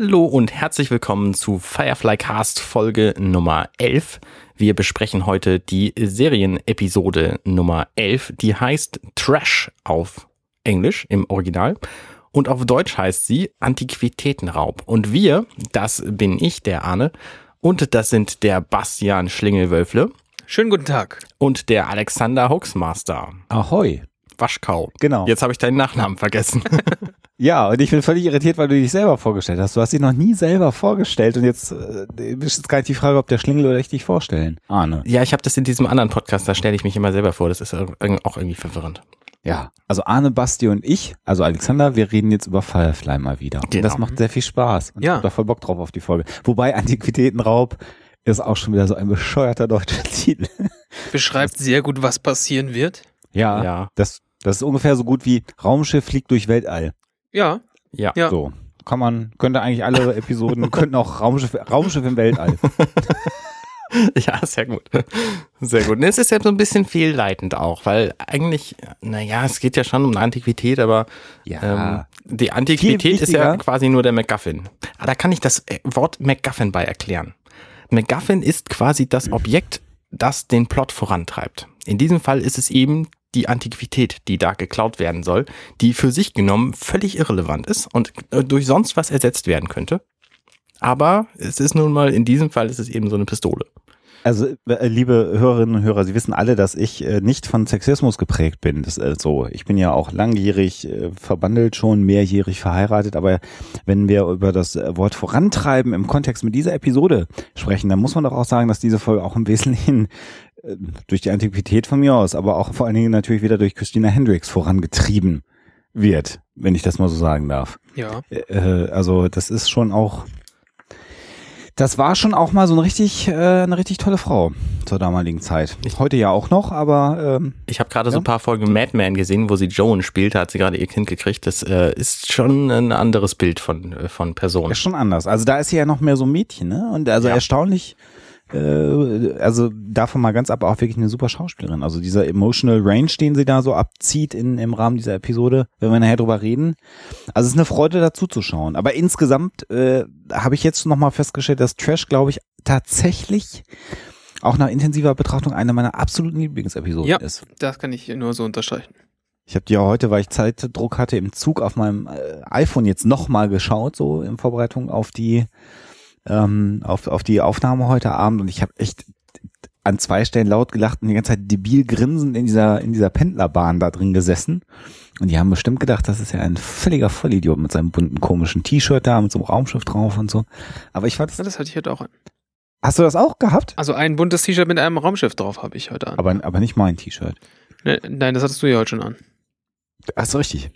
Hallo und herzlich willkommen zu Firefly Cast Folge Nummer 11. Wir besprechen heute die Serienepisode Nummer 11, die heißt Trash auf Englisch im Original und auf Deutsch heißt sie Antiquitätenraub. Und wir, das bin ich, der Arne, und das sind der Bastian Schlingelwölfle. Schönen guten Tag. Und der Alexander Hoaxmaster. Ahoi. Waschkau. Genau. Jetzt habe ich deinen Nachnamen vergessen. ja, und ich bin völlig irritiert, weil du dich selber vorgestellt hast. Du hast dich noch nie selber vorgestellt und jetzt äh, ist jetzt gar nicht die Frage, ob der Schlingel oder ich dich vorstellen. Arne. Ja, ich habe das in diesem anderen Podcast, da stelle ich mich immer selber vor. Das ist auch irgendwie verwirrend. Ja, also Arne, Basti und ich, also Alexander, wir reden jetzt über Firefly mal wieder. Genau. Und das macht sehr viel Spaß. Und ja. Ich hab da voll Bock drauf auf die Folge. Wobei Antiquitätenraub ist auch schon wieder so ein bescheuerter deutscher Titel. Beschreibt sehr gut, was passieren wird. Ja, ja. Das, das ist ungefähr so gut wie Raumschiff fliegt durch Weltall. Ja. Ja. ja. So. Kann man, könnte eigentlich alle Episoden, könnten auch Raumschiff, Raumschiff im Weltall. Ja, sehr gut. Sehr gut. Es ist ja so ein bisschen fehlleitend auch, weil eigentlich, naja, es geht ja schon um eine Antiquität, aber ja. ähm, die Antiquität ist ja quasi nur der MacGuffin. Aber da kann ich das Wort MacGuffin bei erklären. MacGuffin ist quasi das Objekt, das den Plot vorantreibt. In diesem Fall ist es eben die Antiquität, die da geklaut werden soll, die für sich genommen völlig irrelevant ist und durch sonst was ersetzt werden könnte. Aber es ist nun mal, in diesem Fall ist es eben so eine Pistole. Also, äh, liebe Hörerinnen und Hörer, Sie wissen alle, dass ich äh, nicht von Sexismus geprägt bin. Das, äh, so, ich bin ja auch langjährig äh, verbandelt, schon mehrjährig verheiratet. Aber wenn wir über das äh, Wort vorantreiben im Kontext mit dieser Episode sprechen, dann muss man doch auch sagen, dass diese Folge auch im Wesentlichen äh, durch die Antiquität von mir aus, aber auch vor allen Dingen natürlich wieder durch Christina Hendricks vorangetrieben wird, wenn ich das mal so sagen darf. Ja. Äh, also, das ist schon auch das war schon auch mal so eine richtig, äh, eine richtig tolle Frau zur damaligen Zeit. Heute ja auch noch, aber ähm, ich habe gerade ja. so ein paar Folgen Mad Men gesehen, wo sie Joan spielt, da hat sie gerade ihr Kind gekriegt. Das äh, ist schon ein anderes Bild von äh, von Personen. Ist schon anders. Also da ist sie ja noch mehr so ein Mädchen, ne? Und also ja. erstaunlich äh, also davon mal ganz ab, auch wirklich eine super Schauspielerin. Also dieser emotional Range, den sie da so abzieht in, im Rahmen dieser Episode, wenn wir nachher drüber reden. Also es ist eine Freude dazu zu schauen. Aber insgesamt äh, habe ich jetzt nochmal festgestellt, dass Trash, glaube ich, tatsächlich auch nach intensiver Betrachtung eine meiner absoluten Lieblingsepisoden ja, ist. das kann ich nur so unterstreichen. Ich habe die ja heute, weil ich Zeitdruck hatte, im Zug auf meinem äh, iPhone jetzt nochmal geschaut, so in Vorbereitung auf die ähm, auf, auf die Aufnahme heute Abend und ich habe echt an zwei Stellen laut gelacht und die ganze Zeit debil grinsend in dieser, in dieser Pendlerbahn da drin gesessen. Und die haben bestimmt gedacht, das ist ja ein völliger Vollidiot mit seinem bunten komischen T-Shirt da, mit so einem Raumschiff drauf und so. Aber ich fand das. Ja, das hatte ich heute auch an. Hast du das auch gehabt? Also ein buntes T-Shirt mit einem Raumschiff drauf habe ich heute an. Aber, aber nicht mein T-Shirt. Ne, nein, das hattest du ja heute schon an. Ach so, richtig.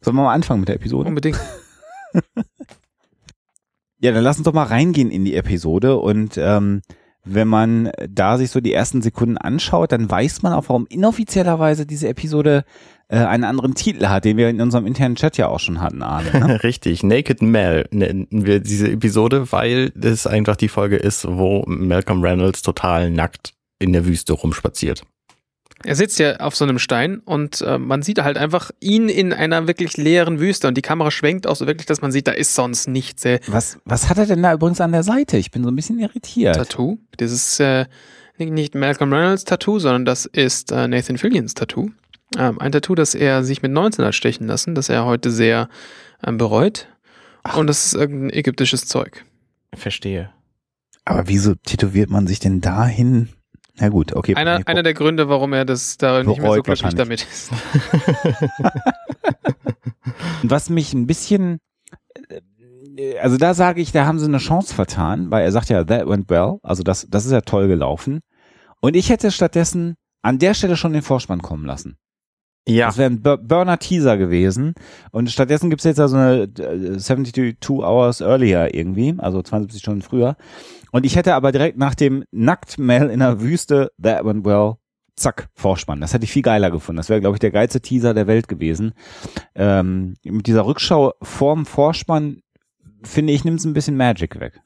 Sollen wir mal anfangen mit der Episode? Unbedingt. Ja, dann lass uns doch mal reingehen in die Episode und ähm, wenn man da sich so die ersten Sekunden anschaut, dann weiß man auch, warum inoffiziellerweise diese Episode äh, einen anderen Titel hat, den wir in unserem internen Chat ja auch schon hatten, Arne. Ne? Richtig, Naked Mel nennen wir diese Episode, weil das einfach die Folge ist, wo Malcolm Reynolds total nackt in der Wüste rumspaziert. Er sitzt ja auf so einem Stein und äh, man sieht halt einfach ihn in einer wirklich leeren Wüste und die Kamera schwenkt auch so wirklich, dass man sieht, da ist sonst nichts. Äh, was, was hat er denn da übrigens an der Seite? Ich bin so ein bisschen irritiert. Tattoo. Das ist äh, nicht Malcolm Reynolds Tattoo, sondern das ist äh, Nathan Fillions Tattoo. Ähm, ein Tattoo, das er sich mit 19 hat stechen lassen, das er heute sehr ähm, bereut. Ach. Und das ist irgendein ägyptisches Zeug. Verstehe. Aber wieso tätowiert man sich denn dahin ja gut, okay. Einer, einer der Gründe, warum er das da nicht mehr so glücklich damit ist. Was mich ein bisschen, äh, also da sage ich, da haben sie eine Chance vertan, weil er sagt ja, that went well, also das, das ist ja toll gelaufen. Und ich hätte stattdessen an der Stelle schon den Vorspann kommen lassen. Ja. Das wäre ein Burner Teaser gewesen. Und stattdessen gibt es jetzt also eine 72 äh, Hours earlier irgendwie, also 72 Stunden früher. Und ich hätte aber direkt nach dem Nacktmail in der Wüste, that went well, zack, Vorspann. Das hätte ich viel geiler gefunden. Das wäre, glaube ich, der geilste Teaser der Welt gewesen. Ähm, mit dieser Rückschau vorm Vorspann, finde ich, nimmt es ein bisschen Magic weg.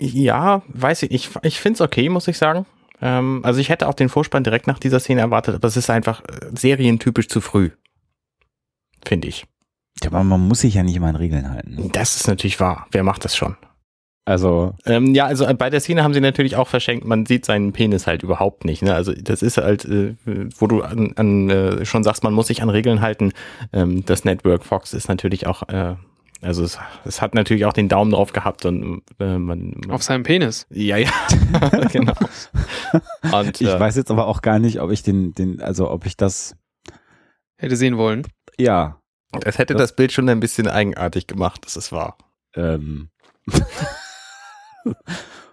Ja, weiß ich. Ich, ich finde es okay, muss ich sagen. Ähm, also ich hätte auch den Vorspann direkt nach dieser Szene erwartet, aber es ist einfach äh, serientypisch zu früh. Finde ich. Ja, aber man muss sich ja nicht immer an Regeln halten. Das ist natürlich wahr. Wer macht das schon? Also. Ähm, ja, also bei der Szene haben sie natürlich auch verschenkt, man sieht seinen Penis halt überhaupt nicht. Ne? Also das ist halt, äh, wo du an, an äh, schon sagst, man muss sich an Regeln halten. Ähm, das Network Fox ist natürlich auch, äh, also es, es hat natürlich auch den Daumen drauf gehabt und äh, man, man Auf seinem Penis. Ja, ja, genau. Und, ich äh, weiß jetzt aber auch gar nicht, ob ich den, den, also ob ich das hätte sehen wollen. Ja. Es hätte das, das Bild schon ein bisschen eigenartig gemacht, das ist wahr. Ähm.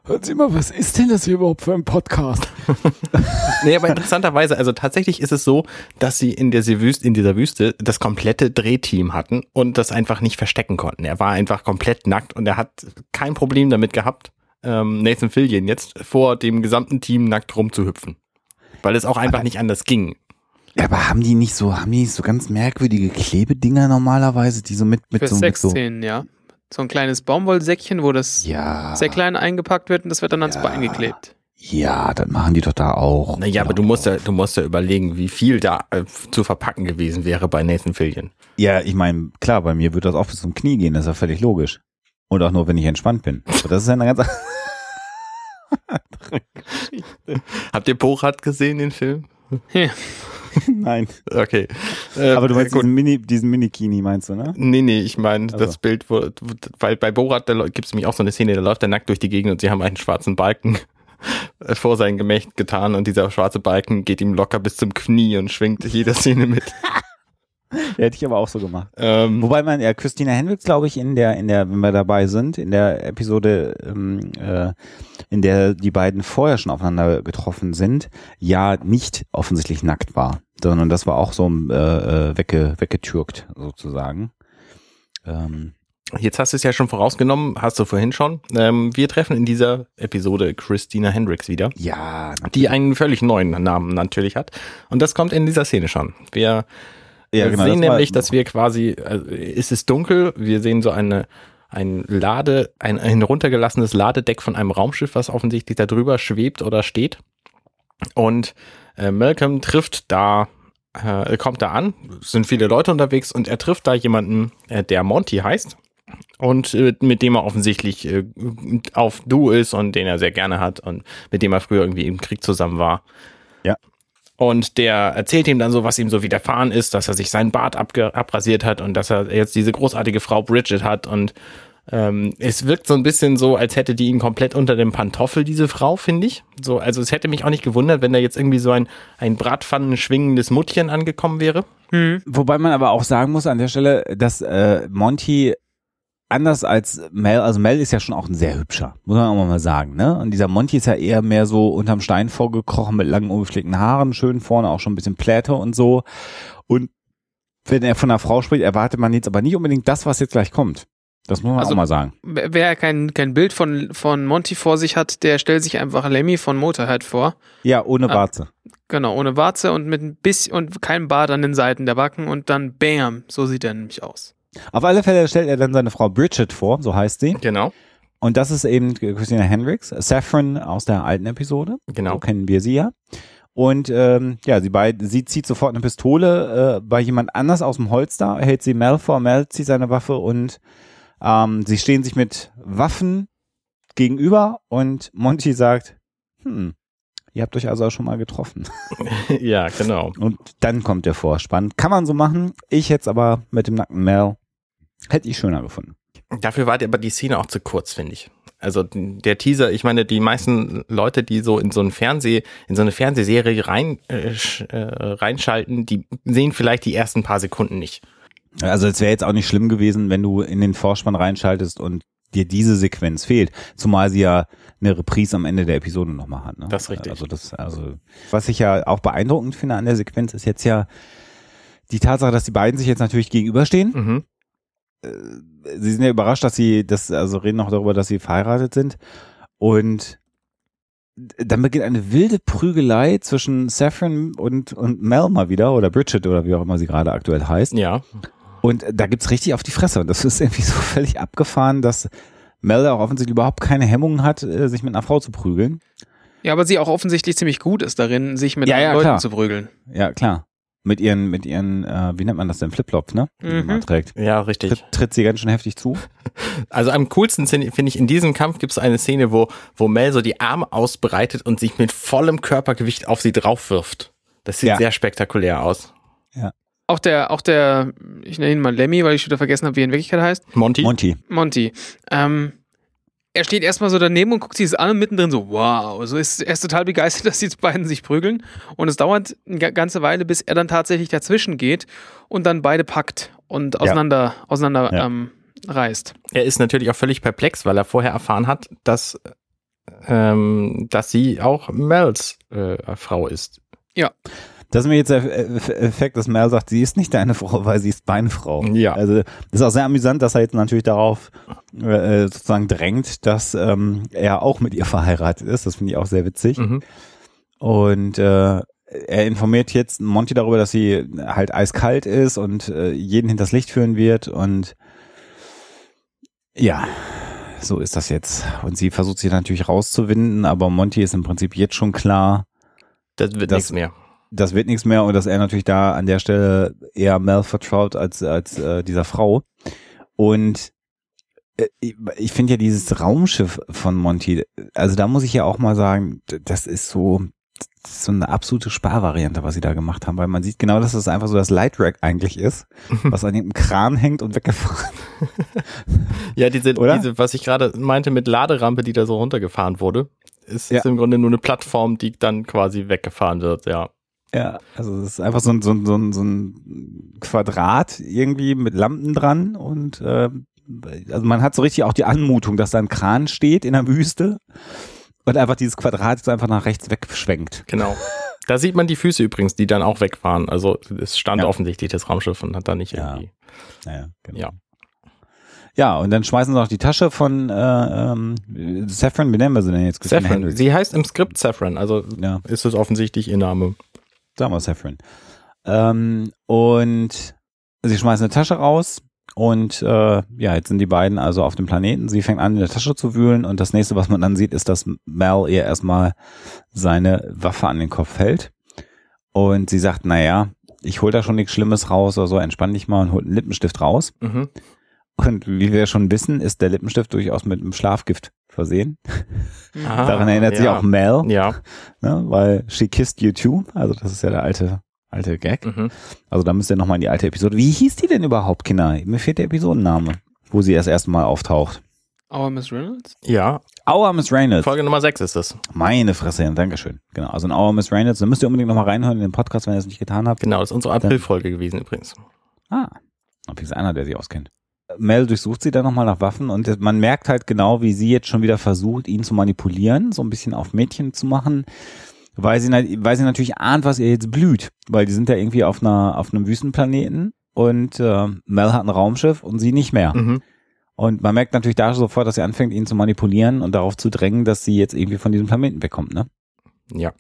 Hören Sie mal, was ist denn das hier überhaupt für ein Podcast? nee, aber interessanterweise, also tatsächlich ist es so, dass sie in dieser, Wüste, in dieser Wüste das komplette Drehteam hatten und das einfach nicht verstecken konnten. Er war einfach komplett nackt und er hat kein Problem damit gehabt, ähm, Nathan Fillion jetzt vor dem gesamten Team nackt rumzuhüpfen. Weil es auch einfach nicht anders ging. Ja, aber haben die nicht so, haben die nicht so ganz merkwürdige Klebedinger normalerweise, die so mit, mit Für so. Sexszenen, so, ja so ein kleines Baumwollsäckchen, wo das ja. sehr klein eingepackt wird und das wird dann ans ja. Bein geklebt. Ja, das machen die doch da auch. Naja, aber du musst ja, du musst ja überlegen, wie viel da äh, zu verpacken gewesen wäre bei Nathan Fillion. Ja, ich meine, klar, bei mir wird das auch bis zum Knie gehen, das ist ja völlig logisch. Und auch nur, wenn ich entspannt bin. Aber das ist ja eine ganz Habt ihr Borat gesehen, den Film? Ja. Nein. Okay. Äh, Aber du meinst diesen Mini, diesen Mini-Kini, meinst du, ne? Nee, nee, ich meine also. das Bild, wo, weil bei Borat gibt es nämlich auch so eine Szene, da läuft er nackt durch die Gegend und sie haben einen schwarzen Balken vor sein Gemächt getan und dieser schwarze Balken geht ihm locker bis zum Knie und schwingt jede Szene mit. Ja, hätte ich aber auch so gemacht. Ähm, Wobei man, ja, Christina Hendricks, glaube ich, in der, in der, wenn wir dabei sind, in der Episode, ähm, äh, in der die beiden vorher schon aufeinander getroffen sind, ja nicht offensichtlich nackt war, sondern das war auch so äh, äh wegge, weggetürkt, sozusagen. Ähm, Jetzt hast du es ja schon vorausgenommen, hast du vorhin schon. Ähm, wir treffen in dieser Episode Christina Hendricks wieder. Ja. Natürlich. Die einen völlig neuen Namen natürlich hat. Und das kommt in dieser Szene schon. Wir ja, genau, sehen das nämlich, dass wir quasi, also ist es dunkel, wir sehen so eine, ein Lade, ein, ein runtergelassenes Ladedeck von einem Raumschiff, was offensichtlich da drüber schwebt oder steht. Und äh, Malcolm trifft da, äh, kommt da an, sind viele Leute unterwegs und er trifft da jemanden, äh, der Monty heißt und äh, mit dem er offensichtlich äh, auf Du ist und den er sehr gerne hat und mit dem er früher irgendwie im Krieg zusammen war. Ja. Und der erzählt ihm dann so, was ihm so widerfahren ist, dass er sich seinen Bart abrasiert hat und dass er jetzt diese großartige Frau Bridget hat. Und ähm, es wirkt so ein bisschen so, als hätte die ihn komplett unter dem Pantoffel, diese Frau, finde ich. So, also es hätte mich auch nicht gewundert, wenn da jetzt irgendwie so ein, ein Bratpfannen schwingendes Muttchen angekommen wäre. Hm. Wobei man aber auch sagen muss an der Stelle, dass äh, Monty anders als Mel, also Mel ist ja schon auch ein sehr hübscher, muss man auch mal sagen, ne? Und dieser Monty ist ja eher mehr so unterm Stein vorgekrochen mit langen, ungepflegten Haaren, schön vorne auch schon ein bisschen Pläte und so. Und wenn er von einer Frau spricht, erwartet man jetzt aber nicht unbedingt das, was jetzt gleich kommt. Das muss man also, auch mal sagen. Wer kein, kein Bild von, von Monty vor sich hat, der stellt sich einfach Lemmy von Motorhead vor. Ja, ohne Warze. Ah, genau, ohne Warze und mit ein bisschen und keinem Bart an den Seiten der Backen und dann bam, so sieht er nämlich aus. Auf alle Fälle stellt er dann seine Frau Bridget vor, so heißt sie. Genau. Und das ist eben Christina Hendricks, Saffron aus der alten Episode. Genau. So kennen wir sie ja. Und ähm, ja, sie, beid, sie zieht sofort eine Pistole äh, bei jemand anders aus dem Holster, hält sie Mel vor, Mel zieht seine Waffe und ähm, sie stehen sich mit Waffen gegenüber und Monty sagt, hm, ihr habt euch also auch schon mal getroffen. ja, genau. Und dann kommt der Vorspann. Kann man so machen. Ich jetzt aber mit dem nackten Mel Hätte ich schöner gefunden. Dafür war aber die Szene auch zu kurz, finde ich. Also der Teaser, ich meine, die meisten Leute, die so in so ein Fernseh, in so eine Fernsehserie rein, äh, äh, reinschalten, die sehen vielleicht die ersten paar Sekunden nicht. Also es wäre jetzt auch nicht schlimm gewesen, wenn du in den Vorspann reinschaltest und dir diese Sequenz fehlt, zumal sie ja eine Reprise am Ende der Episode nochmal hat. Ne? Das ist richtig. Also das, also was ich ja auch beeindruckend finde an der Sequenz ist jetzt ja die Tatsache, dass die beiden sich jetzt natürlich gegenüberstehen. Mhm. Äh, sie sind ja überrascht, dass sie, das, also reden noch darüber, dass sie verheiratet sind. Und dann beginnt eine wilde Prügelei zwischen Saffron und, und Mel mal wieder, oder Bridget, oder wie auch immer sie gerade aktuell heißt. Ja. Und da gibt's richtig auf die Fresse. Und das ist irgendwie so völlig abgefahren, dass Mel auch offensichtlich überhaupt keine Hemmungen hat, äh, sich mit einer Frau zu prügeln. Ja, aber sie auch offensichtlich ziemlich gut ist darin, sich mit ja, ja, Leuten klar. zu prügeln. Ja, klar. Mit ihren, mit ihren, äh, wie nennt man das denn, Flipflops, ne? Die Mhm. man trägt. Ja, richtig. Tritt, tritt sie ganz schön heftig zu. Also am coolsten finde ich, in diesem Kampf gibt es eine Szene, wo, wo Mel so die Arme ausbreitet und sich mit vollem Körpergewicht auf sie drauf wirft. Das sieht Ja. sehr spektakulär aus. Auch der, auch der, ich nenne ihn mal Lemmy, weil ich schon wieder vergessen habe, wie er in Wirklichkeit heißt. Monty? Monty. Monty. Ähm, er steht erstmal so daneben und guckt sich das an und mittendrin so, wow. So ist, er ist total begeistert, dass die beiden sich prügeln. Und es dauert eine ga- ganze Weile, bis er dann tatsächlich dazwischen geht und dann beide packt und auseinander, auseinander Ja. ähm, reißt. Er ist natürlich auch völlig perplex, weil er vorher erfahren hat, dass, ähm, dass sie auch Mels äh, Frau ist. Das ist mir jetzt der Eff- Effekt, dass Mel sagt, sie ist nicht deine Frau, weil sie ist meine Frau. Ja. Also das ist auch sehr amüsant, dass er jetzt natürlich darauf äh, sozusagen drängt, dass ähm, er auch mit ihr verheiratet ist. Das finde ich auch sehr witzig. Mhm. Und äh, er informiert jetzt Monty darüber, dass sie halt eiskalt ist und äh, jeden hinters Licht führen wird. Und ja, so ist das jetzt. Und sie versucht sich natürlich rauszuwinden, aber Monty ist im Prinzip jetzt schon klar, Das wird nichts mehr. Das wird nichts mehr und dass er natürlich da an der Stelle eher Mel vertraut als, als äh, dieser Frau. Und äh, ich, finde ja dieses Raumschiff von Monty, also da muss ich ja auch mal sagen, das ist so, das ist so eine absolute Sparvariante, was sie da gemacht haben, weil man sieht genau, dass das einfach so das Light Rack eigentlich ist, was an dem Kran hängt und weggefahren. Ja, diese, Oder? diese, was ich gerade meinte mit Laderampe, die da so runtergefahren wurde, ist, Ja. ist im Grunde nur eine Plattform, die dann quasi weggefahren wird, ja. Ja, also es ist einfach so ein, so ein, so ein, so ein Quadrat irgendwie mit Lampen dran und äh, also man hat so richtig auch die Anmutung, dass da ein Kran steht in der Wüste und einfach dieses Quadrat so einfach nach rechts wegschwenkt. Genau. Da sieht man die Füße übrigens, die dann auch wegfahren. Also es stand Ja. offensichtlich das Raumschiff und hat da nicht Ja. irgendwie. Naja, genau. Ja. Ja, und dann schmeißen sie noch die Tasche von äh, ähm, Saffron, wie nennen wir sie denn jetzt? Saffron. Sie heißt im Skript Saffron, also Ja, ist es offensichtlich ihr Name. Sagen wir Saffron. Ähm, und sie schmeißen eine Tasche raus und äh, ja, jetzt sind die beiden also auf dem Planeten. Sie fängt an, in der Tasche zu wühlen und das nächste, was man dann sieht, ist, dass Mel ihr erstmal seine Waffe an den Kopf hält. Und sie sagt, naja, ich hol da schon nichts Schlimmes raus oder so, entspann dich mal und holt einen Lippenstift raus. Mhm. Und wie wir schon wissen, ist der Lippenstift durchaus mit einem Schlafgift versehen. Ah, Daran erinnert sich ja. auch Mel, Ja. ne, weil she kissed you too. Also das ist ja der alte, alte Gag. Mhm. Also da müsst ihr nochmal in die alte Episode. Wie hieß die denn überhaupt, Kinder? Mir fehlt der Episodenname, wo sie das erste Mal auftaucht. Our Miss Reynolds? Ja. Our Miss Reynolds. Folge Nummer 6 ist es. Meine Fresse, ja, Dankeschön. Genau, also in Our Miss Reynolds. Da müsst ihr unbedingt nochmal reinhören in den Podcast, wenn ihr es nicht getan habt. Genau, das ist unsere April-Folge gewesen übrigens. Ah, auf jeden Fall einer, der sie auskennt. Mel durchsucht sie dann nochmal nach Waffen und man merkt halt genau, wie sie jetzt schon wieder versucht, ihn zu manipulieren, so ein bisschen auf Mädchen zu machen, weil sie, weil sie natürlich ahnt, was ihr jetzt blüht, weil die sind ja irgendwie auf einer, auf einem Wüstenplaneten und äh, Mel hat ein Raumschiff und sie nicht mehr. Mhm. Und man merkt natürlich da sofort, dass sie anfängt, ihn zu manipulieren und darauf zu drängen, dass sie jetzt irgendwie von diesem Planeten wegkommt, ne? Ja.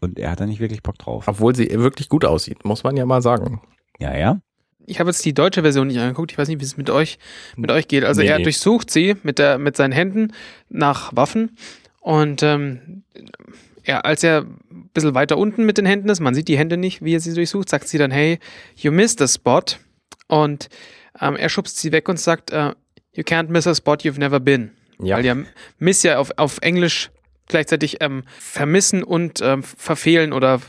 Und er hat da nicht wirklich Bock drauf. Obwohl sie wirklich gut aussieht, muss man ja mal sagen. Ja, ja. Ich habe jetzt die deutsche Version nicht angeguckt. Ich weiß nicht, wie es mit euch, mit euch geht. Also Nee, er durchsucht sie mit, der, mit seinen Händen nach Waffen. Und ähm, ja, als er ein bisschen weiter unten mit den Händen ist, man sieht die Hände nicht, wie er sie durchsucht, sagt sie dann, hey, you missed a spot. Und ähm, er schubst sie weg und sagt, äh, you can't miss a spot you've never been. Ja. Weil ja Miss ja auf, auf Englisch gleichzeitig ähm, vermissen und ähm, verfehlen oder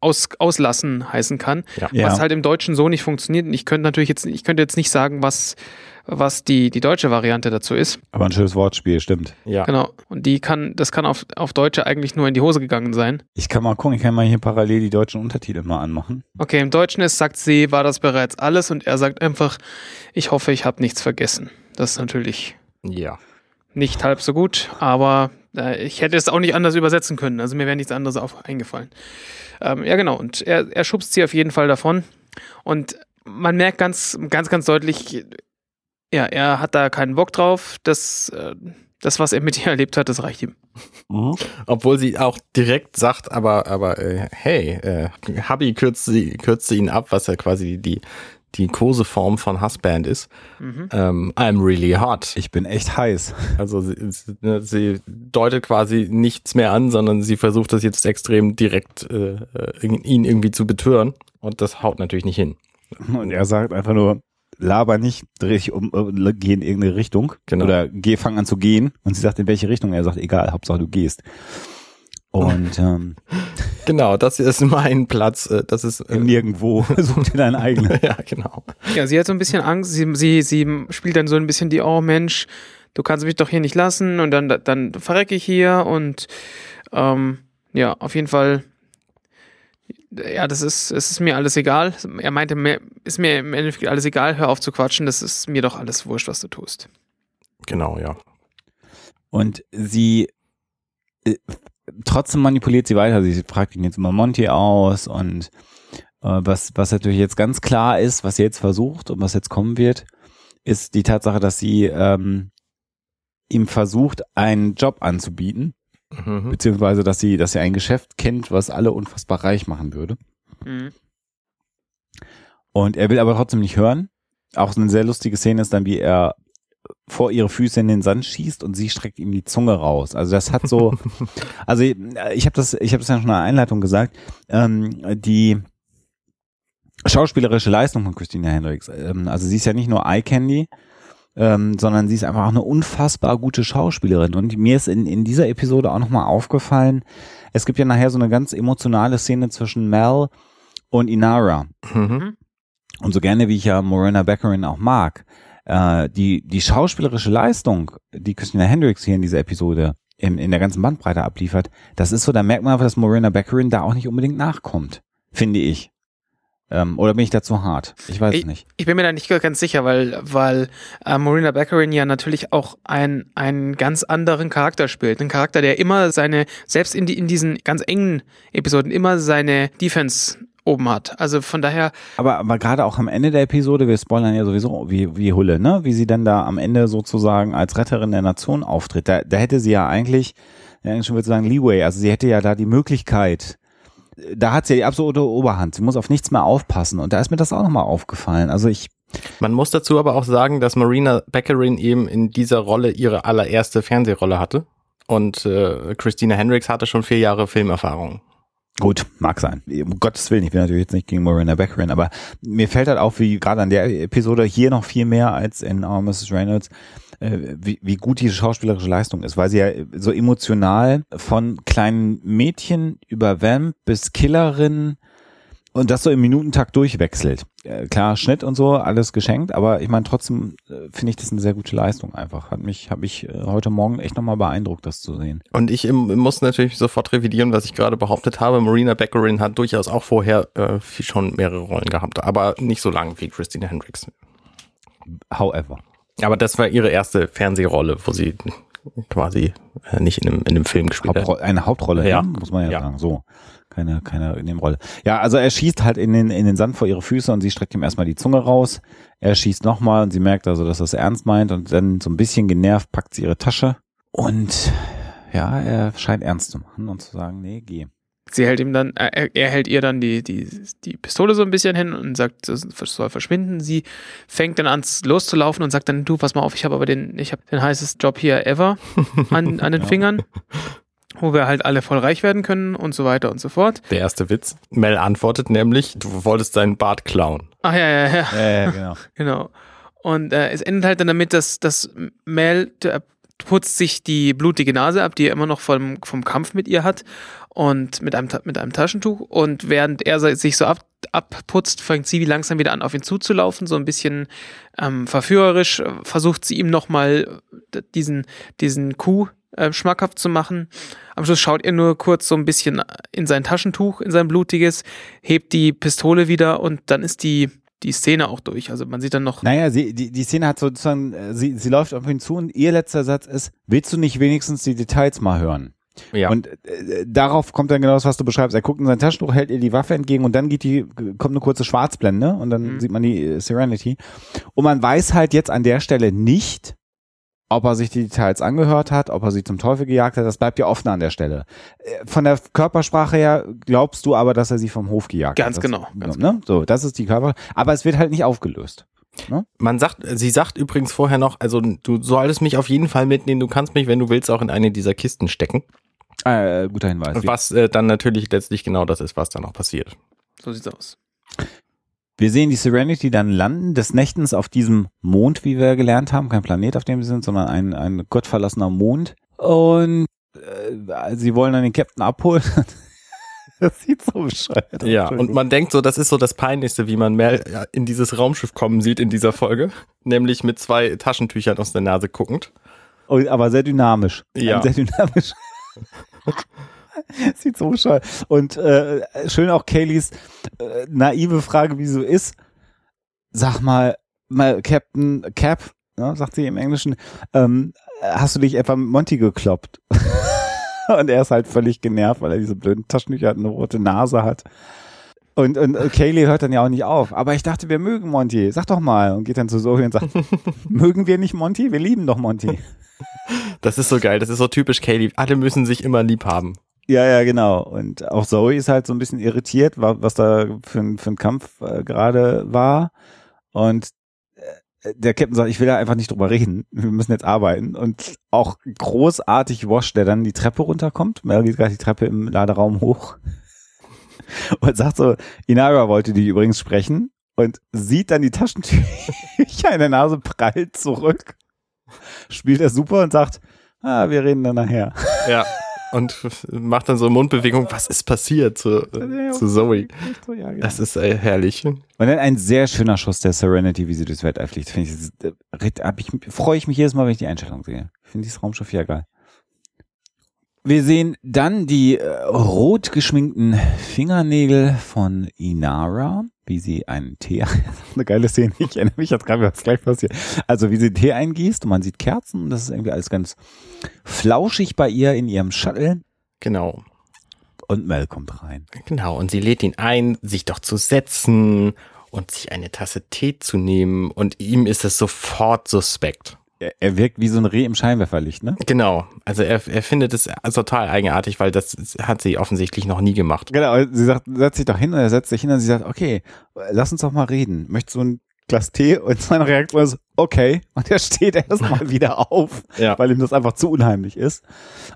aus, auslassen heißen kann. Ja. Ja. Was halt im Deutschen so nicht funktioniert. Und ich könnte natürlich jetzt, ich könnte jetzt nicht sagen, was, was die, die deutsche Variante dazu ist. Aber ein schönes Wortspiel, stimmt. Ja. Genau. Und die kann, das kann auf, auf Deutsche eigentlich nur in die Hose gegangen sein. Ich kann mal gucken, ich kann mal hier parallel die deutschen Untertitel mal anmachen. Okay, im Deutschen ist, sagt sie, war das bereits alles und er sagt einfach, ich hoffe, ich habe nichts vergessen. Das ist natürlich Ja. nicht halb so gut, aber ich hätte es auch nicht anders übersetzen können. Also mir wäre nichts anderes auf, eingefallen. Ähm, ja, genau. Und er, er schubst sie auf jeden Fall davon. Und man merkt ganz, ganz, ganz deutlich, ja, er hat da keinen Bock drauf. Das, äh, das was er mit ihr erlebt hat, das reicht ihm. Obwohl sie auch direkt sagt, aber, aber äh, hey, äh, Hubby kürzt, sie, kürzt ihn ab, was ja quasi die, die Koseform von Husband ist. Mhm. Ähm, I'm really hot. Ich bin echt heiß. Also sie, ne, sie, deutet quasi nichts mehr an, sondern sie versucht das jetzt extrem direkt äh, ihn irgendwie zu betören. Und das haut natürlich nicht hin. Und er sagt einfach nur, laber nicht, dreh dich um, äh, geh in irgendeine Richtung. Genau. Oder geh, fang an zu gehen. Und sie sagt, in welche Richtung? Er sagt, egal, Hauptsache du gehst. Und ähm, genau, das ist mein Platz. Äh, das ist äh, nirgendwo. Such dir deinen eigenen. ja, genau. Ja, sie hat so ein bisschen Angst. Sie, sie, sie spielt dann so ein bisschen die, oh Mensch, du kannst mich doch hier nicht lassen und dann, dann verrecke ich hier und ähm, ja, auf jeden Fall. Ja, das ist, es ist mir alles egal. Er meinte, mir, ist mir im Endeffekt alles egal, hör auf zu quatschen, das ist mir doch alles wurscht, was du tust. Genau, ja. Und sie äh, trotzdem manipuliert sie weiter. Sie fragt ihn jetzt immer Monty aus und äh, was, was natürlich jetzt ganz klar ist, was sie jetzt versucht und was jetzt kommen wird, ist die Tatsache, dass sie ähm, ihm versucht, einen Job anzubieten, mhm. beziehungsweise dass sie, dass sie ein Geschäft kennt, was alle unfassbar reich machen würde. Mhm. Und er will aber trotzdem nicht hören. Auch eine sehr lustige Szene ist dann, wie er vor ihre Füße in den Sand schießt und sie streckt ihm die Zunge raus. Also das hat so, also ich, ich habe das, ich habe das ja schon in der Einleitung gesagt. Ähm, die schauspielerische Leistung von Christina Hendricks, ähm, also sie ist ja nicht nur Eye Candy, ähm, sondern sie ist einfach auch eine unfassbar gute Schauspielerin. Und mir ist in, in dieser Episode auch nochmal aufgefallen, es gibt ja nachher so eine ganz emotionale Szene zwischen Mel und Inara. Mhm. Und so gerne wie ich ja Morena Beckerin auch mag, äh, die, die schauspielerische Leistung, die Christina Hendricks hier in dieser Episode in, in der ganzen Bandbreite abliefert, das ist so, da merkt man einfach, dass Morena Beckerin da auch nicht unbedingt nachkommt, finde ich. Ähm, oder bin ich da zu hart? Ich weiß ich, nicht. Ich bin mir da nicht ganz sicher, weil, weil äh, Marina Beckerin ja natürlich auch ein, einen ganz anderen Charakter spielt. Ein Charakter, der immer seine, selbst in, die, in diesen ganz engen Episoden, immer seine Defense oben hat. Also von daher. Aber, aber gerade auch am Ende der Episode, wir spoilern ja sowieso wie, wie Hulle, ne? Wie sie dann da am Ende sozusagen als Retterin der Nation auftritt. Da, da hätte sie ja eigentlich, ja, schon würde sagen, Leeway. Also sie hätte ja da die Möglichkeit, da hat sie ja die absolute Oberhand. Sie muss auf nichts mehr aufpassen. Und da ist mir das auch nochmal aufgefallen. Also ich. Man muss dazu aber auch sagen, dass Marina Beckerin eben in dieser Rolle ihre allererste Fernsehrolle hatte. Und äh, Christina Hendricks hatte schon vier Jahre Filmerfahrung. Gut, mag sein. Um Gottes Willen, ich bin natürlich jetzt nicht gegen Marina Beckerin, aber mir fällt halt auf, wie gerade an der Episode hier noch viel mehr als in Our Mrs. Reynolds, äh, wie, wie gut diese schauspielerische Leistung ist, weil sie ja so emotional von kleinen Mädchen über Vamp bis Killerin und das so im Minutentakt durchwechselt. Äh, klar, Schnitt und so, alles geschenkt, aber ich meine, trotzdem äh, finde ich das eine sehr gute Leistung einfach. Hat mich, habe ich äh, heute Morgen echt nochmal beeindruckt, das zu sehen. Und ich im, muss natürlich sofort revidieren, was ich gerade behauptet habe. Marina Beckerin hat durchaus auch vorher äh, schon mehrere Rollen gehabt, aber nicht so lange wie Christina Hendricks. However. Aber das war ihre erste Fernsehrolle, wo sie quasi nicht in einem, in einem Film gespielt hat. Eine Hauptrolle, ja. muss man ja, ja. sagen. So keine, keine Nebenrolle. Ja, also er schießt halt in den, in den Sand vor ihre Füße und sie streckt ihm erstmal die Zunge raus. Er schießt nochmal und sie merkt also, dass er es ernst meint und dann so ein bisschen genervt packt sie ihre Tasche und ja, er scheint ernst zu machen und zu sagen, nee, geh. Sie hält ihm dann, er, er hält ihr dann die, die, die Pistole so ein bisschen hin und sagt, es soll verschwinden. Sie fängt dann an loszulaufen und sagt dann, du, pass mal auf, ich habe aber den, ich habe den heißesten Job hier ever an, an den ja. Fingern wo wir halt alle voll reich werden können und so weiter und so fort. Der erste Witz. Mel antwortet nämlich, du wolltest deinen Bart klauen. Ach ja, ja, ja. Ja, ja genau. genau. Und äh, es endet halt dann damit, dass, dass Mel putzt sich die blutige Nase ab, die er immer noch vom, vom Kampf mit ihr hat und mit einem, mit einem Taschentuch. Und während er sich so ab, abputzt, fängt sie langsam wieder an, auf ihn zuzulaufen, so ein bisschen ähm, verführerisch, versucht sie ihm nochmal diesen, diesen Kuh äh, schmackhaft zu machen. Am Schluss schaut er nur kurz so ein bisschen in sein Taschentuch, in sein blutiges, hebt die Pistole wieder und dann ist die die Szene auch durch. Also man sieht dann noch. Naja, sie, die, die Szene hat sozusagen, äh, sie, sie läuft auf ihn zu und ihr letzter Satz ist, willst du nicht wenigstens die Details mal hören? Ja. Und äh, darauf kommt dann genau das, was du beschreibst. Er guckt in sein Taschentuch, hält ihr die Waffe entgegen und dann geht die, kommt eine kurze Schwarzblende und dann mhm. sieht man die äh, Serenity. Und man weiß halt jetzt an der Stelle nicht, ob er sich die Details angehört hat, ob er sie zum Teufel gejagt hat, das bleibt ja offen an der Stelle. Äh, von der Körpersprache her glaubst du aber, dass er sie vom Hof gejagt ganz hat. Genau, das, ganz genau. Ne? So, das ist die Körper. Aber es wird halt nicht aufgelöst. Ne? Man sagt, sie sagt übrigens vorher noch, also du solltest mich auf jeden Fall mitnehmen, du kannst mich, wenn du willst, auch in eine dieser Kisten stecken. Äh, guter Hinweis. Was äh, dann natürlich letztlich genau das ist, was dann auch passiert. So sieht's aus. Wir sehen die Serenity dann landen des Nächtens auf diesem Mond, wie wir gelernt haben. Kein Planet, auf dem sie sind, sondern ein, ein gottverlassener Mond. Und äh, sie wollen dann den Captain abholen. das sieht so bescheuert aus. Ja, und man denkt so, das ist so das Peinlichste, wie man Mel in dieses Raumschiff kommen sieht in dieser Folge. Nämlich mit zwei Taschentüchern aus der Nase guckend. Oh, aber sehr dynamisch. Ja. Sehr dynamisch. Sieht so bescheuert. Und äh, schön auch Kayleys äh, naive Frage, wie so ist. Sag mal, mal Captain Cap, ne, sagt sie im Englischen, ähm, hast du dich etwa mit Monty gekloppt? und er ist halt völlig genervt, weil er diese blöden Taschentücher hat, eine rote Nase hat. Und, und Kaylee hört dann ja auch nicht auf. Aber ich dachte, wir mögen Monty. Sag doch mal. Und geht dann zu Zoe und sagt, mögen wir nicht Monty? Wir lieben doch Monty. Das ist so geil. Das ist so typisch Kaylee. Alle müssen sich immer lieb haben. Ja, ja, genau. Und auch Zoe ist halt so ein bisschen irritiert, was da für ein, für ein Kampf äh, gerade war. Und äh, der Captain sagt, ich will da einfach nicht drüber reden. Wir müssen jetzt arbeiten. Und auch großartig Wash, der dann die Treppe runterkommt. Mel geht gerade die Treppe im Laderaum hoch. Und sagt so, Inara wollte die übrigens sprechen. Und sieht dann die Taschentücher in der Nase prallt zurück. Spielt er super und sagt, ah, wir reden dann nachher. Ja. und macht dann so Mundbewegung, was ist passiert zu, äh, zu Zoe. Das ist äh, herrlich. Und dann ein sehr schöner Schuss der Serenity, wie sie durchs Weltall fliegt. Finde ich, äh, ich, freue ich mich jedes Mal, wenn ich die Einstellung sehe. Ich finde dieses Raumschiff ja geil. Wir sehen dann die äh, rot geschminkten Fingernägel von Inara, wie sie einen Tee, eine geile Szene, ich erinnere mich jetzt gerade, was gleich passiert. Also wie sie Tee eingießt und man sieht Kerzen, das ist irgendwie alles ganz flauschig bei ihr in ihrem Shuttle. Genau. Und Mel kommt rein. Genau, und sie lädt ihn ein, sich doch zu setzen und sich eine Tasse Tee zu nehmen und ihm ist es sofort suspekt. Er, wirkt wie so ein Reh im Scheinwerferlicht, ne? Genau. Also er, er findet es total eigenartig, weil das hat sie offensichtlich noch nie gemacht. Genau, sie sagt, setz dich doch hin und er setzt sich hin und sie sagt, okay, lass uns doch mal reden. Möchtest du ein Glas Tee? Und seine Reaktion ist, okay. Und er steht erstmal wieder auf, Ja. weil ihm das einfach zu unheimlich ist.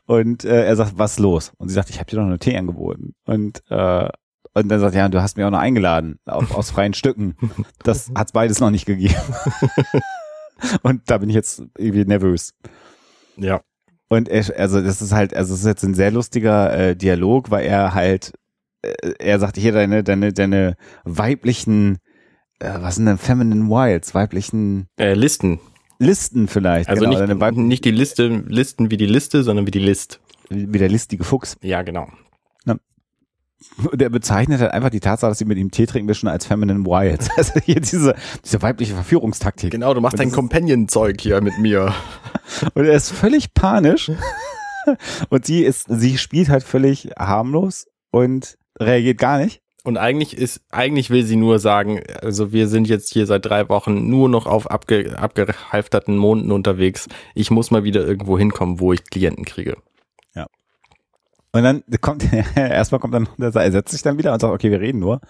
Und äh, er sagt, was ist los? Und sie sagt, ich habe dir doch nur Tee angeboten. Und äh, und dann sagt er, ja, du hast mich auch noch eingeladen, auf, aus freien Stücken. Das hat's beides noch nicht gegeben. Und da bin ich jetzt irgendwie nervös. Ja. Und er, also das ist halt, also es ist jetzt ein sehr lustiger äh, Dialog, weil er halt, äh, er sagt hier deine, deine, deine weiblichen, äh, was sind denn Feminine Wilds, weiblichen Äh, Listen. Listen vielleicht. Also genau, nicht, nicht die Liste, Listen wie die Liste, sondern wie die List. wie der listige Fuchs. Ja, genau. Und er bezeichnet halt einfach die Tatsache, dass sie mit ihm Tee trinken, wir schon als Feminine Wilds. Also hier diese, diese weibliche Verführungstaktik. Genau, du machst Und dein Companion-Zeug hier mit mir. Und er ist völlig panisch. Und sie ist, sie spielt halt völlig harmlos und reagiert gar nicht. Und eigentlich ist, eigentlich will sie nur sagen, also wir sind jetzt hier seit drei Wochen nur noch auf abge, abgehalfterten Monden unterwegs. Ich muss mal wieder irgendwo hinkommen, wo ich Klienten kriege. Und dann kommt, erstmal kommt dann, er setzt sich dann wieder und sagt, okay, wir reden nur.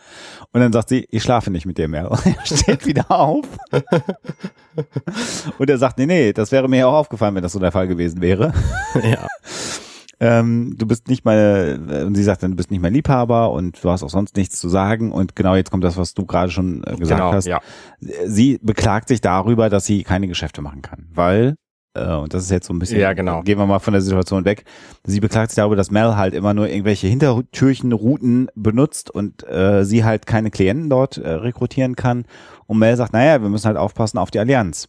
Und dann sagt sie, ich schlafe nicht mit dir mehr. Und er steht wieder auf. Und er sagt, nee, nee, das wäre mir ja auch aufgefallen, wenn das so der Fall gewesen wäre. ja. Ähm, du bist nicht meine, und sie sagt dann, du bist nicht mein Liebhaber und du hast auch sonst nichts zu sagen. Und genau jetzt kommt das, was du gerade schon äh, gesagt genau, hast. ja. Sie beklagt sich darüber, dass sie keine Geschäfte machen kann, weil und das ist jetzt so ein bisschen, Ja, genau. gehen wir mal von der Situation weg. Sie beklagt sich darüber, dass Mel halt immer nur irgendwelche Hintertürchenrouten benutzt und äh, sie halt keine Klienten dort äh, rekrutieren kann. Und Mel sagt, naja, wir müssen halt aufpassen auf die Allianz.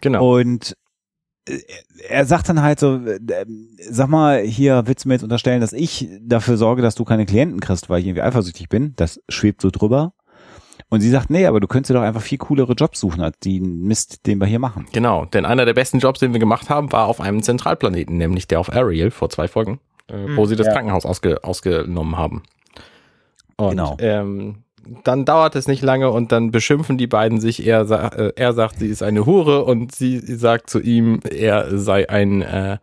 Genau. Und äh, er sagt dann halt so, äh, sag mal, hier willst du mir jetzt unterstellen, dass ich dafür sorge, dass du keine Klienten kriegst, weil ich irgendwie eifersüchtig bin. Das schwebt so drüber. Und sie sagt, nee, aber du könntest dir doch einfach viel coolere Jobs suchen, als den Mist, den wir hier machen. Genau, denn einer der besten Jobs, den wir gemacht haben, war auf einem Zentralplaneten, nämlich der auf Ariel vor zwei Folgen, äh, wo sie das ja. Krankenhaus ausge, ausgenommen haben. Und Genau. ähm, dann dauert es nicht lange und dann beschimpfen die beiden sich. Er, äh, er sagt, sie ist eine Hure und sie sagt zu ihm, er sei ein, äh,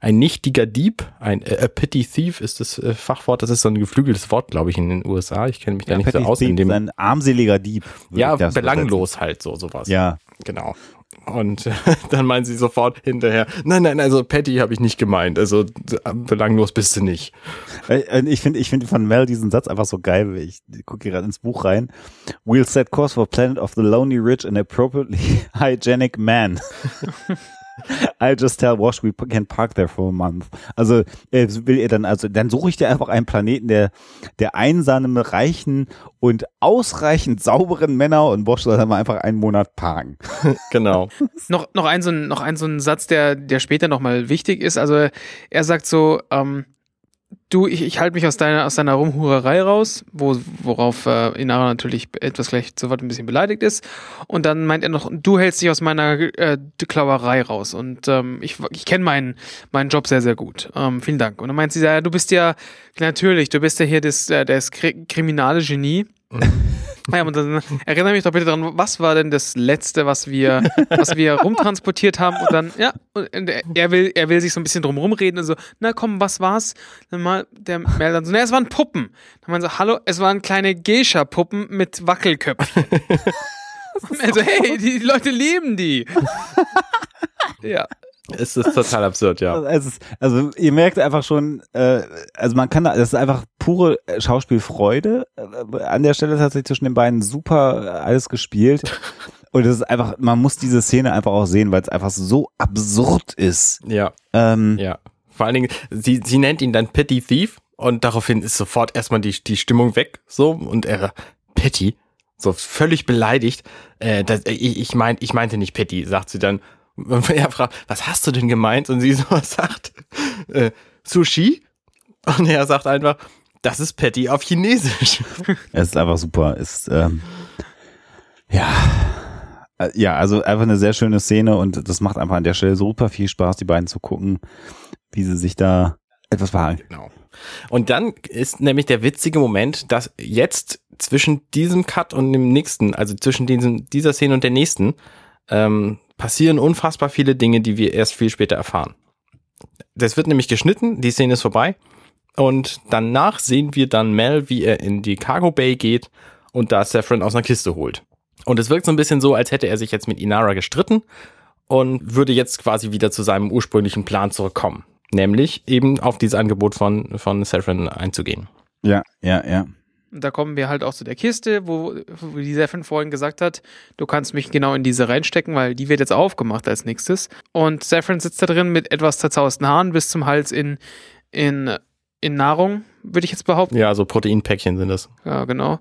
ein nichtiger Dieb. Ein äh, a pity thief ist das äh, Fachwort. Das ist so ein geflügeltes Wort, glaube ich, in den USA. Ich kenne mich da ja, nicht so aus. in dem, ein armseliger Dieb. Ja, belanglos halt so sowas. Ja. Genau. Und dann meinen sie sofort hinterher, nein, nein, also Patty habe ich nicht gemeint, also belanglos bist du nicht. Äh, ich finde ich finde von Mel diesen Satz einfach so geil, ich gucke hier gerade ins Buch rein. We'll set course for Planet of the Lonely Rich and appropriately hygienic man. I'll just tell Wash we can park there for a month. Also äh, will er dann, also dann suche ich dir einfach einen Planeten, der der einsamen, reichen und ausreichend sauberen Männer und Wash soll dann mal einfach einen Monat parken. genau. noch noch ein so ein noch ein so ein Satz, der der später noch mal wichtig ist. Also er sagt so, ähm, du, ich, ich halte mich aus deiner, aus deiner Rumhurerei raus, wo, worauf äh, Inara natürlich etwas gleich sofort ein bisschen beleidigt ist. Und dann meint er noch, du hältst dich aus meiner äh, Klauerei raus. Und ähm, ich, ich kenne meinen, meinen Job sehr, sehr gut. Ähm, vielen Dank. Und dann meint sie, ja, du bist ja, natürlich, du bist ja hier das, äh, das kriminale Genie. Ja, und dann erinnere mich doch bitte daran, was war denn das letzte, was wir, was wir rumtransportiert haben? Und dann, ja, und er will, er will sich so ein bisschen drum rumreden und so, na komm, was war's? Dann mal der Mel dann so, na, es waren Puppen. Dann meinen so, hallo, es waren kleine Geisha-Puppen mit Wackelköpfen. also, hey, die, die Leute lieben die. ja. Es ist total absurd, ja. Also, ist, also ihr merkt einfach schon, äh, also man kann da, das ist einfach pure Schauspielfreude. Äh, an der Stelle tatsächlich zwischen den beiden super alles gespielt. Und es ist einfach, man muss diese Szene einfach auch sehen, weil es einfach so absurd ist. Ja. Ähm, ja. Vor allen Dingen, sie, sie nennt ihn dann Petty Thief und daraufhin ist sofort erstmal die, die Stimmung weg, so, und er, Petty, so völlig beleidigt. Äh, das, ich, ich, mein, ich meinte nicht Petty, sagt sie dann. Und er fragt, was hast du denn gemeint? Und sie so sagt, äh, Sushi? Und er sagt einfach, das ist Patty auf Chinesisch. Es ist einfach super. Ist, ähm, ja. Äh, ja, also einfach eine sehr schöne Szene und das macht einfach an der Stelle super viel Spaß, die beiden zu gucken, wie sie sich da etwas verhalten. Genau. Und dann ist nämlich der witzige Moment, dass jetzt zwischen diesem Cut und dem nächsten, also zwischen diesem, dieser Szene und der nächsten, ähm, passieren unfassbar viele Dinge, die wir erst viel später erfahren. Das wird nämlich geschnitten, die Szene ist vorbei und danach sehen wir dann Mel, wie er in die Cargo Bay geht und da Saffron aus einer Kiste holt. Und es wirkt so ein bisschen so, als hätte er sich jetzt mit Inara gestritten und würde jetzt quasi wieder zu seinem ursprünglichen Plan zurückkommen. Nämlich eben auf dieses Angebot von, von Saffron einzugehen. Ja, ja, ja. Und da kommen wir halt auch zu der Kiste, wo, wo die Seffen vorhin gesagt hat, du kannst mich genau in diese reinstecken, weil die wird jetzt aufgemacht als nächstes. Und Saffron sitzt da drin mit etwas zerzausten Haaren bis zum Hals in, in, in Nahrung, würde ich jetzt behaupten. Ja, so Proteinpäckchen sind das. Ja, genau.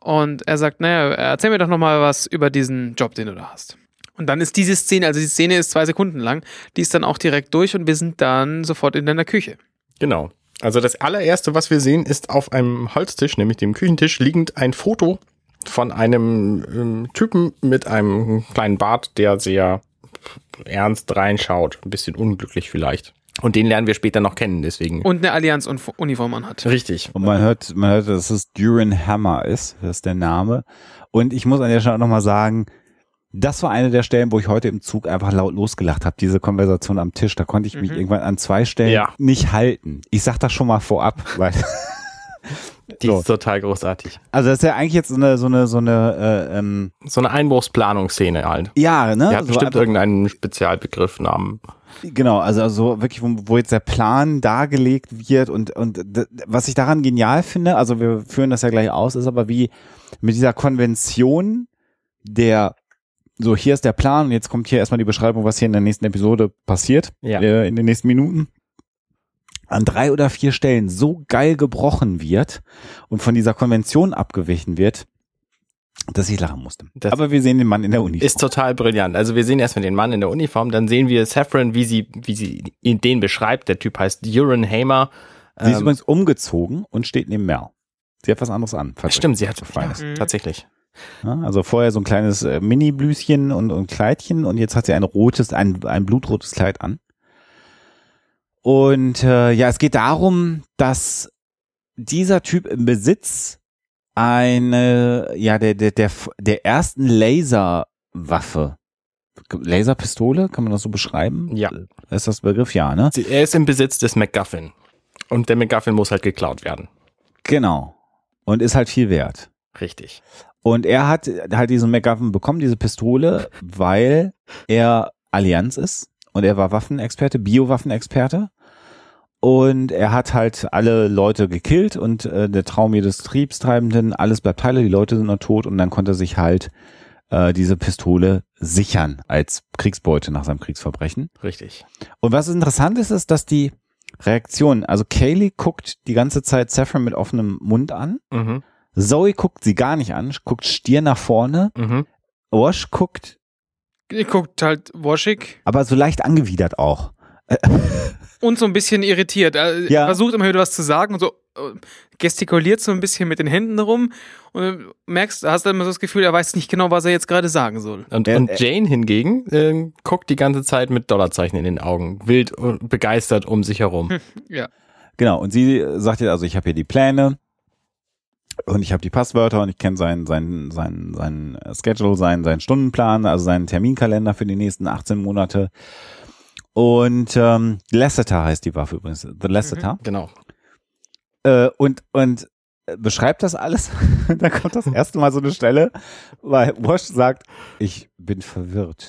Und er sagt, naja, erzähl mir doch nochmal was über diesen Job, den du da hast. Und dann ist diese Szene, also die Szene ist zwei Sekunden lang, die ist dann auch direkt durch und wir sind dann sofort in deiner Küche. Genau. Also das allererste, was wir sehen, ist auf einem Holztisch, nämlich dem Küchentisch, liegend ein Foto von einem ähm, Typen mit einem kleinen Bart, der sehr ernst reinschaut. Ein bisschen unglücklich vielleicht. Und den lernen wir später noch kennen, deswegen. Und eine Allianz-Uniform anhat. Richtig. Und man hört, man hört, dass es Duran Hammer ist. Das ist der Name. Und ich muss an der Stelle nochmal sagen, das war eine der Stellen, wo ich heute im Zug einfach laut losgelacht habe. Diese Konversation am Tisch, da konnte ich mich mhm. irgendwann an zwei Stellen ja. nicht halten. Ich sag das schon mal vorab, weil die so. ist total großartig. Also das ist ja eigentlich jetzt so eine so eine so eine äh, ähm, so eine Einbruchsplanungsszene halt. Ja, ne? Die hat so bestimmt irgendeinen Spezialbegriff Namen. Genau, also, also wirklich, wo, wo jetzt der Plan dargelegt wird und und was ich daran genial finde, also wir führen das ja gleich aus, ist aber wie mit dieser Konvention der so, hier ist der Plan und jetzt kommt hier erstmal die Beschreibung, was hier in der nächsten Episode passiert, ja. äh, in den nächsten Minuten, an drei oder vier Stellen so geil gebrochen wird und von dieser Konvention abgewichen wird, dass ich lachen musste. Das Aber wir sehen den Mann in der Uniform. Ist total brillant. Also wir sehen erstmal den Mann in der Uniform, dann sehen wir Saffron, wie sie, wie sie den beschreibt. Der Typ heißt Uran Hamer. Sie ist ähm, übrigens umgezogen und steht neben Mel. Sie hat was anderes an. Stimmt, sie hat was ja, tatsächlich. Ja, also vorher so ein kleines äh, Mini-Blüschen und, und Kleidchen und jetzt hat sie ein rotes, ein, ein blutrotes Kleid an. Und äh, ja, es geht darum, dass dieser Typ im Besitz eine, ja, der, der, der, der ersten Laserwaffe. Laserpistole, kann man das so beschreiben? Ja. Ist das Begriff? Ja, ne? Er ist im Besitz des MacGuffin. Und der MacGuffin muss halt geklaut werden. Genau. Und ist halt viel wert. Richtig. Und er hat halt diesen MacGuffin bekommen, diese Pistole, weil er Allianz ist und er war Waffenexperte, Biowaffenexperte. Und er hat halt alle Leute gekillt und äh, der Traum jedes Triebstreibenden, alles bleibt heile, die Leute sind noch tot und dann konnte er sich halt äh, diese Pistole sichern als Kriegsbeute nach seinem Kriegsverbrechen. Richtig. Und was interessant ist, ist, dass die Reaktion, also Kaylee guckt die ganze Zeit Saffron mit offenem Mund an. Mhm. Zoe guckt sie gar nicht an, guckt stier nach vorne. Mhm. Wash guckt, Ihr guckt halt waschig aber so leicht angewidert auch. und so ein bisschen irritiert. Er Ja. versucht immer wieder was zu sagen und so äh, gestikuliert so ein bisschen mit den Händen rum und du merkst, hast dann immer so das Gefühl, er weiß nicht genau, was er jetzt gerade sagen soll. Und, und er- Jane hingegen ähm, guckt die ganze Zeit mit Dollarzeichen in den Augen, wild und begeistert um sich herum. Ja. Genau, und sie sagt jetzt, also ich habe hier die Pläne und ich habe die Passwörter und ich kenne seinen sein, sein, sein Schedule, seinen, seinen Stundenplan, also seinen Terminkalender für die nächsten 18 Monate. Und ähm, Lasseter heißt die Waffe übrigens, The Lasseter. Genau. Äh, und, und beschreibt das alles. da kommt das erste Mal so eine Stelle, weil Wash sagt, ich bin verwirrt.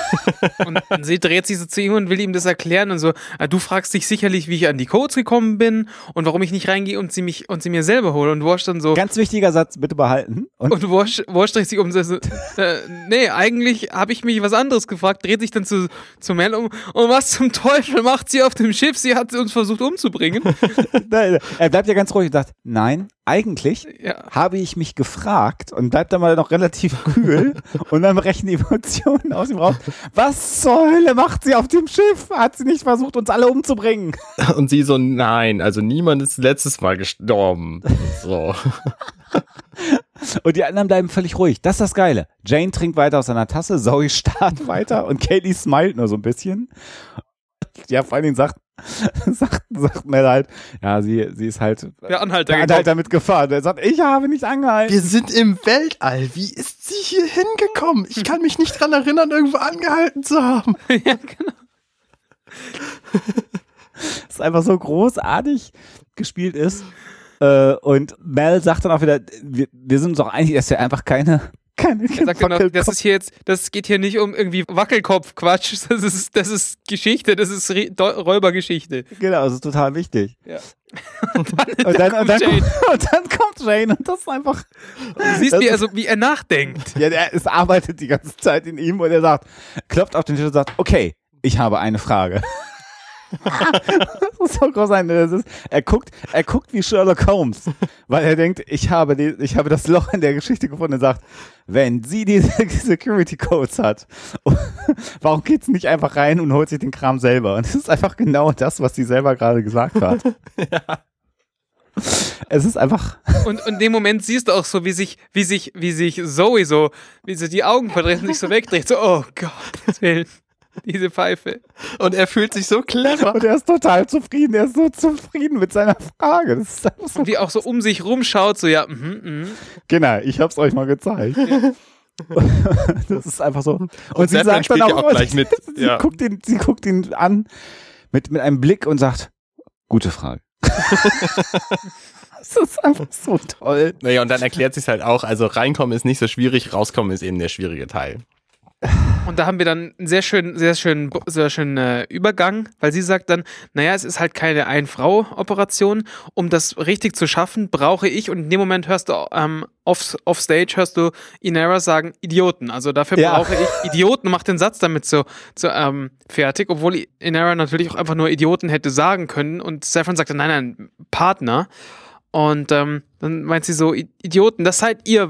Und sie dreht sich so zu ihm und will ihm das erklären und so, ah, du fragst dich sicherlich, wie ich an die Codes gekommen bin und warum ich nicht reingehe und sie mich und sie mir selber hole. Und Wash dann so, Ganz wichtiger Satz, bitte behalten. Und und Wash, Wash dreht sich um und so, äh, nee, eigentlich habe ich mich was anderes gefragt, dreht sich dann zu, zu Mel um und was zum Teufel macht sie auf dem Schiff? Sie hat uns versucht umzubringen. Er bleibt ja ganz ruhig und sagt, nein, eigentlich Ja. habe ich mich gefragt und bleibt dann mal noch relativ kühl und dann brechen die Emotionen aus ihm raus. Was zur Hölle macht sie auf dem Schiff? Hat sie nicht versucht, uns alle umzubringen? Und sie so, nein, also niemand ist letztes Mal gestorben. So. Und die anderen bleiben völlig ruhig. Das ist das Geile. Jane trinkt weiter aus seiner Tasse, Zoe starrt weiter und Kaylee smilet nur so ein bisschen. Ja, vor allen Dingen sagt, sagt, sagt Mel halt, ja, sie, sie ist halt Der Anhalter. der Anhalter mitgefahren. Er sagt, ich habe nicht angehalten. Wir sind im Weltall. Wie ist sie hier hingekommen? Ich kann mich nicht dran erinnern, irgendwo angehalten zu haben. ja, genau. Das ist einfach so großartig gespielt ist. Äh, und Mel sagt dann auch wieder, wir, wir sind uns auch einig, dass er einfach keine, keine Er sagt genau, das ist hier jetzt, das geht hier nicht um irgendwie Wackelkopf-Quatsch. Das ist, das ist Geschichte, das ist Re- Räubergeschichte. Genau, das ist total wichtig. Ja. Und dann, und, dann, Jane. und dann kommt Jane und das ist einfach, Du siehst, wie ist- er, so, wie er nachdenkt. ja, der, es arbeitet die ganze Zeit in ihm und er sagt, klopft auf den Tisch und sagt, okay, ich habe eine Frage. das so großartig. Das ist, er guckt, er guckt wie Sherlock Holmes, weil er denkt, ich habe, die, ich habe das Loch in der Geschichte gefunden und sagt, wenn sie diese Security Codes hat, warum geht sie nicht einfach rein und holt sich den Kram selber? Und es ist einfach genau das, was sie selber gerade gesagt hat. Es ist einfach, Und, und in dem Moment siehst du auch so, wie sich, wie sich, wie sich Zoe so, wie sie die Augen verdreht und sich so wegdreht. So, oh Gott, Willen. Diese Pfeife. Und er fühlt sich so clever. und er ist total zufrieden. Er ist so zufrieden mit seiner Frage. Das ist einfach so Und wie auch so um sich rumschaut, so, ja, mhm, mhm. Genau, ich hab's euch mal gezeigt. das ist einfach so. Und, Und sie sagt dann ja auch, auch gleich mit. Sie, Ja. guckt ihn, sie guckt ihn an mit, mit einem Blick und sagt, gute Frage. das ist einfach so toll. Naja, und dann erklärt sich's halt auch, also reinkommen ist nicht so schwierig, rauskommen ist eben der schwierige Teil. Und da haben wir dann einen sehr schönen, sehr schönen, sehr schönen äh, Übergang, weil sie sagt dann, naja, es ist halt keine Ein-Frau-Operation. Um das richtig zu schaffen, brauche ich, und in dem Moment hörst du ähm, off, offstage, hörst du Inara sagen, Idioten. Also dafür Ja. brauche ich Idioten, macht den Satz damit so, so ähm, fertig, obwohl Inara natürlich auch einfach nur Idioten hätte sagen können. Und Saffron sagte, nein, nein, Partner. Und ähm, dann meint sie so, "I- Idioten, das seid ihr,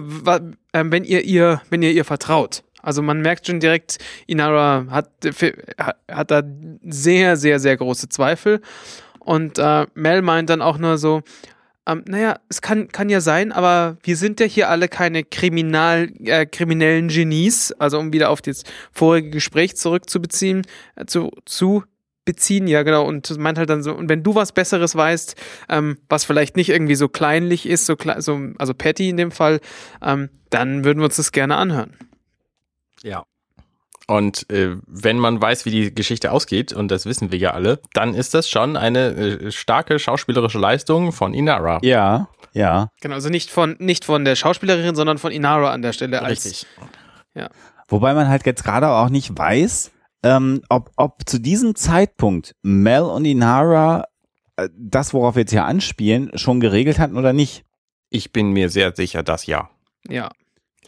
ähm, wenn ihr ihr, wenn ihr ihr vertraut. Also man merkt schon direkt, Inara hat, hat, da sehr, sehr, sehr große Zweifel. Und äh, Mel meint dann auch nur so, ähm, naja, es kann, kann ja sein, aber wir sind ja hier alle keine Kriminal, äh, kriminellen Genies. Also um wieder auf das vorige Gespräch zurückzubeziehen, äh, zu, zu beziehen, ja genau, und meint halt dann so, und wenn du was Besseres weißt, ähm, was vielleicht nicht irgendwie so kleinlich ist, so, so also Patty in dem Fall, ähm, dann würden wir uns das gerne anhören. Ja. Und äh, wenn man weiß, wie die Geschichte ausgeht, und das wissen wir ja alle, dann ist das schon eine äh, starke schauspielerische Leistung von Inara. Ja, ja. Genau, also nicht von, nicht von der Schauspielerin, sondern von Inara an der Stelle. Richtig. Als, ja. Wobei man halt jetzt gerade auch nicht weiß, ähm, ob, ob zu diesem Zeitpunkt Mel und Inara äh, das, worauf wir jetzt hier anspielen, schon geregelt hatten oder nicht. Ich bin mir sehr sicher, dass ja. Ja.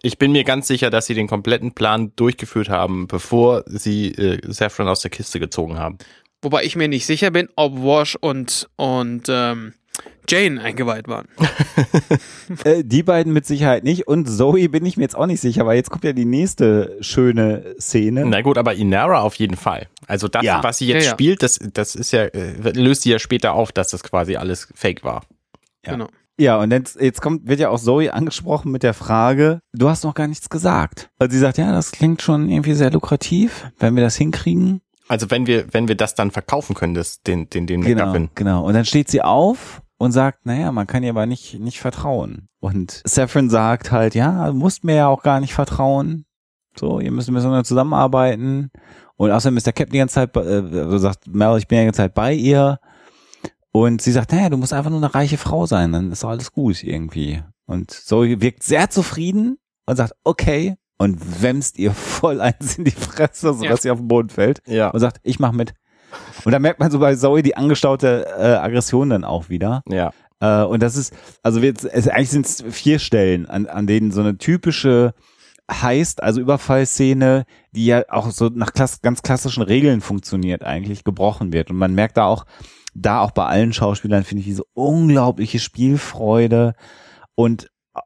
Ich bin mir ganz sicher, dass sie den kompletten Plan durchgeführt haben, bevor sie äh, Saffron aus der Kiste gezogen haben. Wobei ich mir nicht sicher bin, ob Wash und, und ähm, Jane eingeweiht waren. äh, die beiden mit Sicherheit nicht. Und Zoe bin ich mir jetzt auch nicht sicher, weil jetzt kommt ja die nächste schöne Szene. Na gut, aber Inara auf jeden Fall. Also das, ja. was sie jetzt ja, ja. spielt, das, das ist ja, äh, löst sie ja später auf, dass das quasi alles fake war. Ja. Genau. Ja, und jetzt, jetzt kommt, wird ja auch Zoe angesprochen mit der Frage, du hast noch gar nichts gesagt. Also sie sagt, ja, das klingt schon irgendwie sehr lukrativ, wenn wir das hinkriegen. Also wenn wir, wenn wir das dann verkaufen können, das, den, den, den genau, McGuffin. Genau. Und dann steht sie auf und sagt, naja, man kann ihr aber nicht, nicht vertrauen. Und Saffron sagt halt, ja, du musst mir ja auch gar nicht vertrauen. So, ihr müsst miteinander zusammenarbeiten. Und außerdem ist der Captain die ganze Zeit, äh, also sagt Mel, ich bin ja die ganze Zeit bei ihr. Und sie sagt, naja, du musst einfach nur eine reiche Frau sein, dann ist doch alles gut irgendwie. Und Zoe wirkt sehr zufrieden und sagt, okay, und wämst ihr voll eins in die Fresse, sodass ja. sie auf den Boden fällt. Ja. Und sagt, ich mach mit. Und da merkt man so bei Zoe die angestaute äh, Aggression dann auch wieder. Ja. Äh, und das ist, also wir, es, eigentlich sind es vier Stellen, an, an denen so eine typische heißt, also Überfallszene, die ja auch so nach klass ganz klassischen Regeln funktioniert, eigentlich gebrochen wird. Und man merkt da auch, da auch bei allen Schauspielern finde ich diese unglaubliche Spielfreude und äh,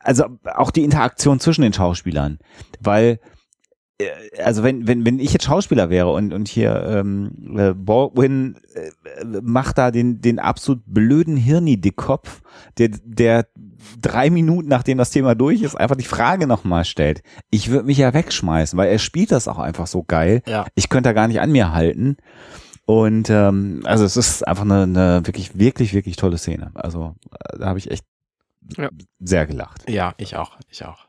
also auch die Interaktion zwischen den Schauspielern, weil äh, also wenn wenn wenn ich jetzt Schauspieler wäre und und hier ähm, äh, Baldwin äh, macht da den den absolut blöden Hirni-Dickkopf, der der drei Minuten nachdem das Thema durch ist einfach die Frage nochmal stellt. Ich würde mich ja wegschmeißen, weil er spielt das auch einfach so geil. Ja. Ich könnte da gar nicht an mir halten. Und ähm, also es ist einfach eine, eine wirklich, wirklich, wirklich tolle Szene. Also äh, da habe ich echt ja. sehr gelacht. Ja, ich auch, ich auch.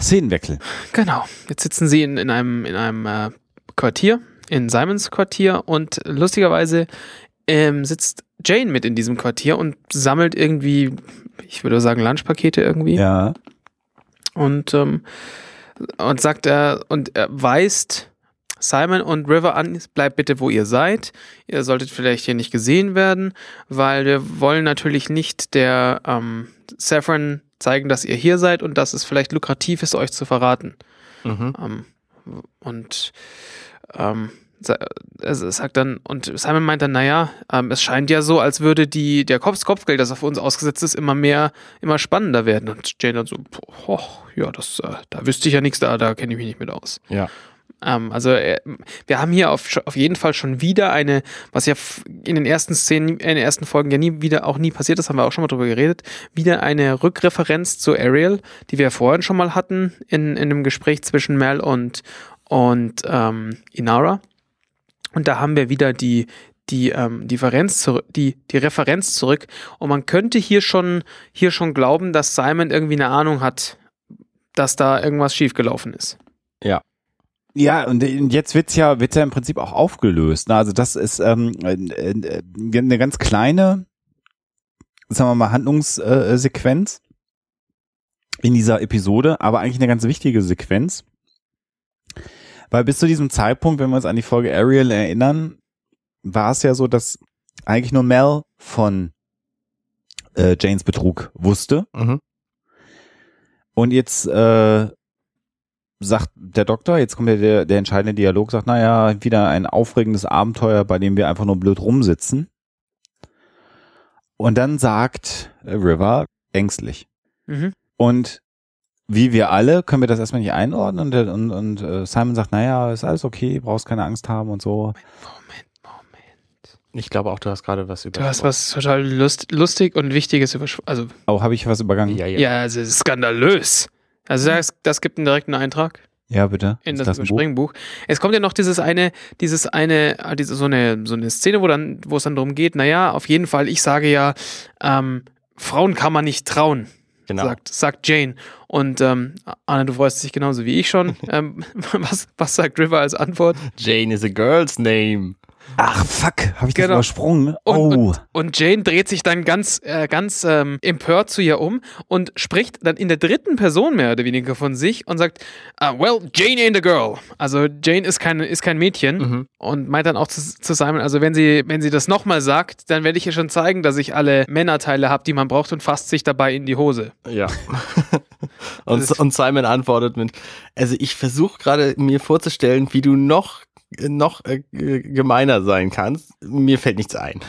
Szenenwechsel. Genau. Jetzt sitzen sie in, in einem, in einem äh, Quartier, in Simons Quartier und lustigerweise ähm, sitzt Jane mit in diesem Quartier und sammelt irgendwie, ich würde sagen, Lunchpakete irgendwie. Ja. Und, ähm, und sagt er, und er weist Simon und River an, bleibt bitte, wo ihr seid. Ihr solltet vielleicht hier nicht gesehen werden, weil wir wollen natürlich nicht der ähm, Saffron zeigen, dass ihr hier seid und dass es vielleicht lukrativ ist, euch zu verraten. Mhm. Ähm, und ähm, er sagt dann, und Simon meint dann, naja, ähm, es scheint ja so, als würde die, der Kopf, Kopfgeld, das auf uns ausgesetzt ist, immer mehr, immer spannender werden. Und Jane dann so, oh, ja, das, äh, da wüsste ich ja nichts, da, da kenne ich mich nicht mit aus. Ja. Ähm, also äh, wir haben hier auf, auf jeden Fall schon wieder eine, was ja in den ersten Szenen, in den ersten Folgen ja nie wieder auch nie passiert ist, haben wir auch schon mal drüber geredet, wieder eine Rückreferenz zu Ariel, die wir vorhin schon mal hatten in, in dem Gespräch zwischen Mel und, und ähm, Inara. Und da haben wir wieder die, die ähm, Differenz zurück, die, die Referenz zurück. Und man könnte hier schon, hier schon glauben, dass Simon irgendwie eine Ahnung hat, dass da irgendwas schiefgelaufen ist. Ja. Ja, und jetzt wird's ja, wird's ja im Prinzip auch aufgelöst. Ne? Also das ist ähm, äh, äh, eine ganz kleine, sagen wir mal, Handlungssequenz in dieser Episode, aber eigentlich eine ganz wichtige Sequenz. Weil bis zu diesem Zeitpunkt, wenn wir uns an die Folge Ariel erinnern, war es ja so, dass eigentlich nur Mel von äh, Janes Betrug wusste. Mhm. Und jetzt äh, sagt der Doktor, jetzt kommt ja der, der entscheidende Dialog, sagt, naja, wieder ein aufregendes Abenteuer, bei dem wir einfach nur blöd rumsitzen. Und dann sagt River ängstlich. Mhm. Und wie wir alle können wir das erstmal nicht einordnen und, und, und äh, Simon sagt, naja, ist alles okay, brauchst keine Angst haben und so. Moment, Moment. Ich glaube auch, du hast gerade was über. Du hast was total lust, lustig und Wichtiges über. Also, oh, habe ich was übergangen? Ja, ja. ja also skandalös. Also das, das gibt einen direkten Eintrag. Ja, bitte. In das, das Überspringbuch. Es kommt ja noch dieses eine, dieses eine, ah, diese, so eine, so eine Szene, wo dann, wo es dann darum geht, naja, auf jeden Fall, ich sage ja, ähm, Frauen kann man nicht trauen. Genau. Sagt, sagt Jane. Und ähm, Anna, du freust dich genauso wie ich schon. ähm, was, was sagt River als Antwort? Jane is a girl's name. Ach fuck, habe ich genau. das übersprungen? Oh. Und, und, und, Jane dreht sich dann ganz, äh, ganz ähm, empört zu ihr um und spricht dann in der dritten Person mehr oder weniger von sich und sagt, uh, well, Jane ain't a girl. Also Jane ist kein, ist kein Mädchen mhm. und meint dann auch zu, zu Simon, also wenn sie, wenn sie das nochmal sagt, dann werde ich ihr schon zeigen, dass ich alle Männerteile habe, die man braucht und fasst sich dabei in die Hose. Ja. und, und Simon antwortet mit, also ich versuche gerade mir vorzustellen, wie du noch noch äh, gemeiner sein kannst. Mir fällt nichts ein.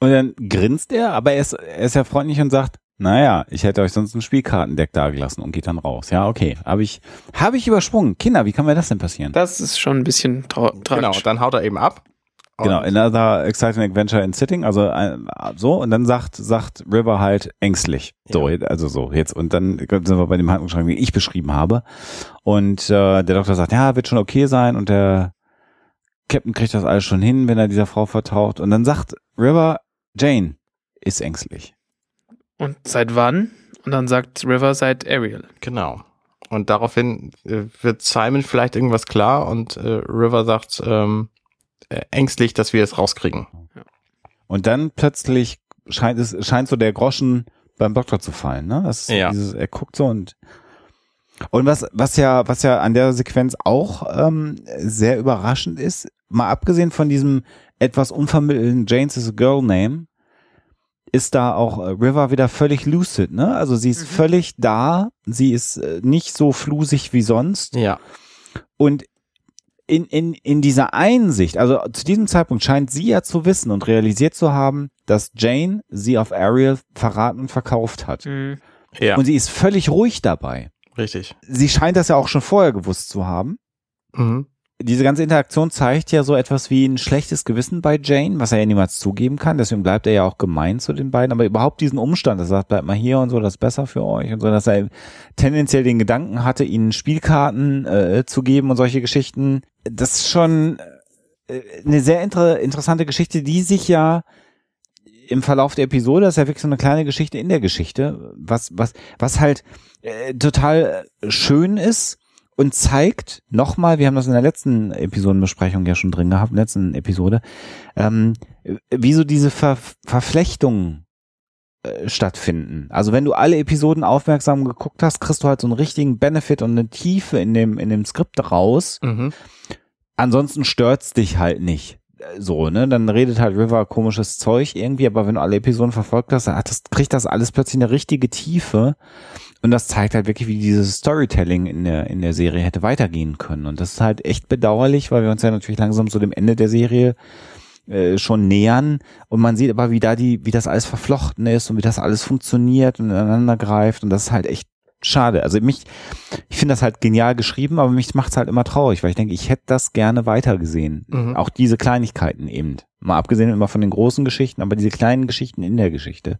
Und dann grinst er, aber er ist, er ist ja freundlich und sagt, naja, ich hätte euch sonst ein Spielkartendeck dagelassen und geht dann raus. Ja, okay. Habe ich, habe ich übersprungen. Kinder, wie kann mir das denn passieren? Das ist schon ein bisschen tra tragisch. Genau, dann haut er eben ab. Genau, another exciting adventure in sitting, also äh, so und dann sagt sagt River halt ängstlich. So, ja. also so jetzt und dann sind wir bei dem Handlungsschrank, wie ich beschrieben habe. Und äh, der Doktor sagt, ja, wird schon okay sein und der Captain kriegt das alles schon hin, wenn er dieser Frau vertraut. Und dann sagt River, Jane ist ängstlich. Und seit wann? Und dann sagt River seit Ariel. Genau. Und daraufhin äh, wird Simon vielleicht irgendwas klar und äh, River sagt ähm, äh, ängstlich, dass wir es rauskriegen. Und dann plötzlich scheint es scheint so der Groschen beim Doktor zu fallen. Ne? Das ja. dieses, er guckt so und und was, was ja, was ja an der Sequenz auch ähm, sehr überraschend ist, mal abgesehen von diesem etwas unvermittelten Jane's is a Girl Name, ist da auch äh, River wieder völlig lucid, ne? Also sie ist mhm. völlig da, sie ist äh, nicht so flusig wie sonst. Ja. Und in, in, in dieser Einsicht, also zu diesem Zeitpunkt scheint sie ja zu wissen und realisiert zu haben, dass Jane sie auf Ariel verraten und verkauft hat. Mhm. Ja. Und sie ist völlig ruhig dabei. Richtig. Sie scheint das ja auch schon vorher gewusst zu haben. Mhm. Diese ganze Interaktion zeigt ja so etwas wie ein schlechtes Gewissen bei Jane, was er ja niemals zugeben kann. Deswegen bleibt er ja auch gemein zu den beiden. Aber überhaupt diesen Umstand, dass er sagt, bleibt mal hier und so, das ist besser für euch und so, dass er tendenziell den Gedanken hatte, ihnen Spielkarten äh, zu geben und solche Geschichten. Das ist schon äh, eine sehr inter interessante Geschichte, die sich ja im Verlauf der Episode, das ist ja wirklich so eine kleine Geschichte in der Geschichte, was, was, was halt äh, total schön ist und zeigt nochmal, wir haben das in der letzten Episodenbesprechung ja schon drin gehabt, in der letzten Episode, ähm, wie so diese Ver Verflechtungen äh, stattfinden. Also wenn du alle Episoden aufmerksam geguckt hast, kriegst du halt so einen richtigen Benefit und eine Tiefe in dem, in dem Skript raus. Mhm. Ansonsten stört's dich halt nicht so, ne? Dann redet halt River komisches Zeug irgendwie, aber wenn du alle Episoden verfolgt hast, dann hat das, kriegt das alles plötzlich eine richtige Tiefe. Und das zeigt halt wirklich, wie dieses Storytelling in der, in der Serie hätte weitergehen können. Und das ist halt echt bedauerlich, weil wir uns ja natürlich langsam zu dem Ende der Serie äh, schon nähern. Und man sieht aber, wie da die, wie das alles verflochten ist und wie das alles funktioniert und ineinander greift. Und das ist halt echt schade. Also mich, ich finde das halt genial geschrieben, aber mich macht's halt immer traurig, weil ich denke, ich hätte das gerne weitergesehen. Mhm. Auch diese Kleinigkeiten eben. Mal abgesehen immer von den großen Geschichten, aber diese kleinen Geschichten in der Geschichte.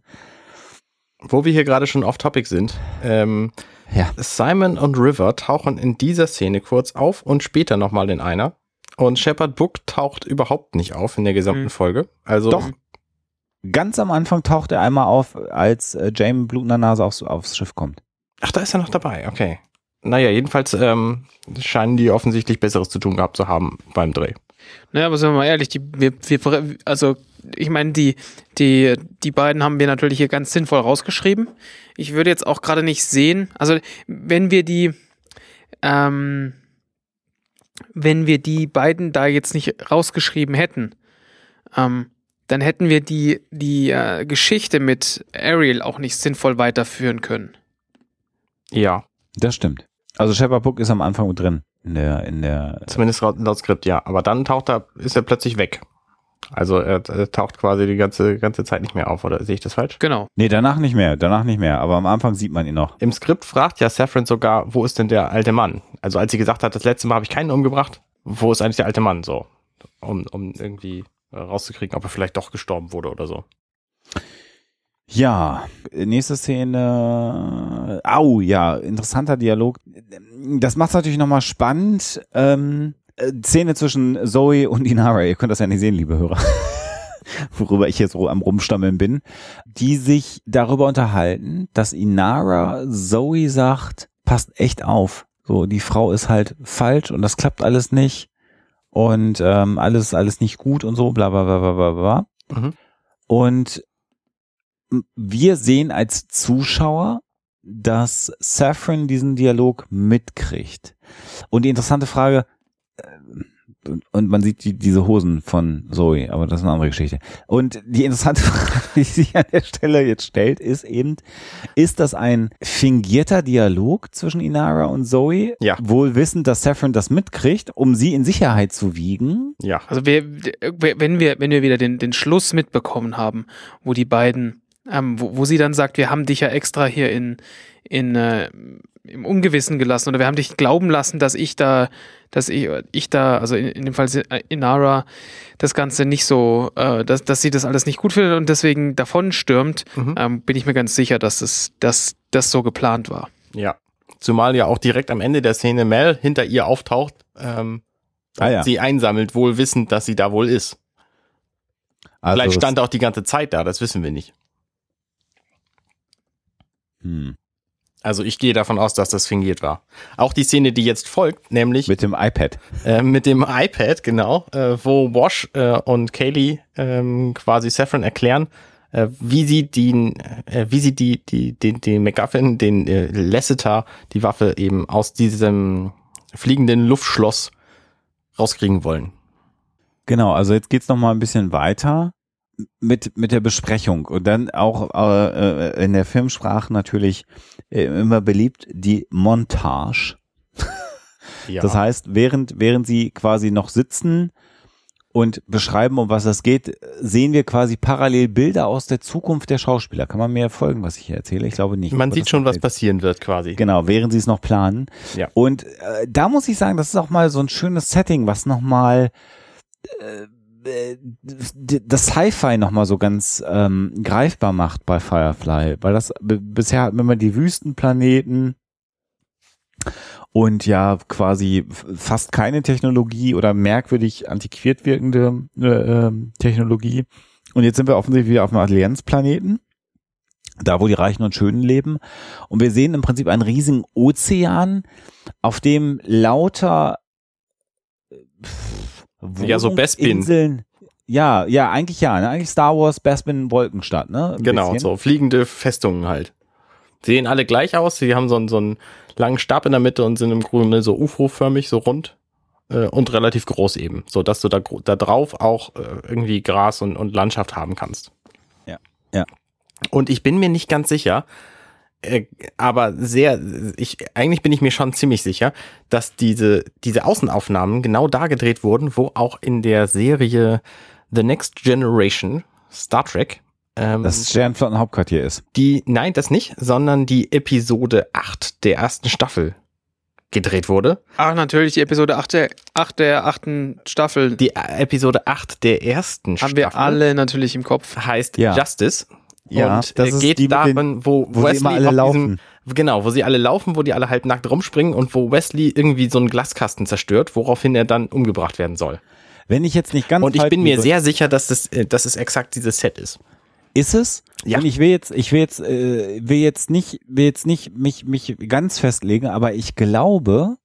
Wo wir hier gerade schon off-topic sind, ähm, ja. Simon und River tauchen in dieser Szene kurz auf und später nochmal in einer. Und Shepard Book taucht überhaupt nicht auf in der gesamten mhm. Folge. Also Doch. Ganz am Anfang taucht er einmal auf, als äh, James blutender Nase aufs, aufs Schiff kommt. Ach, da ist er noch dabei, okay. Naja, jedenfalls ähm, scheinen die offensichtlich Besseres zu tun gehabt zu haben beim Dreh. Naja, aber sagen wir mal ehrlich, die, wir, wir, also ich meine, die, die, die beiden haben wir natürlich hier ganz sinnvoll rausgeschrieben. Ich würde jetzt auch gerade nicht sehen, also wenn wir die, ähm, wenn wir die beiden da jetzt nicht rausgeschrieben hätten, ähm, dann hätten wir die, die äh, Geschichte mit Ariel auch nicht sinnvoll weiterführen können. Ja. Das stimmt. Also Shepard Book ist am Anfang drin in der in der zumindest laut, laut Skript ja, aber dann taucht er ist er plötzlich weg. Also er, er, taucht quasi die ganze ganze Zeit nicht mehr auf, oder sehe ich das falsch? Genau. Nee, danach nicht mehr, danach nicht mehr, aber am Anfang sieht man ihn noch. Im Skript fragt ja Saffron sogar, wo ist denn der alte Mann? Also als sie gesagt hat, das letzte Mal habe ich keinen umgebracht, wo ist eigentlich der alte Mann so? Um um irgendwie rauszukriegen, ob er vielleicht doch gestorben wurde oder so. Ja, nächste Szene. Au, ja, interessanter Dialog. Das macht es natürlich nochmal spannend. Ähm, Szene zwischen Zoe und Inara. Ihr könnt das ja nicht sehen, liebe Hörer. worüber ich jetzt so am Rumstammeln bin, die sich darüber unterhalten, dass Inara Zoe sagt, passt echt auf. So, die Frau ist halt falsch und das klappt alles nicht und ähm, alles, alles nicht gut und so, bla bla bla bla bla bla. Mhm. Und wir sehen als Zuschauer, dass Saffron diesen Dialog mitkriegt. Und die interessante Frage, äh, und man sieht die, diese Hosen von Zoe, aber das ist eine andere Geschichte. Und die interessante Frage, die sich an der Stelle jetzt stellt, ist eben, ist das ein fingierter Dialog zwischen Inara und Zoe? Ja. Wohl wissend, dass Saffron das mitkriegt, um sie in Sicherheit zu wiegen? Ja. Also wir, wenn wir, wenn wir wieder den, den Schluss mitbekommen haben, wo die beiden, ähm, wo, wo sie dann sagt, wir haben dich ja extra hier in, in, äh, im Ungewissen gelassen oder wir haben dich glauben lassen, dass ich da, dass ich, ich da, also in, in dem Fall Inara, das Ganze nicht so, äh, dass, dass sie das alles nicht gut findet und deswegen davon stürmt, mhm. ähm, bin ich mir ganz sicher, dass das, dass das so geplant war. Ja. Zumal ja auch direkt am Ende der Szene Mel hinter ihr auftaucht, ähm, ah, ja. sie einsammelt, wohl wissend, dass sie da wohl ist. Also Vielleicht stand auch die ganze Zeit da, das wissen wir nicht. Hm. Also ich gehe davon aus, dass das fingiert war. Auch die Szene, die jetzt folgt, nämlich mit dem iPad. Äh, mit dem iPad, genau, äh, wo Wash äh, und Kaylee ähm, quasi Saffron erklären, äh, wie sie den, äh, wie sie die, die, den, den McGuffin, den äh, Lasseter, die Waffe eben aus diesem fliegenden Luftschloss rauskriegen wollen. Genau, also jetzt geht's noch mal ein bisschen weiter mit, mit der Besprechung und dann auch äh, äh, in der Filmsprache natürlich äh, immer beliebt die Montage. ja. Das heißt, während, während sie quasi noch sitzen und beschreiben, um was es geht, sehen wir quasi parallel Bilder aus der Zukunft der Schauspieler. Kann man mir folgen, was ich hier erzähle? Ich glaube nicht. Man sieht schon, was passieren wird quasi. Genau, während sie es noch planen. Ja. Und äh, da muss ich sagen, das ist auch mal so ein schönes Setting, was nochmal äh, das Sci-Fi nochmal so ganz ähm, greifbar macht bei Firefly, weil das bisher hatten wir immer die Wüstenplaneten und ja quasi fast keine Technologie oder merkwürdig antiquiert wirkende äh, ähm, Technologie. Und jetzt sind wir offensichtlich wieder auf einem Allianzplaneten, da wo die Reichen und Schönen leben. Und wir sehen im Prinzip einen riesigen Ozean, auf dem lauter ja, so Bespin. Inseln. Ja, ja, eigentlich ja. Ne? Eigentlich Star Wars, Bespin, Wolkenstadt, ne? Ein genau, bisschen. so fliegende Festungen halt. Sehen alle gleich aus. Sie haben so, einen, so einen langen Stab in der Mitte und sind im Grunde so UFO-förmig, so rund äh, und relativ groß eben, so dass du da, da drauf auch äh, irgendwie Gras und, und Landschaft haben kannst. Ja, ja. Und ich bin mir nicht ganz sicher, äh, aber sehr, ich, eigentlich bin ich mir schon ziemlich sicher, dass diese, diese Außenaufnahmen genau da gedreht wurden, wo auch in der Serie The Next Generation Star Trek ähm, das Sternflottenhauptquartier ist. Die, nein, das nicht, sondern die Episode 8 der ersten Staffel gedreht wurde. Ach, natürlich, die Episode 8 der, 8 der achten Staffel. Die äh, Episode 8 der ersten Haben Staffel. Haben wir alle natürlich im Kopf. Heißt ja. Justice. Ja, und das geht die darin, wo, wo Wesley alle laufen. Diesem, genau, wo sie alle laufen, wo die alle halb nackt rumspringen und wo Wesley irgendwie so einen Glaskasten zerstört, woraufhin er dann umgebracht werden soll. Wenn ich jetzt nicht ganz Und ich bin mir sehr sicher, dass das, äh, dass es exakt dieses Set ist. Ist es? Ja. Und ich will jetzt, ich will jetzt, äh, will jetzt nicht, will jetzt nicht mich, mich ganz festlegen, aber ich glaube.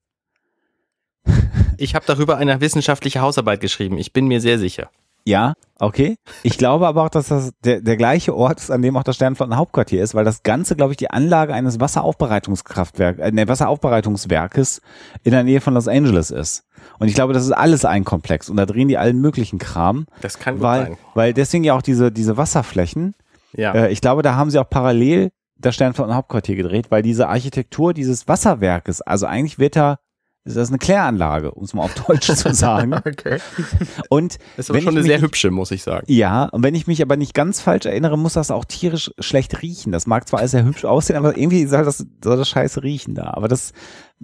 ich habe darüber eine wissenschaftliche Hausarbeit geschrieben. Ich bin mir sehr sicher. Ja, okay. Ich glaube aber auch, dass das der, der gleiche Ort ist, an dem auch das Sternflottenhauptquartier ist, weil das Ganze, glaube ich, die Anlage eines Wasseraufbereitungskraftwerks, äh, ne, Wasseraufbereitungswerkes in der Nähe von Los Angeles ist. Und ich glaube, das ist alles ein Komplex und da drehen die allen möglichen Kram. Das kann gut weil, sein. Weil deswegen ja auch diese, diese Wasserflächen. Ja. Äh, ich glaube, da haben sie auch parallel das Sternflottenhauptquartier gedreht, weil diese Architektur dieses Wasserwerkes, also eigentlich wird da das ist eine Kläranlage, um es mal auf Deutsch zu sagen. okay. Und das ist aber schon eine mich, sehr hübsche, muss ich sagen. Ja, und wenn ich mich aber nicht ganz falsch erinnere, muss das auch tierisch schlecht riechen. Das mag zwar alles sehr hübsch aussehen, aber irgendwie soll das, soll das scheiße riechen da. Aber das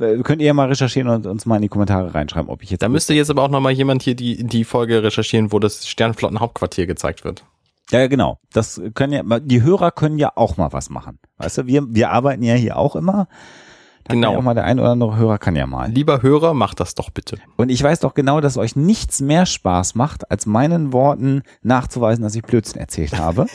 äh, könnt ihr ja mal recherchieren und uns mal in die Kommentare reinschreiben, ob ich jetzt. Da müsste jetzt aber auch nochmal jemand hier die, die Folge recherchieren, wo das Sternflottenhauptquartier gezeigt wird. Ja, genau. Das können ja, die Hörer können ja auch mal was machen. Weißt du, wir, wir arbeiten ja hier auch immer. Genau. Mal der ein oder andere Hörer kann ja mal. Lieber Hörer, macht das doch bitte. Und ich weiß doch genau, dass euch nichts mehr Spaß macht, als meinen Worten nachzuweisen, dass ich Blödsinn erzählt habe.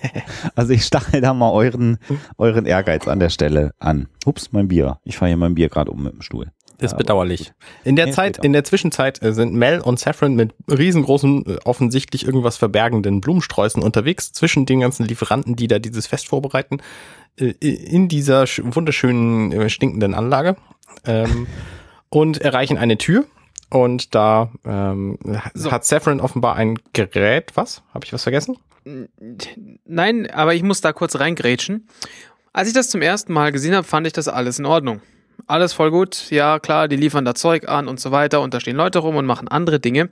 also ich stachel da mal euren, euren Ehrgeiz an der Stelle an. Ups, mein Bier. Ich fahre hier mein Bier gerade um mit dem Stuhl. Ist bedauerlich. In der Zeit, in der Zwischenzeit äh, sind Mel und Saffron mit riesengroßen, äh, offensichtlich irgendwas verbergenden Blumensträußen unterwegs zwischen den ganzen Lieferanten, die da dieses Fest vorbereiten, in dieser wunderschönen, stinkenden Anlage ähm, und erreichen eine Tür. Und da ähm, so. hat Saffron offenbar ein Gerät. Was? Habe ich was vergessen? Nein, aber ich muss da kurz reingrätschen. Als ich das zum ersten Mal gesehen habe, fand ich das alles in Ordnung alles voll gut. Ja, klar, die liefern da Zeug an und so weiter und da stehen Leute rum und machen andere Dinge.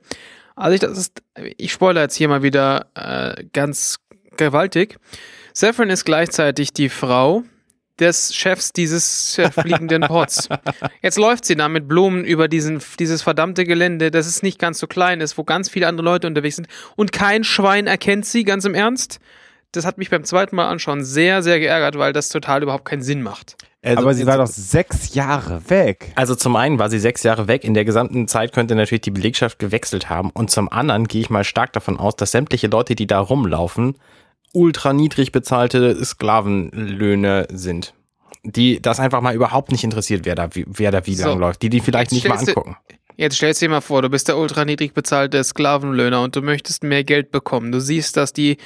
Also ich, das ist, ich spoilere jetzt hier mal wieder äh, ganz gewaltig. Saffron ist gleichzeitig die Frau des Chefs dieses fliegenden Pots. Jetzt läuft sie da mit Blumen über diesen, dieses verdammte Gelände, das ist nicht ganz so klein ist, wo ganz viele andere Leute unterwegs sind und kein Schwein erkennt sie, ganz im Ernst. Das hat mich beim zweiten Mal anschauen sehr, sehr geärgert, weil das total überhaupt keinen Sinn macht. Also, aber sie war doch sechs Jahre weg. Also zum einen war sie sechs Jahre weg. In der gesamten Zeit könnte natürlich die Belegschaft gewechselt haben. Und zum anderen gehe ich mal stark davon aus, dass sämtliche Leute, die da rumlaufen, ultra niedrig bezahlte Sklavenlöhne sind. Die das einfach mal überhaupt nicht interessiert, wer da wie, wer da wie so, lang läuft. Die die vielleicht nicht mal angucken. Jetzt stellst du dir mal vor, du bist der ultra niedrig bezahlte Sklavenlöhner und du möchtest mehr Geld bekommen. Du siehst, dass die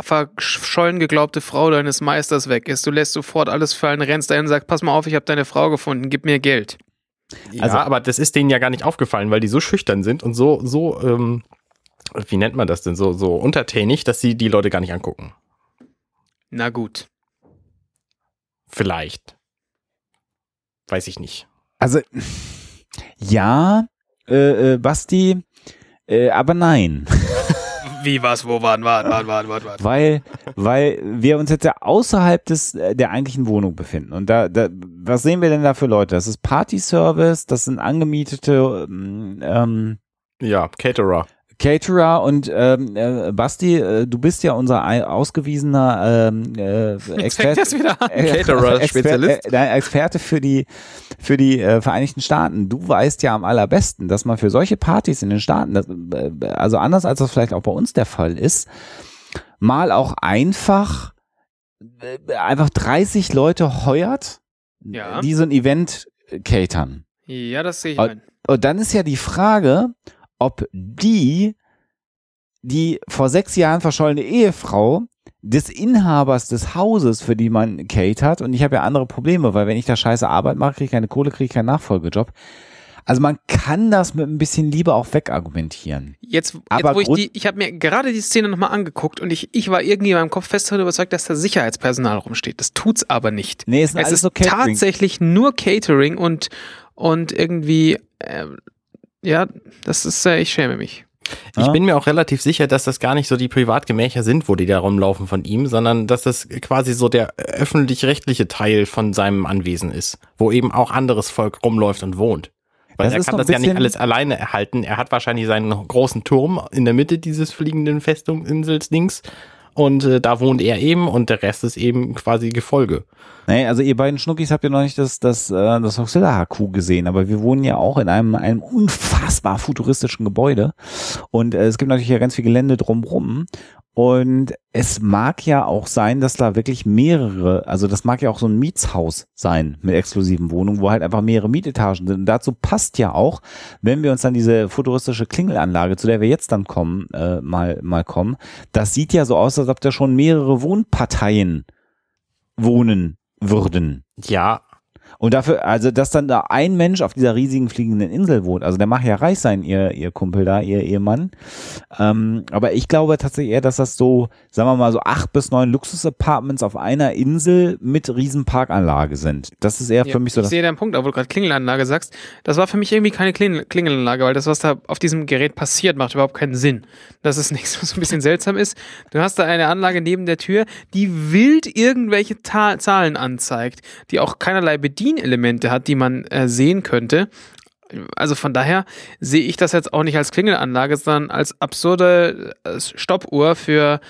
verschollen geglaubte Frau deines Meisters weg ist. Du lässt sofort alles fallen, rennst dahin und sagst, pass mal auf, ich habe deine Frau gefunden, gib mir Geld. Ja, also, aber das ist denen ja gar nicht aufgefallen, weil die so schüchtern sind und so, so, ähm, wie nennt man das denn, so, so untertänig, dass sie die Leute gar nicht angucken. Na gut. Vielleicht. Weiß ich nicht. Also, ja, äh, äh, Basti, äh, aber nein. Wie, was, wo, wann, wann, wann, wann, wann, wann. Weil, weil wir uns jetzt ja außerhalb des, äh, der eigentlichen Wohnung befinden. Und da, da, was sehen wir denn da für Leute? Das ist Party-Service, das sind angemietete, ähm, ähm ja, Caterer. Caterer und ähm, äh, Basti, äh, du bist ja unser ausgewiesener ähm, äh, Experte, äh, Caterer-Spezialist. Äh, Experte für die für die äh, Vereinigten Staaten. Du weißt ja am allerbesten, dass man für solche Partys in den Staaten, das, äh, also anders als das vielleicht auch bei uns der Fall ist, mal auch einfach äh, einfach 30 Leute heuert, ja. die so ein Event catern. Ja, das sehe ich und, und dann ist ja die Frage, ob die, die vor sechs Jahren verschollene Ehefrau des Inhabers des Hauses, für die man Kate hat, und ich habe ja andere Probleme, weil wenn ich da scheiße Arbeit mache, kriege ich keine Kohle, kriege ich keinen Nachfolgejob. Also man kann das mit ein bisschen Liebe auch wegargumentieren. Jetzt, Aber jetzt wo ich die, ich habe mir gerade die Szene nochmal angeguckt und ich, ich war irgendwie in meinem Kopf fest davon überzeugt, dass da Sicherheitspersonal rumsteht. Das tut's aber nicht. Nee, es, es ist so tatsächlich nur Catering und, und irgendwie äh, ja, das ist, äh, ich schäme mich. Ich bin mir auch relativ sicher, dass das gar nicht so die Privatgemächer sind, wo die da rumlaufen von ihm, sondern dass das quasi so der öffentlich-rechtliche Teil von seinem Anwesen ist, wo eben auch anderes Volk rumläuft und wohnt. Weil das er kann das ja nicht alles alleine erhalten. Er hat wahrscheinlich seinen großen Turm in der Mitte dieses fliegenden Festungsinsels-Dings und äh, da wohnt er eben und der Rest ist eben quasi Gefolge. Nee, also ihr beiden Schnuckis habt ja noch nicht das, das, äh, das Hoxilla HQ gesehen, aber wir wohnen ja auch in einem, einem unfassbar futuristischen Gebäude. Und äh, es gibt natürlich ja ganz viel Gelände drumrum. Und es mag ja auch sein, dass da wirklich mehrere, also das mag ja auch so ein Mietshaus sein mit exklusiven Wohnungen, wo halt einfach mehrere Mietetagen sind. Und dazu passt ja auch, wenn wir uns dann diese futuristische Klingelanlage, zu der wir jetzt dann kommen, äh, mal, mal kommen, das sieht ja so aus, als ob da schon mehrere Wohnparteien wohnen würden. Ja, und dafür, also, dass dann da ein Mensch auf dieser riesigen fliegenden Insel wohnt, also der mag ja reich sein, ihr, ihr Kumpel da, ihr Ehemann. Ähm, aber ich glaube tatsächlich eher, dass das so, sagen wir mal, so acht bis neun Luxus-Apartments auf einer Insel mit riesen Parkanlage sind. Das ist eher ja, für mich so. Ich sehe deinen Punkt, obwohl du gerade Klingelanlage sagst. Das war für mich irgendwie keine Klingelanlage, weil das, was da auf diesem Gerät passiert, macht überhaupt keinen Sinn. Das ist nichts, was ein bisschen seltsam ist. Du hast da eine Anlage neben der Tür, die wild irgendwelche Ta Zahlen anzeigt, die auch keinerlei Bedienung Bedienelemente hat, die man äh, sehen könnte. Also von daher sehe ich das jetzt auch nicht als Klingelanlage, sondern als absurde äh, Stoppuhr für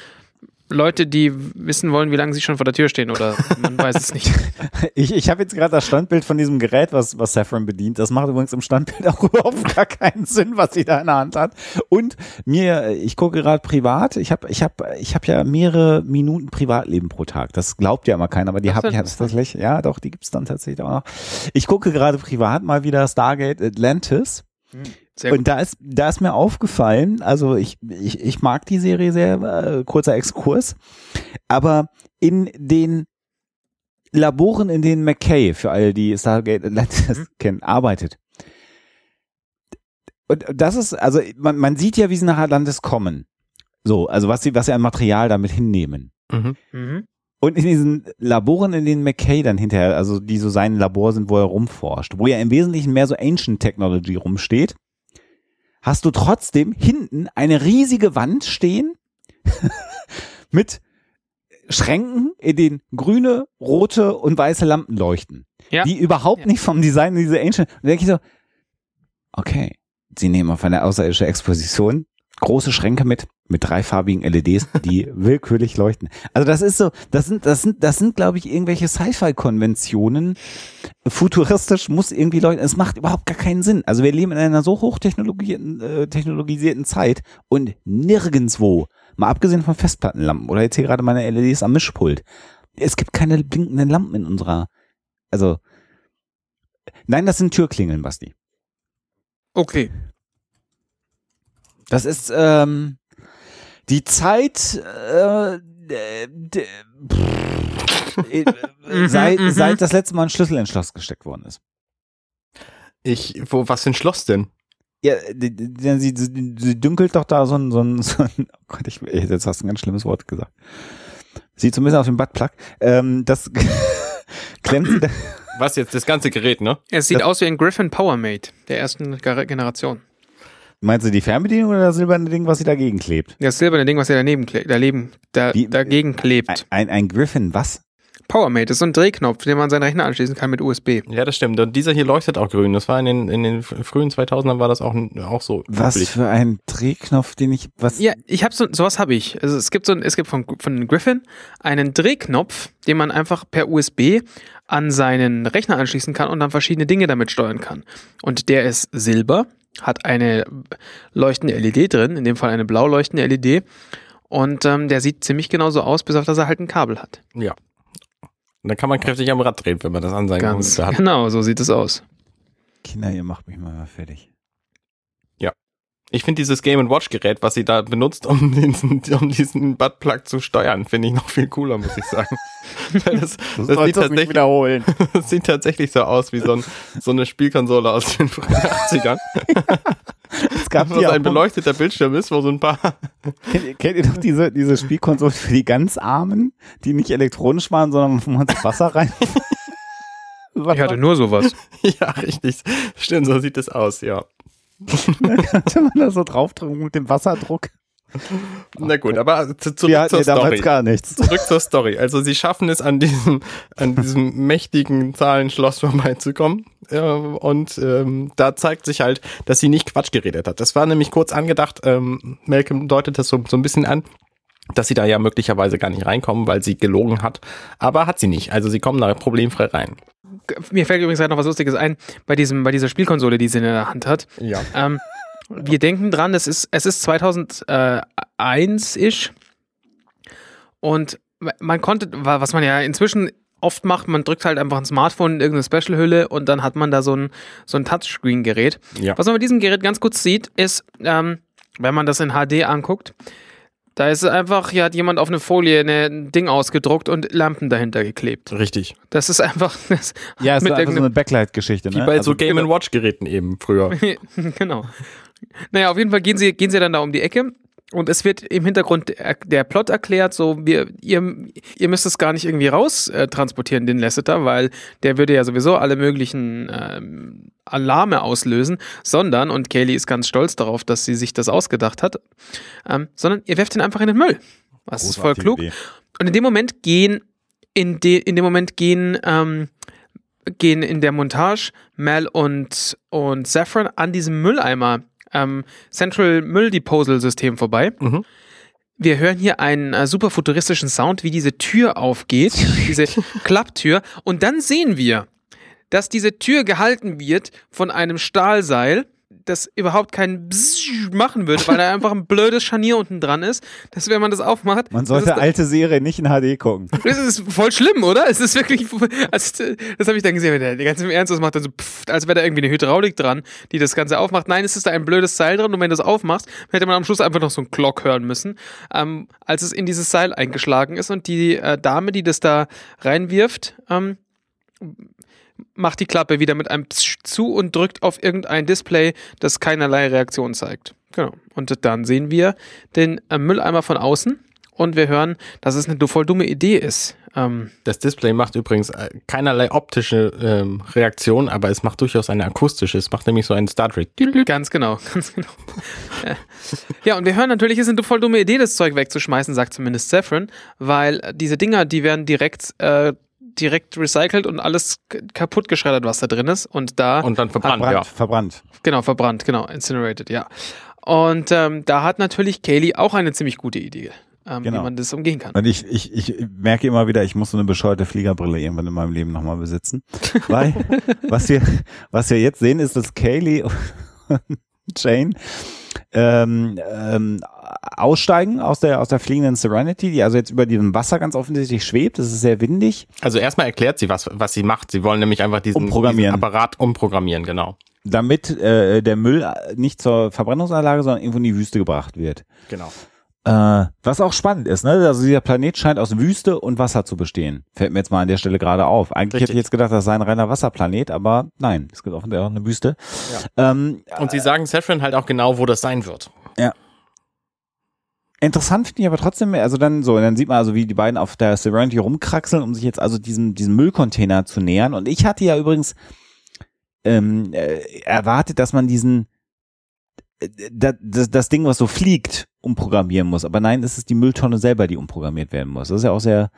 Leute, die wissen wollen, wie lange sie schon vor der Tür stehen oder man weiß es nicht. Ich, ich habe jetzt gerade das Standbild von diesem Gerät, was, was Saffron bedient. Das macht übrigens im Standbild auch überhaupt gar keinen Sinn, was sie da in der Hand hat. Und mir, ich gucke gerade privat, ich habe ich hab, ich hab ja mehrere Minuten Privatleben pro Tag. Das glaubt ja immer keiner, aber die habe ich ja tatsächlich. Ja, doch, die gibt's dann tatsächlich auch noch. Ich gucke gerade privat mal wieder Stargate Atlantis. Hm. Sehr und da ist, da ist mir aufgefallen, also ich, ich, ich mag die Serie sehr, äh, kurzer Exkurs, aber in den Laboren, in denen McKay, für alle, die Stargate Atlantis mhm. kennen, arbeitet. Und das ist, also man, man sieht ja, wie sie nach Atlantis kommen. So, also was sie, was sie an Material damit hinnehmen. Mhm. Mhm. Und in diesen Laboren, in denen McKay dann hinterher, also die so sein Labor sind, wo er rumforscht, wo ja im Wesentlichen mehr so Ancient Technology rumsteht, hast du trotzdem hinten eine riesige Wand stehen mit Schränken, in denen grüne, rote und weiße Lampen leuchten. Ja. Die überhaupt ja. nicht vom Design dieser Ancient. Und denke ich so, okay, sie nehmen auf eine außerirdische Exposition große Schränke mit, mit dreifarbigen LEDs, die willkürlich leuchten. Also das ist so, das sind, das sind, das sind, glaube ich, irgendwelche Sci-Fi-Konventionen. Futuristisch muss irgendwie leuchten. Es macht überhaupt gar keinen Sinn. Also wir leben in einer so hochtechnologisierten äh, technologisierten Zeit und nirgendswo, mal abgesehen von Festplattenlampen oder jetzt hier gerade meine LEDs am Mischpult, es gibt keine blinkenden Lampen in unserer, also, nein, das sind Türklingeln, Basti. Okay. Das ist ähm, die Zeit äh, seit, seit das letzte Mal ein Schlüssel ins Schloss gesteckt worden ist. Ich, wo, was für ein Schloss denn? Ja, die, die, sie, sie dünkelt doch da so ein, so ein, so ein oh Gott, ich, jetzt hast du ein ganz schlimmes Wort gesagt. Sieht zumindest auf dem Buttplug. Ähm, das klemmt sie da. Was jetzt, das ganze Gerät, ne? Es sieht das, aus wie ein Griffin Powermate der ersten Generation. Meinst du die Fernbedienung oder das silberne Ding, was sie dagegen klebt? Das silberne Ding, was sie daneben klebt, daneben, da, Wie, dagegen klebt. Ein, ein Griffin, was? PowerMate ist so ein Drehknopf, den man seinen Rechner anschließen kann mit USB. Ja, das stimmt. Und dieser hier leuchtet auch grün. Das war in den, in den frühen 2000ern war das auch, auch so. Was üblich. für ein Drehknopf, den ich, was? Ja, ich habe so, sowas habe ich. Also es gibt so ein, es gibt von, von Griffin einen Drehknopf, den man einfach per USB an seinen Rechner anschließen kann und dann verschiedene Dinge damit steuern kann. Und der ist silber hat eine leuchtende LED drin, in dem Fall eine blau leuchtende LED. Und ähm, der sieht ziemlich genauso aus, bis auf dass er halt ein Kabel hat. Ja. Und dann kann man kräftig am Rad drehen, wenn man das an seinen Ganz hat. Genau, so sieht es aus. Kinder, ihr macht mich mal fertig. Ich finde dieses Game Watch Gerät, was sie da benutzt, um diesen, um diesen Buttplug zu steuern, finde ich noch viel cooler, muss ich sagen. das, das, das sieht tatsächlich, wiederholen. das sieht tatsächlich so aus wie so, ein, so eine Spielkonsole aus den 80ern. es gab wo ein beleuchteter Bildschirm ist, wo so ein paar. kennt, ihr, kennt ihr doch diese, diese Spielkonsole für die ganz Armen, die nicht elektronisch waren, sondern wo man das Wasser rein. ich hatte nur sowas. ja, richtig. Stimmt, so sieht es aus, ja da man da so draufdrücken mit dem Wasserdruck. Na gut, aber zu, zurück Wir zur Story. gar nichts. Zurück zur Story. Also sie schaffen es an diesem, an diesem mächtigen Zahlenschloss vorbeizukommen. Äh, und ähm, da zeigt sich halt, dass sie nicht Quatsch geredet hat. Das war nämlich kurz angedacht, ähm, Malcolm deutet das so, so ein bisschen an, dass sie da ja möglicherweise gar nicht reinkommen, weil sie gelogen hat. Aber hat sie nicht. Also sie kommen da problemfrei rein mir fällt übrigens gerade noch was Lustiges ein bei diesem, bei dieser Spielkonsole, die sie in der Hand hat. Ja. Ähm, wir denken dran, es ist, es ist 2001-ish und man konnte, was man ja inzwischen oft macht, man drückt halt einfach ein Smartphone in irgendeine Special-Hülle und dann hat man da so ein, so ein Touchscreen-Gerät. Ja. Was man mit diesem Gerät ganz kurz sieht, ist, ähm, wenn man das in HD anguckt, da ist einfach, hier hat jemand auf eine Folie ein Ding ausgedruckt und Lampen dahinter geklebt. Richtig. Das ist einfach. Das ja, es ist einfach so eine Backlight-Geschichte. Ne? Wie bei also so Game Watch-Geräten eben früher. genau. Naja, auf jeden Fall gehen sie, gehen sie dann da um die Ecke und es wird im Hintergrund der Plot erklärt, so wir, ihr, ihr müsst es gar nicht irgendwie raus äh, transportieren, den Lasseter, weil der würde ja sowieso alle möglichen ähm, Alarme auslösen, sondern, und Kaylee ist ganz stolz darauf, dass sie sich das ausgedacht hat, ähm, sondern ihr werft ihn einfach in den Müll. Das ist voll klug. Idee. Und in dem Moment gehen, in, de, in dem Moment gehen, ähm, gehen in der Montage Mel und, und Saffron an diesem Mülleimer ähm, Central Müll Disposal System vorbei. Mhm. wir hören hier einen äh, super futuristischen Sound, wie diese Tür aufgeht, diese Klapptür. Und dann sehen wir, dass diese Tür gehalten wird von einem Stahlseil das überhaupt keinen machen würde, weil da einfach ein blödes Scharnier unten dran ist, dass wenn man das aufmacht. Man sollte alte Serie nicht in HD gucken. Das ist voll schlimm, oder? Es ist wirklich, also, das habe ich dann gesehen, wenn der ganz im Ernst das macht, dann so, pff, als wäre da irgendwie eine Hydraulik dran, die das Ganze aufmacht. Nein, es ist da ein blödes Seil dran und wenn du es aufmachst, hätte man am Schluss einfach noch so einen Glock hören müssen, ähm, als es in dieses Seil eingeschlagen ist und die äh, Dame, die das da reinwirft, ähm, macht die Klappe wieder mit einem Psch zu und drückt auf irgendein Display, das keinerlei Reaktion zeigt. Genau. Und dann sehen wir den äh, Mülleimer von außen und wir hören, dass es eine voll dumme Idee ist. Ähm, das Display macht übrigens äh, keinerlei optische ähm, Reaktion, aber es macht durchaus eine akustische. Es macht nämlich so einen Star Trek. Ganz genau, ganz genau. ja, und wir hören natürlich, es ist eine voll dumme Idee, das Zeug wegzuschmeißen, sagt zumindest Saffron, weil diese Dinger, die werden direkt äh, direkt recycelt und alles kaputt geschreddert, was da drin ist. Und da. Und dann verbrannt, hat, ja. Verbrannt. Genau, verbrannt, genau. Incinerated, ja. Und ähm, da hat natürlich Kaylee auch eine ziemlich gute Idee. Ähm, genau. wie man das umgehen kann. Und ich, ich, ich merke immer wieder, ich muss so eine bescheuerte Fliegerbrille irgendwann in meinem Leben nochmal besitzen. Weil, was wir, was wir jetzt sehen, ist, dass Kaylee und Jane ähm, ähm, aussteigen aus der, aus der fliegenden Serenity, die also jetzt über diesem Wasser ganz offensichtlich schwebt. Es ist sehr windig. Also erstmal erklärt sie, was, was sie macht. Sie wollen nämlich einfach diesen, diesen Apparat umprogrammieren, genau. Damit äh, der Müll nicht zur Verbrennungsanlage, sondern irgendwo in die Wüste gebracht wird. Genau. Äh, was auch spannend ist, ne? Also dieser Planet scheint aus Wüste und Wasser zu bestehen. Fällt mir jetzt mal an der Stelle gerade auf. Eigentlich Richtig. hätte ich jetzt gedacht, das sei ein reiner Wasserplanet, aber nein, es gibt offensichtlich auch eine Wüste. Ja. Ähm, und sie sagen Saffron halt auch genau, wo das sein wird. Ja. Interessant finde ich aber trotzdem, also dann so, dann sieht man also, wie die beiden auf der Serenity rumkraxeln, um sich jetzt also diesem, diesem Müllcontainer zu nähern. Und ich hatte ja übrigens ähm, äh, erwartet, dass man diesen das, das, das Ding, was so fliegt, umprogrammieren muss. Aber nein, es ist die Mülltonne selber, die umprogrammiert werden muss. Das ist ja auch sehr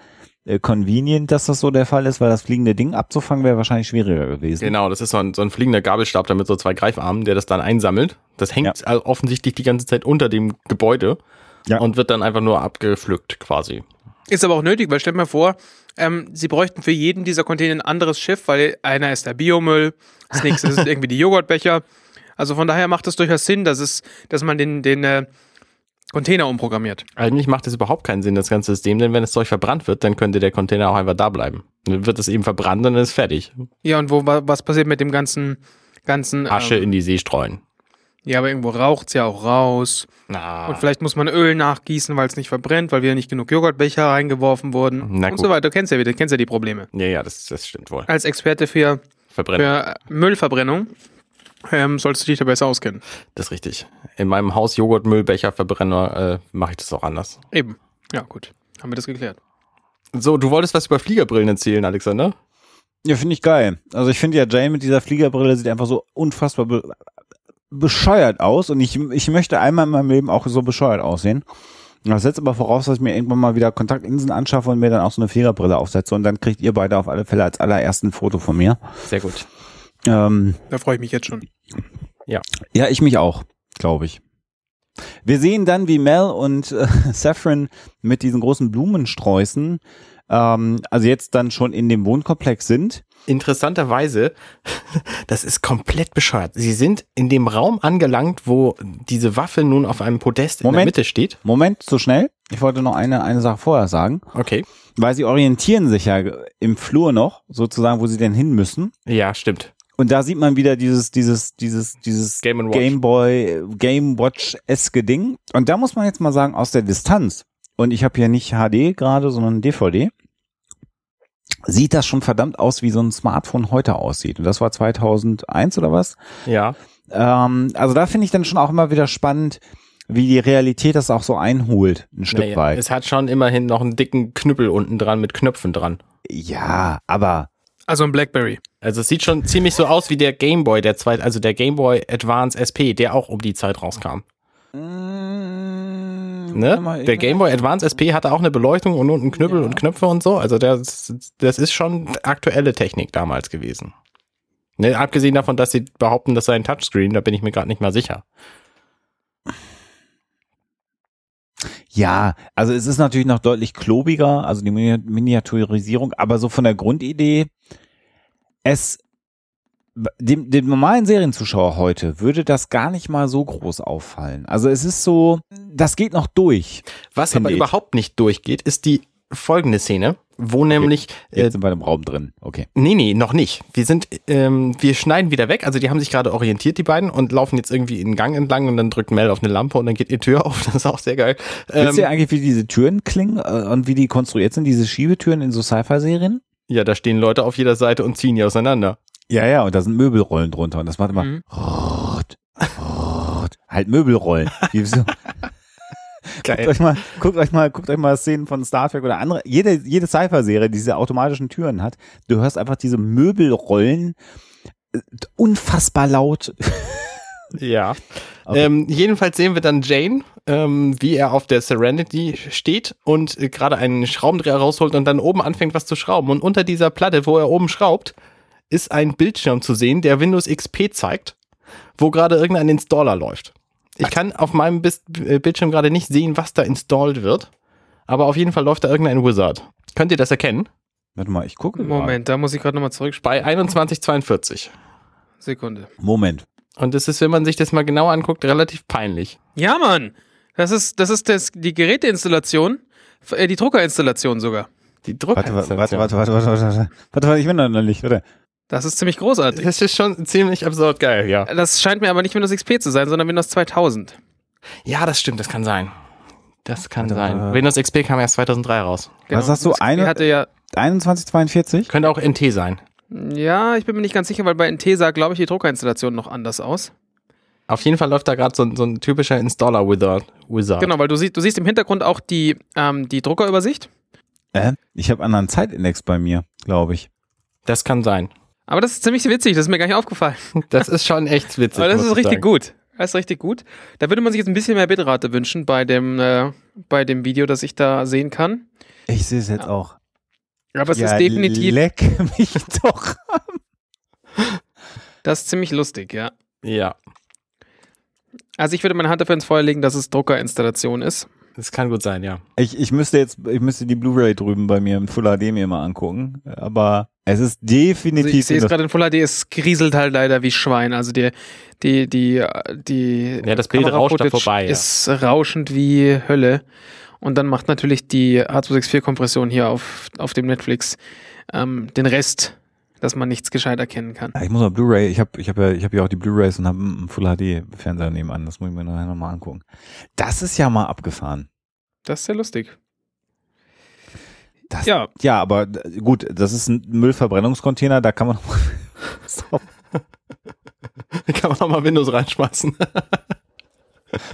äh, convenient, dass das so der Fall ist, weil das fliegende Ding abzufangen wäre wahrscheinlich schwieriger gewesen. Genau, das ist so ein, so ein fliegender Gabelstab, damit so zwei Greifarmen, der das dann einsammelt. Das hängt ja. offensichtlich die ganze Zeit unter dem Gebäude ja. und wird dann einfach nur abgepflückt quasi. Ist aber auch nötig, weil stell mal vor, ähm, sie bräuchten für jeden dieser Container ein anderes Schiff, weil einer ist der Biomüll, das nächste ist irgendwie die Joghurtbecher. Also von daher macht es durchaus Sinn, dass es, dass man den, den äh, Container umprogrammiert. Eigentlich macht es überhaupt keinen Sinn, das ganze System, denn wenn das Zeug verbrannt wird, dann könnte der Container auch einfach da bleiben. Dann wird es eben verbrannt und dann ist es fertig. Ja, und wo, was passiert mit dem ganzen, ganzen Asche ähm, in die See streuen. Ja, aber irgendwo raucht es ja auch raus. Na. Und vielleicht muss man Öl nachgießen, weil es nicht verbrennt, weil wieder nicht genug Joghurtbecher reingeworfen wurden. Na und so weiter. Du kennst ja wieder, kennst ja die Probleme. Ja, ja, das, das stimmt wohl. Als Experte für, für Müllverbrennung ähm, solltest du dich da besser auskennen. Das ist richtig. In meinem Haus Joghurt-Müllbecher-Verbrenner äh, mache ich das auch anders. Eben. Ja, gut. Haben wir das geklärt. So, du wolltest was über Fliegerbrillen erzählen, Alexander? Ja, finde ich geil. Also ich finde ja, Jane mit dieser Fliegerbrille sieht einfach so unfassbar be bescheuert aus und ich, ich möchte einmal in meinem Leben auch so bescheuert aussehen. Das setzt aber voraus, dass ich mir irgendwann mal wieder Kontaktinseln anschaffe und mir dann auch so eine Fliegerbrille aufsetze und dann kriegt ihr beide auf alle Fälle als allerersten Foto von mir. Sehr gut. Ähm, da freue ich mich jetzt schon. Ja. Ja, ich mich auch, glaube ich. Wir sehen dann, wie Mel und äh, Saffron mit diesen großen Blumensträußen, ähm, also jetzt dann schon in dem Wohnkomplex sind. Interessanterweise, das ist komplett bescheuert. Sie sind in dem Raum angelangt, wo diese Waffe nun auf einem Podest Moment, in der Mitte steht. Moment, so schnell. Ich wollte noch eine, eine Sache vorher sagen. Okay. Weil sie orientieren sich ja im Flur noch, sozusagen, wo sie denn hin müssen. Ja, stimmt. Und da sieht man wieder dieses, dieses, dieses, dieses Game, Game Boy, Game Watch-eske Ding. Und da muss man jetzt mal sagen, aus der Distanz, und ich habe hier nicht HD gerade, sondern DVD, sieht das schon verdammt aus, wie so ein Smartphone heute aussieht. Und das war 2001 oder was? Ja. Ähm, also da finde ich dann schon auch immer wieder spannend, wie die Realität das auch so einholt, ein Stück naja, weit. Es hat schon immerhin noch einen dicken Knüppel unten dran mit Knöpfen dran. Ja, aber also ein Blackberry. Also es sieht schon ziemlich so aus wie der Game Boy, der zweit, also der Game Boy Advance SP, der auch um die Zeit rauskam. Mm, ne? Der Game Boy Advance SP hatte auch eine Beleuchtung und unten Knüppel ja. und Knöpfe und so. Also das, das ist schon aktuelle Technik damals gewesen. Ne, abgesehen davon, dass sie behaupten, das sei ein Touchscreen, da bin ich mir gerade nicht mal sicher. Ja, also es ist natürlich noch deutlich klobiger, also die Miniaturisierung, aber so von der Grundidee, es dem, dem normalen Serienzuschauer heute würde das gar nicht mal so groß auffallen. Also es ist so, das geht noch durch. Was aber ich. überhaupt nicht durchgeht, ist die folgende Szene, wo nämlich. Jetzt, jetzt äh, sind wir im Raum drin, okay. Nee, nee, noch nicht. Wir sind, ähm, wir schneiden wieder weg. Also die haben sich gerade orientiert, die beiden, und laufen jetzt irgendwie in den Gang entlang und dann drückt Mel auf eine Lampe und dann geht die Tür auf. Das ist auch sehr geil. Ähm, Wisst ihr eigentlich, wie diese Türen klingen äh, und wie die konstruiert sind, diese Schiebetüren in so Sci-Fi-Serien? Ja, da stehen Leute auf jeder Seite und ziehen die auseinander. Ja, ja, und da sind Möbelrollen drunter und das macht immer mhm. rot, rot, halt Möbelrollen. Wie so. Guckt euch mal, guckt euch mal, guckt euch mal Szenen von Star Trek oder andere. Jede, jede Cypher-Serie, die diese automatischen Türen hat, du hörst einfach diese Möbelrollen äh, unfassbar laut. Ja. Okay. Ähm, jedenfalls sehen wir dann Jane, ähm, wie er auf der Serenity steht und äh, gerade einen Schraubendreher rausholt und dann oben anfängt, was zu schrauben. Und unter dieser Platte, wo er oben schraubt, ist ein Bildschirm zu sehen, der Windows XP zeigt, wo gerade irgendein Installer läuft. Ich kann auf meinem äh, Bildschirm gerade nicht sehen, was da installed wird. Aber auf jeden Fall läuft da irgendein Wizard. Könnt ihr das erkennen? Warte mal, ich gucke. Moment, da muss ich gerade nochmal zurück. Bei 2142. Sekunde. Moment. Und das ist, wenn man sich das mal genau anguckt, relativ peinlich. Ja, Mann. Das ist, das ist das, die Geräteinstallation, äh, die Druckerinstallation sogar. Die Druckerinstallation. Warte, warte, warte, warte, warte, warte, warte, warte, ich bin noch nicht, warte. Das ist ziemlich großartig. Das ist schon ziemlich absurd geil, ja. Das scheint mir aber nicht Windows XP zu sein, sondern Windows 2000. Ja, das stimmt, das kann sein. Das kann sein. Windows XP kam erst 2003 raus. Genau. Was sagst du? Eine, hatte ja 2142? Könnte auch NT sein. Ja, ich bin mir nicht ganz sicher, weil bei NT sah, glaube ich, die Druckerinstallation noch anders aus. Auf jeden Fall läuft da gerade so, so, ein typischer Installer-Wizard. Wizard. Genau, weil du, siehst, du siehst im Hintergrund auch die, ähm, die Druckerübersicht. Äh, ich habe einen anderen Zeitindex bei mir, glaube ich. Das kann sein. Aber das ist ziemlich witzig, das ist mir gar nicht aufgefallen. Das ist schon echt witzig. Aber das ist richtig sagen. gut. Das ist richtig gut. Da würde man sich jetzt ein bisschen mehr Bitrate wünschen bei dem, äh, bei dem Video, das ich da sehen kann. Ich sehe es jetzt ja. auch. Aber es ja, ist definitiv. Leck mich doch. das ist ziemlich lustig, ja. Ja. Also ich würde meine Hand dafür ins Feuer legen, dass es Druckerinstallation ist. Das kann gut sein, ja. Ich, ich müsste jetzt, ich müsste die Blu-ray drüben bei mir im Full HD mir mal angucken. Aber es ist definitiv. Also ich sehe es gerade in Full HD, es grieselt halt leider wie Schwein. Also die, die, die, die. Ja, das Bild rauscht da vorbei. Ist ja. rauschend wie Hölle. Und dann macht natürlich die H264-Kompression hier auf, auf dem Netflix ähm, den Rest, dass man nichts gescheit erkennen kann. Ja, ich muss mal Blu-ray, ich habe ich hab ja, ich hab ja auch die Blu-rays und habe einen Full HD-Fernseher nebenan. Das muss ich mir nachher nochmal angucken. Das ist ja mal abgefahren. Das ist sehr lustig. Das, ja. ja, aber gut, das ist ein Müllverbrennungscontainer, da kann man noch da kann man noch mal Windows reinschmeißen.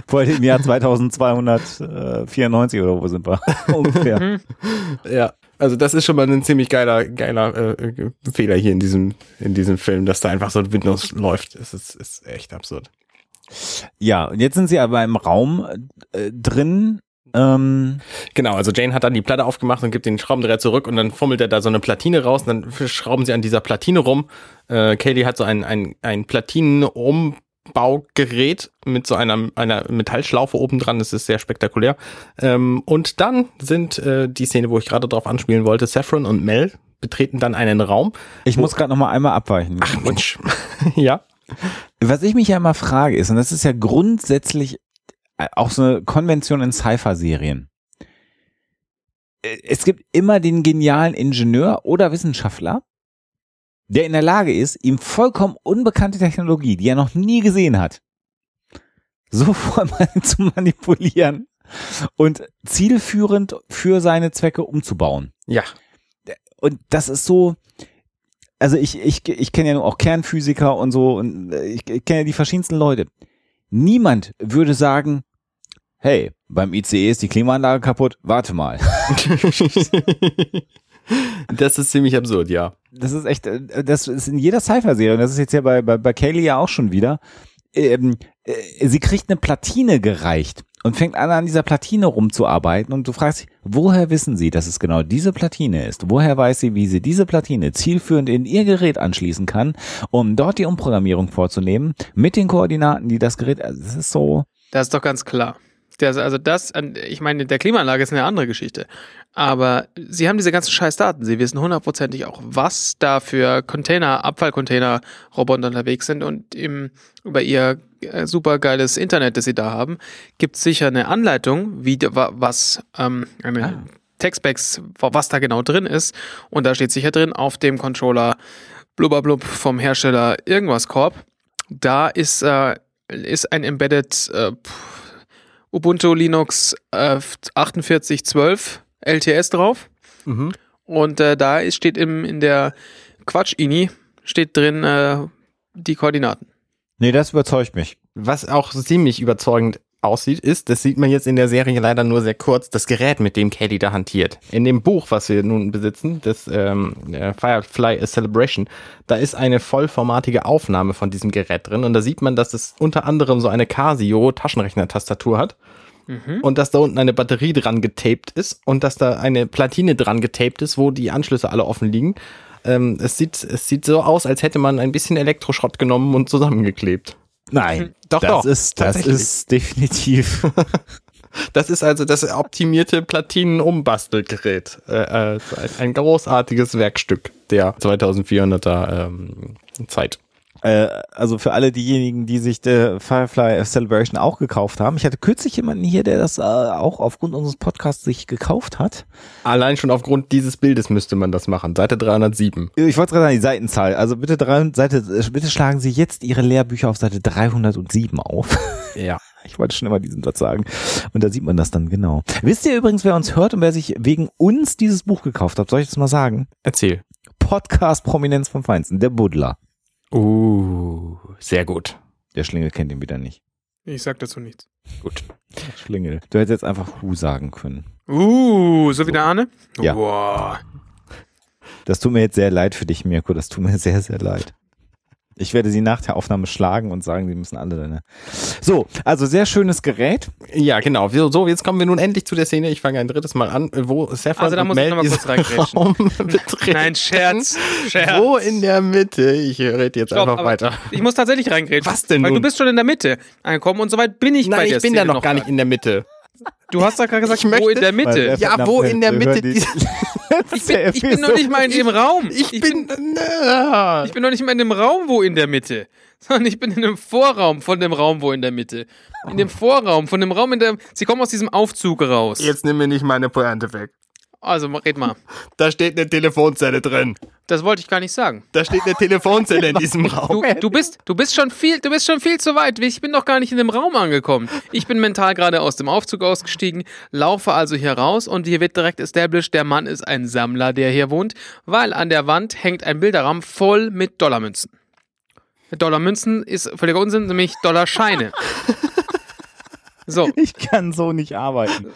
Vor allem im Jahr 2294 oder wo sind wir? Ungefähr. Ja, also das ist schon mal ein ziemlich geiler, geiler äh, Fehler hier in diesem, in diesem Film, dass da einfach so ein Windows läuft. Das ist, ist echt absurd. Ja, und jetzt sind sie aber im Raum äh, drin ähm, genau, also Jane hat dann die Platte aufgemacht und gibt den Schraubendreher zurück und dann fummelt er da so eine Platine raus und dann schrauben sie an dieser Platine rum. Äh, Kaylee hat so ein, ein, ein Platinenrumbaugerät mit so einer, einer Metallschlaufe oben dran. Das ist sehr spektakulär. Ähm, und dann sind äh, die Szene, wo ich gerade drauf anspielen wollte, Saffron und Mel betreten dann einen Raum. Ich muss gerade noch mal einmal abweichen. Ach Mensch. ja. Was ich mich ja immer frage ist, und das ist ja grundsätzlich äh, auch so eine Konvention in Cypher-Serien. Äh, es gibt immer den genialen Ingenieur oder Wissenschaftler, der in der Lage ist, ihm vollkommen unbekannte Technologie, die er noch nie gesehen hat, so zu manipulieren und zielführend für seine Zwecke umzubauen. Ja. Und das ist so, also ich, ich, ich kenne ja auch Kernphysiker und so und äh, ich, ich kenne ja die verschiedensten Leute. Niemand würde sagen, hey, beim ICE ist die Klimaanlage kaputt, warte mal. das ist ziemlich absurd, ja. Das ist echt, äh, das ist in jeder Cypher-Serie, und das ist jetzt ja bei, bei, bei Kaylee ja auch schon wieder. Ähm, äh, sie kriegt eine Platine gereicht und fängt an, an dieser Platine rumzuarbeiten und du fragst dich, woher wissen sie, dass es genau diese Platine ist? Woher weiß sie, wie sie diese Platine zielführend in ihr Gerät anschließen kann, um dort die Umprogrammierung vorzunehmen mit den Koordinaten, die das Gerät, also das ist so. Das ist doch ganz klar. Das, also das, ich meine, der Klimaanlage ist eine andere Geschichte. Aber sie haben diese ganzen scheiß Daten. Sie wissen hundertprozentig auch, was da für Container, Abfallcontainer, Roboter unterwegs sind und im, über ihr äh, super geiles Internet, das sie da haben, gibt es sicher eine Anleitung, wie was ähm, eine ah. Textbacks, was da genau drin ist. Und da steht sicher drin auf dem Controller blubberblub vom Hersteller irgendwas Corp. Da ist, äh, ist ein Embedded äh, Ubuntu Linux äh, 4812 LTS drauf. Mhm. Und äh, da ist, steht im, in der Quatsch-INI steht drin äh, die Koordinaten. Nee, das überzeugt mich. Was auch ziemlich überzeugend aussieht, ist, das sieht man jetzt in der Serie leider nur sehr kurz, das Gerät, mit dem Katie da hantiert. In dem Buch, was wir nun besitzen, das ähm, Firefly A Celebration, da ist eine vollformatige Aufnahme von diesem Gerät drin und da sieht man, dass es unter anderem so eine Casio Taschenrechner-Tastatur hat. Mhm. Und dass da unten eine Batterie dran getaped ist und dass da eine Platine dran getaped ist, wo die Anschlüsse alle offen liegen. Ähm, es, sieht, es sieht so aus, als hätte man ein bisschen Elektroschrott genommen und zusammengeklebt. Nein, doch, das doch. Ist, das ist definitiv. Das ist also das optimierte Platinen-Umbastelgerät. Äh, äh, ein großartiges Werkstück der 2400er ähm, Zeit. Äh, also für alle diejenigen, die sich der Firefly Celebration auch gekauft haben. Ich hatte kürzlich jemanden hier, der das äh, auch aufgrund unseres Podcasts sich gekauft hat. Allein schon aufgrund dieses Bildes müsste man das machen. Seite 307. Ich wollte gerade sagen, die Seitenzahl. Also bitte, drei, Seite, bitte schlagen Sie jetzt Ihre Lehrbücher auf Seite 307 auf. Ja. Ich wollte schon immer diesen Satz sagen. Und da sieht man das dann genau. Wisst ihr übrigens, wer uns hört und wer sich wegen uns dieses Buch gekauft hat? Soll ich das mal sagen? Erzähl. Podcast Prominenz vom Feinsten, der Buddler. Uh, sehr gut. Der Schlingel kennt ihn wieder nicht. Ich sag dazu nichts. Gut. Schlingel. Du hättest jetzt einfach Hu sagen können. Uh, so, so. wie der Arne? Ja. Wow. Das tut mir jetzt sehr leid für dich, Mirko. Das tut mir sehr, sehr leid. Ich werde sie nach der Aufnahme schlagen und sagen, sie müssen alle deine. So, also sehr schönes Gerät. Ja, genau. So, jetzt kommen wir nun endlich zu der Szene. Ich fange ein drittes Mal an, wo Saffron also, da muss Mel ich noch mal kurz Raum Nein, Scherz, Scherz. Wo in der Mitte? Ich rede jetzt Stopp, einfach weiter. Ich muss tatsächlich reingrätschen. Was denn Weil nun? du bist schon in der Mitte angekommen und soweit bin ich Nein, bei dir. Nein, ich bin ja noch gar nicht in der Mitte. Du hast da gerade gesagt, wo in der Mitte. Ja, wo in der Mitte? ich, bin, ich bin noch nicht mal in dem Raum. Ich, ich bin, bin ich bin noch nicht mal in dem Raum, wo in der Mitte. Sondern ich bin in dem Vorraum von dem Raum, wo in der Mitte. In dem Vorraum von dem Raum in der. Sie kommen aus diesem Aufzug raus. Jetzt nimm mir nicht meine Pointe weg. Also, red mal. Da steht eine Telefonzelle drin. Das wollte ich gar nicht sagen. Da steht eine Telefonzelle in diesem Raum. Du, du, bist, du, bist schon viel, du bist schon viel zu weit. Ich bin doch gar nicht in dem Raum angekommen. Ich bin mental gerade aus dem Aufzug ausgestiegen, laufe also hier raus und hier wird direkt established, der Mann ist ein Sammler, der hier wohnt, weil an der Wand hängt ein Bilderrahmen voll mit Dollarmünzen. Dollarmünzen ist völliger Unsinn, nämlich Dollarscheine. So. Ich kann so nicht arbeiten.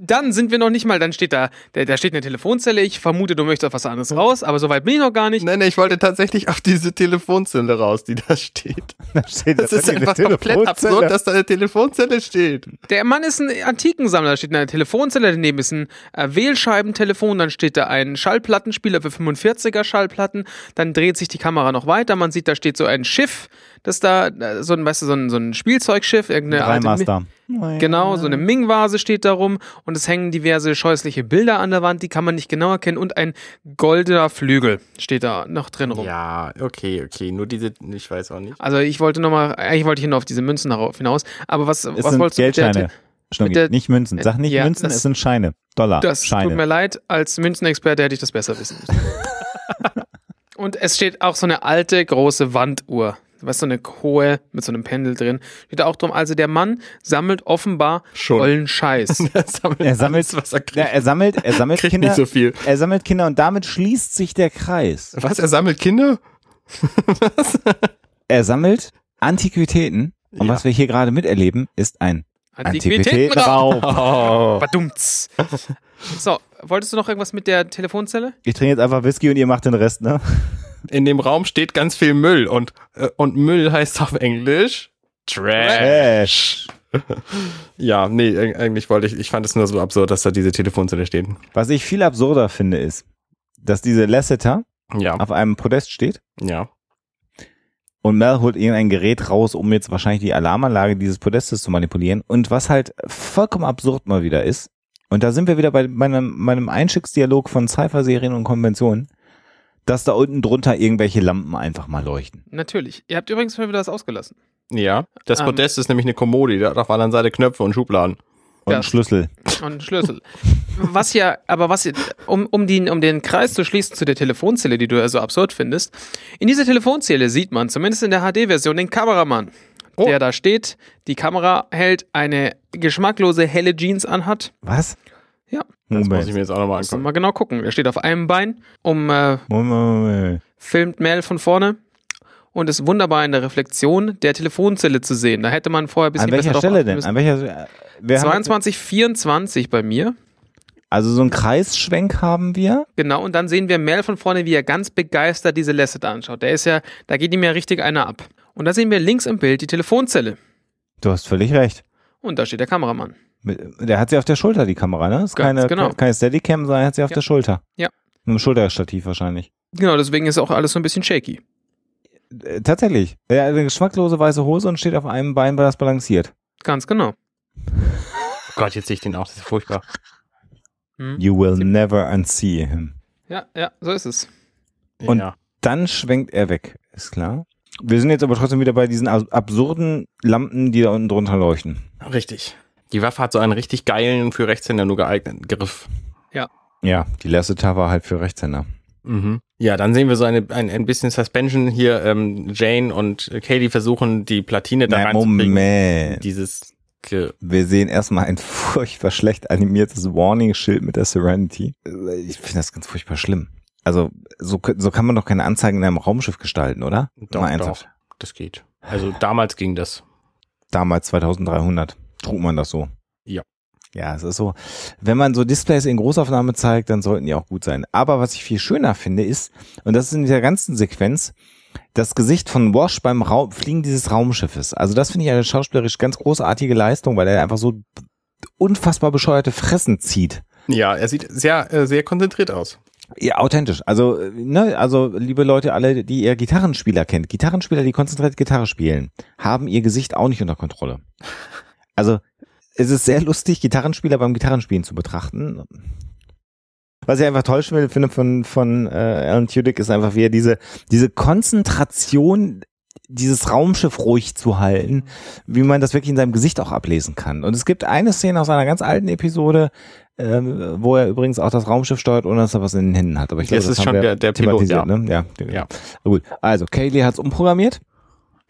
Dann sind wir noch nicht mal, dann steht da, da, da steht eine Telefonzelle. Ich vermute, du möchtest auf was anderes raus, aber soweit bin ich noch gar nicht. Nein, nein, ich wollte tatsächlich auf diese Telefonzelle raus, die da steht. Da steht das, das ist einfach komplett absurd, dass da eine Telefonzelle steht. Der Mann ist ein Antikensammler, da steht eine Telefonzelle, daneben ist ein äh, Wählscheibentelefon, dann steht da ein Schallplattenspieler für 45er Schallplatten, dann dreht sich die Kamera noch weiter, man sieht, da steht so ein Schiff, das da, äh, so ein, weißt du, so ein, so ein Spielzeugschiff, irgendeine Dreimaster. Genau, so eine Ming-Vase steht da rum und es hängen diverse scheußliche Bilder an der Wand, die kann man nicht genau erkennen und ein goldener Flügel steht da noch drin rum. Ja, okay, okay, nur diese, ich weiß auch nicht. Also ich wollte nochmal, eigentlich wollte ich nur auf diese Münzen hinaus, aber was, es was sind wolltest Geldscheine. du der, nicht Münzen. Sag nicht ja, Münzen, das, es sind Scheine. Dollar. Das Scheine. tut mir leid, als Münzenexperte hätte ich das besser wissen müssen. und es steht auch so eine alte, große Wanduhr was so eine hohe mit so einem Pendel drin. Steht da auch drum. Also der Mann sammelt offenbar Schon. vollen Scheiß. er sammelt, er sammelt alles, was er kriegt. Ja, er sammelt, er sammelt kriegt Kinder. Nicht so viel. Er sammelt Kinder und damit schließt sich der Kreis. Was? Er sammelt Kinder? was? Er sammelt Antiquitäten. Und ja. was wir hier gerade miterleben, ist ein Antiquitätenraum. Oh. Badumts. So, wolltest du noch irgendwas mit der Telefonzelle? Ich trinke jetzt einfach Whisky und ihr macht den Rest, ne? In dem Raum steht ganz viel Müll und, äh, und Müll heißt auf Englisch Trash. ja, nee, eigentlich wollte ich, ich fand es nur so absurd, dass da diese Telefonzelle steht. Was ich viel absurder finde, ist, dass diese Lasseter ja. auf einem Podest steht. Ja. Und Mel holt irgendein Gerät raus, um jetzt wahrscheinlich die Alarmanlage dieses Podestes zu manipulieren. Und was halt vollkommen absurd mal wieder ist, und da sind wir wieder bei meinem, meinem Einstiegsdialog von Cypher-Serien und Konventionen, dass da unten drunter irgendwelche Lampen einfach mal leuchten. Natürlich. Ihr habt übrigens mal wieder das ausgelassen. Ja, das Ähm. Podest ist nämlich eine Kommode, die hat auf der anderen Seite Knöpfe und Schubladen. Und Schlüssel. Und einen Schlüssel. was ja, aber was, um, um, den, um den Kreis zu schließen zu der Telefonzelle, die du ja so absurd findest, in dieser Telefonzelle sieht man, zumindest in der HD-Version, den Kameramann, Oh. der da steht, die Kamera hält, eine geschmacklose helle Jeans anhat. Was? Ja. Das muss Moment. ich mir jetzt auch nochmal angucken. mal genau gucken. Der steht auf einem Bein, um, äh, Moment, Moment. filmt Mel von vorne und ist wunderbar in der Reflexion der Telefonzelle zu sehen. Da hätte man vorher ein bisschen An welcher besser Stelle denn? An welcher? Haben, 22, 24 bei mir. also so einen Kreisschwenk haben wir. Genau, und dann sehen wir Mel von vorne, wie er ganz begeistert diese Lasset anschaut. Der ist ja, da geht ihm ja richtig einer ab. Und da sehen wir links im Bild die Telefonzelle. Du hast völlig recht. Und da steht der Kameramann. Der hat sie auf der Schulter, die Kamera, ne? Ist keine, genau. keine Steadicam, sondern er hat sie auf Ja. der Schulter. Ja. Mit einem Schulterstativ wahrscheinlich. Genau, deswegen ist auch alles so ein bisschen shaky. Äh, tatsächlich. Er hat eine geschmacklose weiße Hose und steht auf einem Bein, weil das balanciert. Ganz genau. Oh Gott, jetzt sehe ich den auch, das ist furchtbar. Hm? You will never unsee him. Ja, ja, so ist es. Und- ja. Dann schwenkt er weg, ist klar. Wir sind jetzt aber trotzdem wieder bei diesen abs- absurden Lampen, die da unten drunter leuchten. Richtig. Die Waffe hat so einen richtig geilen, für Rechtshänder nur geeigneten Griff. Ja, die Lasseter war halt für Rechtshänder. Mhm. Ja, dann sehen wir so eine, ein, ein bisschen Suspension hier. Ähm, Jane und Katie versuchen, die Platine da reinzubringen. Moment. Dieses Ge Wir sehen erstmal ein furchtbar schlecht animiertes Warning-Schild mit der Serenity. Ich finde das ganz furchtbar schlimm. Also, so, so kann man doch keine Anzeigen in einem Raumschiff gestalten, oder? Doch, Mal doch, das geht. Also damals ging das. Damals 2300 trug man das so. Ja. Ja, es ist so, wenn man so Displays in Großaufnahme zeigt, dann sollten die auch gut sein. Aber was ich viel schöner finde ist, und das ist in dieser ganzen Sequenz, das Gesicht von Wash beim Raum, Fliegen dieses Raumschiffes. Also das finde ich eine schauspielerisch ganz großartige Leistung, weil er einfach so unfassbar bescheuerte Fressen zieht. Ja, er sieht sehr, äh, sehr konzentriert aus. Ja, authentisch. Also, äh, ne, also, liebe Leute, alle, die ihr Gitarrenspieler kennt, Gitarrenspieler, die konzentriert Gitarre spielen, haben ihr Gesicht auch nicht unter Kontrolle. Also, es ist sehr lustig, Gitarrenspieler beim Gitarrenspielen zu betrachten. Was ich einfach toll finde von, von äh, Alan Tudyk ist einfach, wie er diese, diese Konzentration, dieses Raumschiff ruhig zu halten, wie man das wirklich in seinem Gesicht auch ablesen kann. Und es gibt eine Szene aus einer ganz alten Episode, ähm, wo er übrigens auch das Raumschiff steuert, ohne dass er was in den Händen hat. Aber ich glaube, Das ist haben schon wir der- der Pilot, ja. Ne? Ja, den- Ja. Gut, also Kaylee hat es umprogrammiert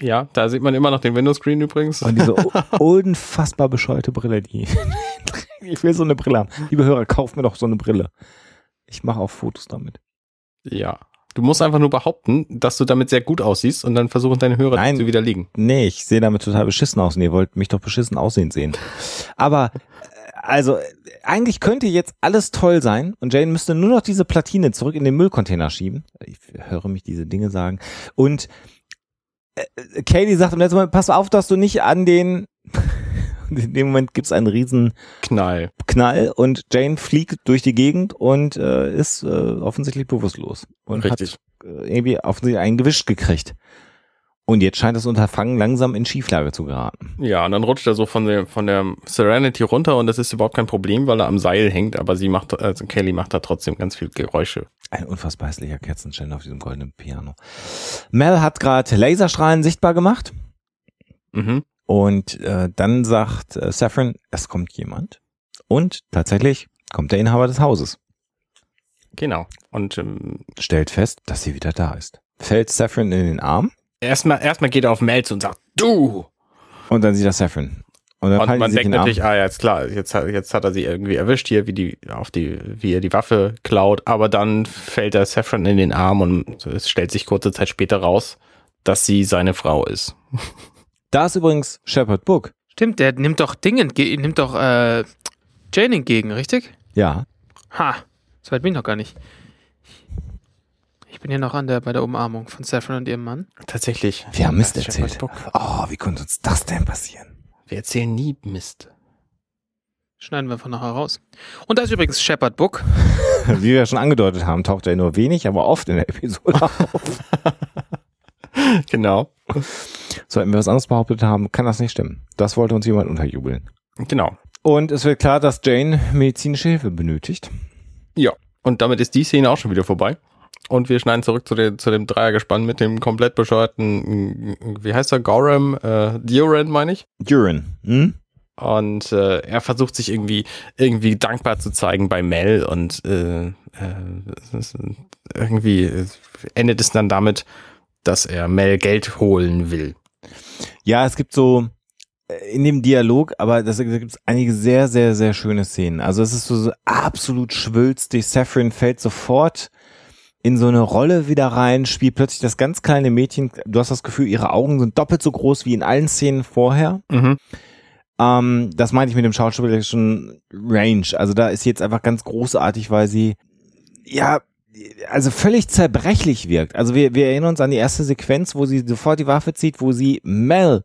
Ja, da sieht man immer noch den Windows-Screen übrigens. und diese unfassbar bescheuerte Brille, die ich will so eine Brille haben. Liebe Hörer, kauft mir doch so eine Brille. Ich mache auch Fotos damit. Ja. Du musst einfach nur behaupten, dass du damit sehr gut aussiehst und dann versuchen deine Hörer Nein. zu widerlegen. Nee, ich sehe damit total beschissen aus und ihr wollt mich doch beschissen aussehen sehen. Aber äh, also eigentlich könnte jetzt alles toll sein und Jane müsste nur noch diese Platine zurück in den Müllcontainer schieben. Ich höre mich diese Dinge sagen. Und äh, Kaylee sagt im letzten Moment, pass auf, dass du nicht an den und in dem Moment gibt's einen riesen Knall. Knall und Jane fliegt durch die Gegend und äh, ist äh, offensichtlich bewusstlos und Richtig. hat äh, irgendwie offensichtlich einen gewischt gekriegt. Und jetzt scheint das Unterfangen langsam in Schieflage zu geraten. Ja, und dann rutscht er so von der, von der Serenity runter und das ist überhaupt kein Problem, weil er am Seil hängt, aber sie macht, also Kelly macht da trotzdem ganz viel Geräusche. Ein unfassbar hässlicher Kerzenständer auf diesem goldenen Piano. Mel hat gerade Laserstrahlen sichtbar gemacht Mhm. und äh, dann sagt äh, Saffron, es kommt jemand. Und tatsächlich kommt der Inhaber des Hauses. Genau. Und ähm, Stellt fest, dass sie wieder da ist. Fällt Saffron in den Arm erstmal, erstmal geht er auf Mel zu und sagt, du! und dann sieht er Saffron. Und dann Und man denkt den Arm. natürlich, ah ja, jetzt klar, jetzt, hat- jetzt hat er sie irgendwie erwischt hier, wie die, auf die, wie er die Waffe klaut, aber dann fällt der Saffron in den Arm und es stellt sich kurze Zeit später raus, dass sie seine Frau ist. Da ist übrigens Shepard Book. Stimmt, der nimmt doch Ding entgegen, nimmt doch äh, Jane entgegen, richtig? Ja. Ha, so weit bin ich noch gar nicht. Ich bin hier noch an der, bei der Umarmung von Saffron und ihrem Mann. Tatsächlich. Wir haben Mist erzählt. Oh, wie konnte uns das denn passieren? Wir erzählen nie Mist. Schneiden wir von nachher raus. Und da ist übrigens Shepard Book. Wie wir schon angedeutet haben, taucht er nur wenig, aber oft in der Episode auf. genau. So, wenn wir was anderes behauptet haben, kann das nicht stimmen. Das wollte uns jemand unterjubeln. Genau. Und es wird klar, dass Jane medizinische Hilfe benötigt. Ja. Und damit ist die Szene auch schon wieder vorbei. Und wir schneiden zurück zu, den, zu dem Dreiergespann mit dem komplett bescheuerten, wie heißt er, Gorham, äh, Duran, meine ich. Duran, hm? Und äh, er versucht sich irgendwie irgendwie dankbar zu zeigen bei Mel und äh, äh, irgendwie endet es dann damit, dass er Mel Geld holen will. Ja, es gibt so äh, in dem Dialog, aber das, da gibt es einige sehr, sehr, sehr schöne Szenen. Also es ist so, so absolut schwülstig. Saffron fällt sofort in so eine Rolle wieder rein, spielt plötzlich das ganz kleine Mädchen. Du hast das Gefühl, ihre Augen sind doppelt so groß wie in allen Szenen vorher. Mhm. Ähm, das meinte ich mit dem schauspielerischen Range. Also da ist jetzt einfach ganz großartig, weil sie ja also völlig zerbrechlich wirkt. Also wir, wir erinnern uns an die erste Sequenz, wo sie sofort die Waffe zieht, wo sie Mel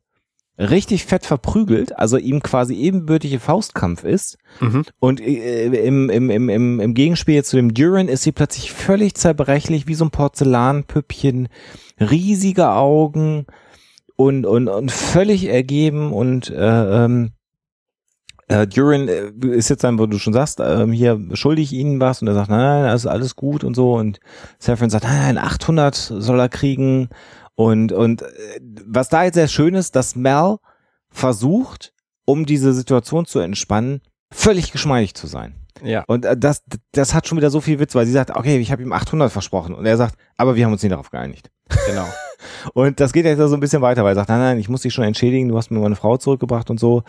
richtig fett verprügelt, also ihm quasi ebenbürtige Faustkampf ist. Mhm. Und äh, im, im, im, im, im Gegenspiel zu dem Duran ist sie plötzlich völlig zerbrechlich, wie so ein Porzellanpüppchen, riesige Augen, und, und, und völlig ergeben und äh, ähm, äh, Duran äh, ist jetzt dann, wo du schon sagst, äh, hier schulde ich ihnen was und er sagt, nein, nein, das ist alles gut und so und Saffron sagt, nein, nein, 800 soll er kriegen und, und äh, was da jetzt sehr schön ist, dass Mel versucht, um diese Situation zu entspannen, völlig geschmeidig zu sein. Ja. Und äh, das, das hat schon wieder so viel Witz, weil sie sagt, okay, ich habe ihm 800 versprochen und er sagt, aber wir haben uns nicht darauf geeinigt. Genau. Und das geht jetzt so ein bisschen weiter, weil er sagt, nein, nein, ich muss dich schon entschädigen, du hast mir meine Frau zurückgebracht und so.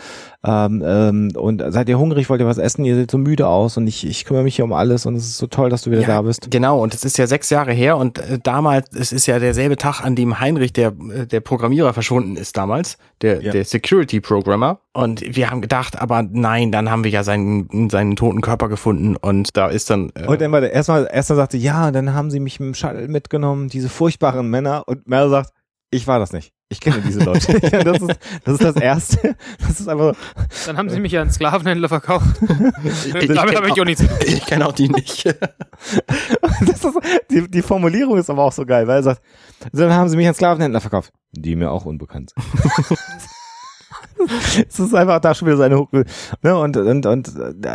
Ähm, ähm, und seid ihr hungrig, wollt ihr was essen, ihr seht so müde aus und ich, ich kümmere mich hier um alles und es ist so toll, dass du wieder ja, da bist. Genau, und es ist ja sechs Jahre her und äh, damals, es ist ja derselbe Tag, an dem Heinrich, der, äh, der Programmierer, verschwunden ist damals, der, ja. der Security-Programmer. Und wir haben gedacht, aber nein, dann haben wir ja seinen, seinen toten Körper gefunden und da ist dann. Äh und dann war der erstmal, erstmal sagte, ja, dann haben sie mich mit dem Shuttle mitgenommen, diese furchtbaren Männer. Und Mel sagt, ich war das nicht. Ich kenne diese Leute. ja, das, ist, das ist das Erste. Das ist einfach so. Dann haben sie mich ja an Sklavenhändler verkauft. ich, Damit habe ich auch nichts. Ich kenne auch die nicht. das ist, die, die Formulierung ist aber auch so geil, weil er sagt, dann haben sie mich an Sklavenhändler verkauft. Die mir auch unbekannt sind. Es ist einfach da schon wieder seine Hucke. Ne? Und, und, und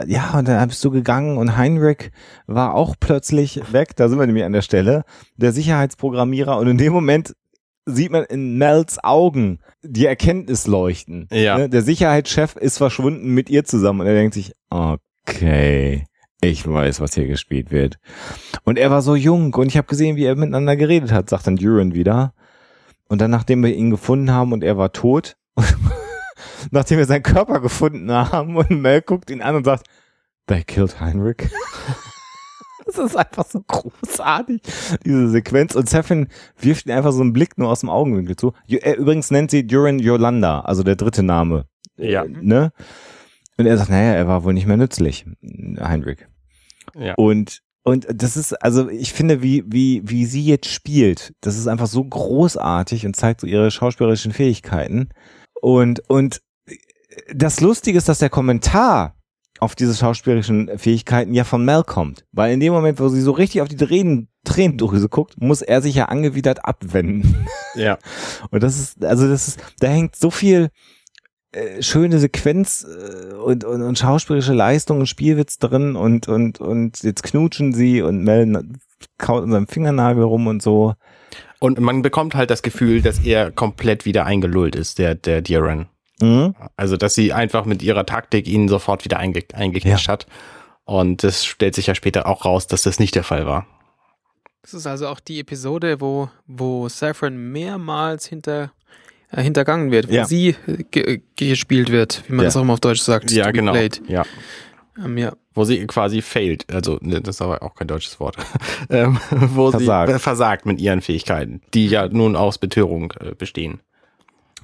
ja, und dann bist du gegangen und Heinrich war auch plötzlich weg. Da sind wir nämlich an der Stelle. Der Sicherheitsprogrammierer. Und in dem Moment sieht man in Mels Augen die Erkenntnis leuchten. Ja. Ne? Der Sicherheitschef ist verschwunden mit ihr zusammen und er denkt sich, okay, ich weiß, was hier gespielt wird. Und er war so jung und ich habe gesehen, wie er miteinander geredet hat, sagt dann Duran wieder. Und dann, nachdem wir ihn gefunden haben und er war tot, nachdem wir seinen Körper gefunden haben und Mel guckt ihn an und sagt, they killed Heinrich. Das ist einfach so großartig, diese Sequenz. Und Seffin wirft ihn einfach so einen Blick nur aus dem Augenwinkel zu. Er übrigens nennt sie Duran Yolanda, also der dritte Name. Ja. Ne? Und er sagt, naja, er war wohl nicht mehr nützlich, Heinrich. Ja. Und und das ist, also ich finde, wie, wie, wie sie jetzt spielt, das ist einfach so großartig und zeigt so ihre schauspielerischen Fähigkeiten. Und, und das Lustige ist, dass der Kommentar auf diese schauspielerischen Fähigkeiten ja von Mel kommt. Weil in dem Moment, wo sie so richtig auf die Tränen, Tränendrüse guckt, muss er sich ja angewidert abwenden. Ja. Und das ist, also das ist, da hängt so viel äh, schöne Sequenz äh, und, und, und schauspielerische Leistung und Spielwitz drin und, und, und jetzt knutschen sie und Mel kaut in seinem Fingernagel rum und so. Und man bekommt halt das Gefühl, dass er komplett wieder eingelullt ist, der, der Diran. Mhm. Also, dass sie einfach mit ihrer Taktik ihn sofort wieder einge eingeknischt ja. hat. Und das stellt sich ja später auch raus, dass das nicht der Fall war. Das ist also auch die Episode, wo, wo Saffron mehrmals hinter, äh, hintergangen wird, wo ja. sie ge gespielt wird, wie man ja. das auch immer auf Deutsch sagt. Ja, genau. Ja. Ähm, ja. Wo sie quasi failed, also ne, das ist aber auch kein deutsches Wort, ähm, wo versagt. sie versagt mit ihren Fähigkeiten, die ja nun aus Betörung äh, bestehen.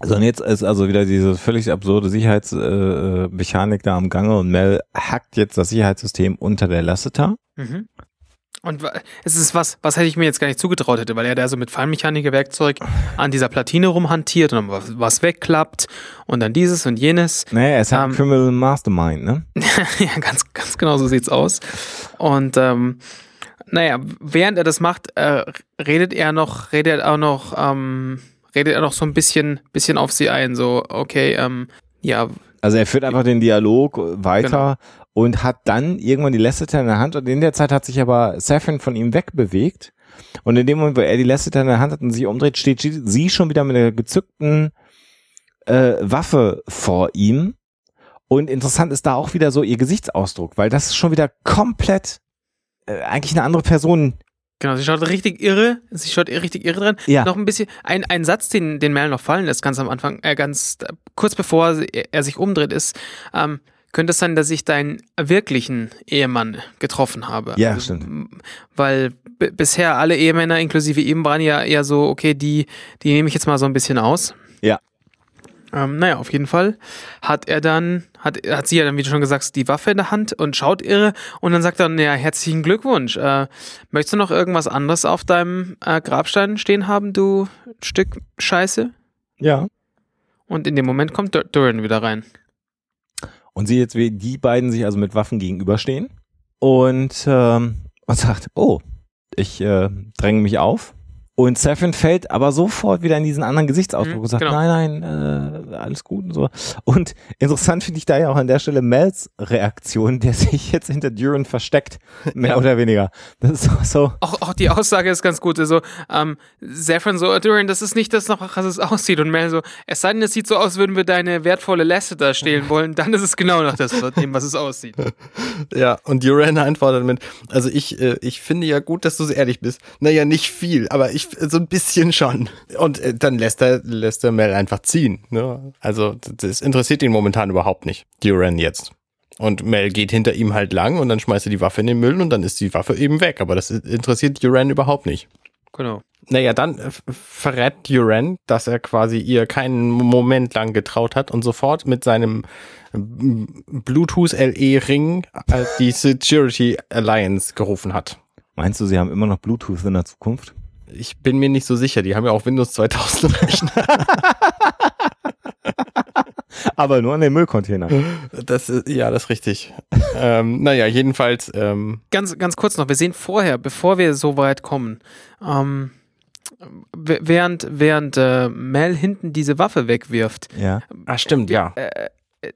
So, und jetzt ist also wieder diese völlig absurde Sicherheitsmechanik äh, da am Gange und Mel hackt jetzt das Sicherheitssystem unter der Lasseter. Mhm. Und es ist was, was hätte ich mir jetzt gar nicht zugetraut hätte, weil er da so mit Feinmechaniker-Werkzeug an dieser Platine rumhantiert und dann was, wegklappt und dann dieses und jenes. Naja, er ist halt ähm, Criminal Mastermind, ne? ja, ganz, ganz genau so sieht's aus. Und ähm, naja, während er das macht, äh, redet er noch, redet er auch noch, ähm, redet er noch so ein bisschen, bisschen auf sie ein, so, okay, ähm, ja. Also er führt einfach den Dialog weiter genau. Und hat dann irgendwann die Lasseter in der Hand und in der Zeit hat sich aber Saffron von ihm wegbewegt und in dem Moment, wo er die Lasseter in der Hand hat und sich umdreht, steht sie schon wieder mit einer gezückten äh, Waffe vor ihm und interessant ist da auch wieder so ihr Gesichtsausdruck, weil das ist schon wieder komplett äh, eigentlich eine andere Person Genau, sie schaut richtig irre, sie schaut richtig irre dran. Ja. Noch ein bisschen, ein, ein Satz, den, den Mel noch fallen lässt, ganz am Anfang, äh, ganz kurz bevor er sich umdreht, ist, ähm, könnte es sein, dass ich deinen wirklichen Ehemann getroffen habe. Ja, also, stimmt. Weil bisher alle Ehemänner, inklusive ihm, waren ja eher so, okay, die, die nehme ich jetzt mal so ein bisschen aus. Ja. Ähm, naja, auf jeden Fall hat er dann, hat, hat sie ja dann, wie du schon gesagt hast, die Waffe in der Hand und schaut irre und dann sagt er, ja, herzlichen Glückwunsch. Äh, möchtest du noch irgendwas anderes auf deinem äh, Grabstein stehen haben, du Stück Scheiße? Ja. Und in dem Moment kommt Dur Duran wieder rein. Und sie jetzt, wie die beiden sich also mit Waffen gegenüberstehen. Und, ähm, und sagt, oh, ich äh, dränge mich auf und Saffron fällt aber sofort wieder in diesen anderen Gesichtsausdruck mhm, und sagt, genau. nein, nein, äh, alles gut und so. Und interessant finde ich da ja auch an der Stelle Mels Reaktion, der sich jetzt hinter Duran versteckt, mehr ja. oder weniger. Das ist so. Auch, auch die Aussage ist ganz gut. Also, ähm, Saffron so, Duran, das ist nicht das noch, was es aussieht. Und Mel so, es sei denn, es sieht so aus, würden wir deine wertvolle Lassiter stehlen wollen, dann ist es genau noch das, dem, was es aussieht. Ja, und Duran antwortet mit, also ich, äh, ich finde ja gut, dass du so ehrlich bist. Naja, nicht viel, aber ich so ein bisschen schon. Und äh, dann lässt er, lässt er Mel einfach ziehen. Ne? Also das interessiert ihn momentan überhaupt nicht. Duran jetzt. Und Mel geht hinter ihm halt lang und dann schmeißt er die Waffe in den Müll und dann ist die Waffe eben weg. Aber das interessiert Duran überhaupt nicht. Genau. Naja, dann äh, verrät Duran, dass er quasi ihr keinen Moment lang getraut hat und sofort mit seinem Bluetooth LE Ring äh, die Security Alliance gerufen hat. Meinst du, sie haben immer noch Bluetooth in der Zukunft? Ich bin mir nicht so sicher. Die haben ja auch Windows 2000 Rechner. Aber nur an den Müllcontainer. Das ist, ja, das ist richtig. ähm, naja, jedenfalls. Ähm, ganz, ganz kurz noch. Wir sehen vorher, bevor wir so weit kommen, ähm, während, während äh, Mel hinten diese Waffe wegwirft. Ja. Ah, stimmt, ja. Äh, äh,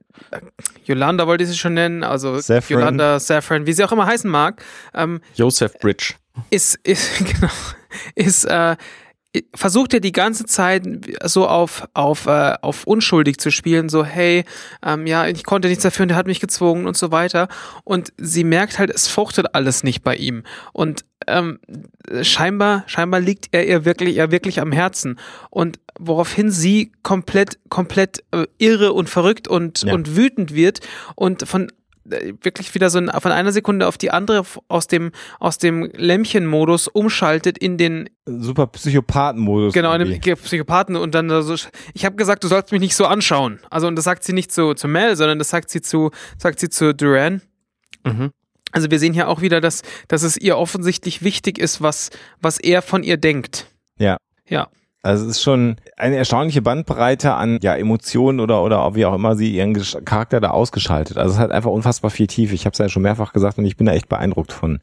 Yolanda wollte ich sie schon nennen, also Saffron. Yolanda, Saffron, wie sie auch immer heißen mag. Ähm, Joseph Bridge. Ist, ist, genau ist, äh, versucht er die ganze Zeit so auf, auf, äh, auf unschuldig zu spielen, so, hey, ähm, ja, ich konnte nichts dafür und der hat mich gezwungen und so weiter. Und sie merkt halt, es fruchtet alles nicht bei ihm. Und ähm, scheinbar, scheinbar liegt er ihr wirklich, ihr wirklich am Herzen. Und woraufhin sie komplett, komplett äh, irre und verrückt und, ja. und wütend wird und von wirklich wieder so von einer Sekunde auf die andere aus dem aus dem Lämpchen-Modus umschaltet in den super Psychopathen-Modus. Genau, in den Psychopathen und dann so. Ich habe gesagt, du sollst mich nicht so anschauen. Also und das sagt sie nicht zu zu Mel, sondern das sagt sie zu sagt sie zu Duran. Mhm. Also wir sehen hier auch wieder, dass dass es ihr offensichtlich wichtig ist, was was er von ihr denkt. Ja. Ja. Also es ist schon eine erstaunliche Bandbreite an ja, Emotionen oder, oder wie auch immer sie ihren Charakter da ausgeschaltet. Also es hat einfach unfassbar viel Tiefe. Ich habe es ja schon mehrfach gesagt und ich bin da echt beeindruckt von,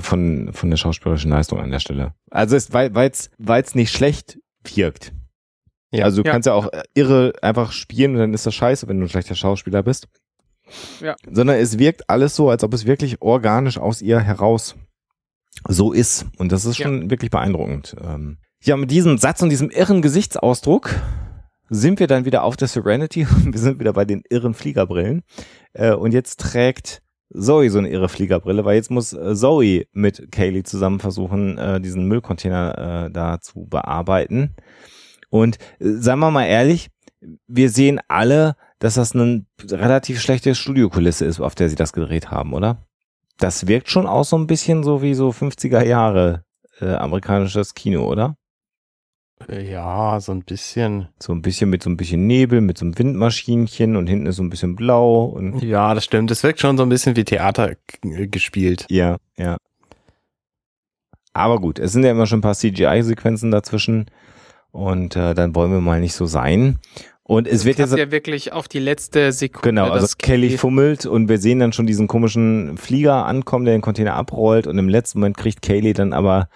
von, von der schauspielerischen Leistung an der Stelle. Also es, weil es weil's nicht schlecht wirkt. Ja, also du ja. kannst ja auch irre einfach spielen und dann ist das scheiße, wenn du ein schlechter Schauspieler bist. Ja. Sondern es wirkt alles so, als ob es wirklich organisch aus ihr heraus so ist. Und das ist schon ja. wirklich beeindruckend. Ähm, ja, mit diesem Satz und diesem irren Gesichtsausdruck sind wir dann wieder auf der Serenity wir sind wieder bei den irren Fliegerbrillen. Äh, und jetzt trägt Zoe so eine irre Fliegerbrille, weil jetzt muss äh, Zoe mit Kaylee zusammen versuchen, äh, diesen Müllcontainer da zu bearbeiten. Und sagen wir mal ehrlich, wir sehen alle, dass das eine relativ schlechte Studiokulisse ist, auf der sie das gedreht haben, oder? Das wirkt schon auch so ein bisschen so wie so 50er Jahre äh, amerikanisches Kino, oder? Ja, so ein bisschen. So ein bisschen mit so ein bisschen Nebel, mit so einem Windmaschinchen und hinten ist so ein bisschen blau. Und ja, das stimmt. Das wirkt schon so ein bisschen wie Theater gespielt. Ja, ja. Aber gut, es sind ja immer schon ein paar CGI-Sequenzen dazwischen. Und äh, dann wollen wir mal nicht so sein. Und es wird jetzt ja wirklich auf die letzte Sekunde. Genau, also Kelly fummelt und wir sehen dann schon diesen komischen Flieger ankommen, der den Container abrollt und im letzten Moment kriegt Kaylee dann aber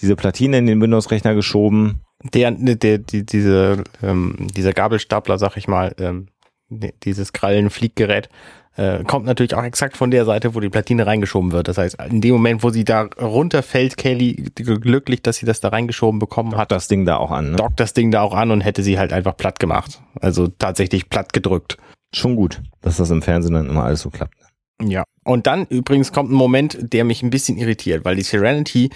diese Platine in den Windows-Rechner geschoben. Der, der, die, diese, ähm, dieser Gabelstapler, sag ich mal, ähm, dieses Krallen-Flieggerät, äh, kommt natürlich auch exakt von der Seite, wo die Platine reingeschoben wird. Das heißt, in dem Moment, wo sie da runterfällt, Kelly glücklich, dass sie das da reingeschoben bekommen hat. das Ding da auch an. Ne? Dockt das Ding da auch an und hätte sie halt einfach platt gemacht. Also tatsächlich platt gedrückt. Schon gut, dass das im Fernsehen dann immer alles so klappt. Ja. Und dann übrigens kommt ein Moment, der mich ein bisschen irritiert, weil die Serenity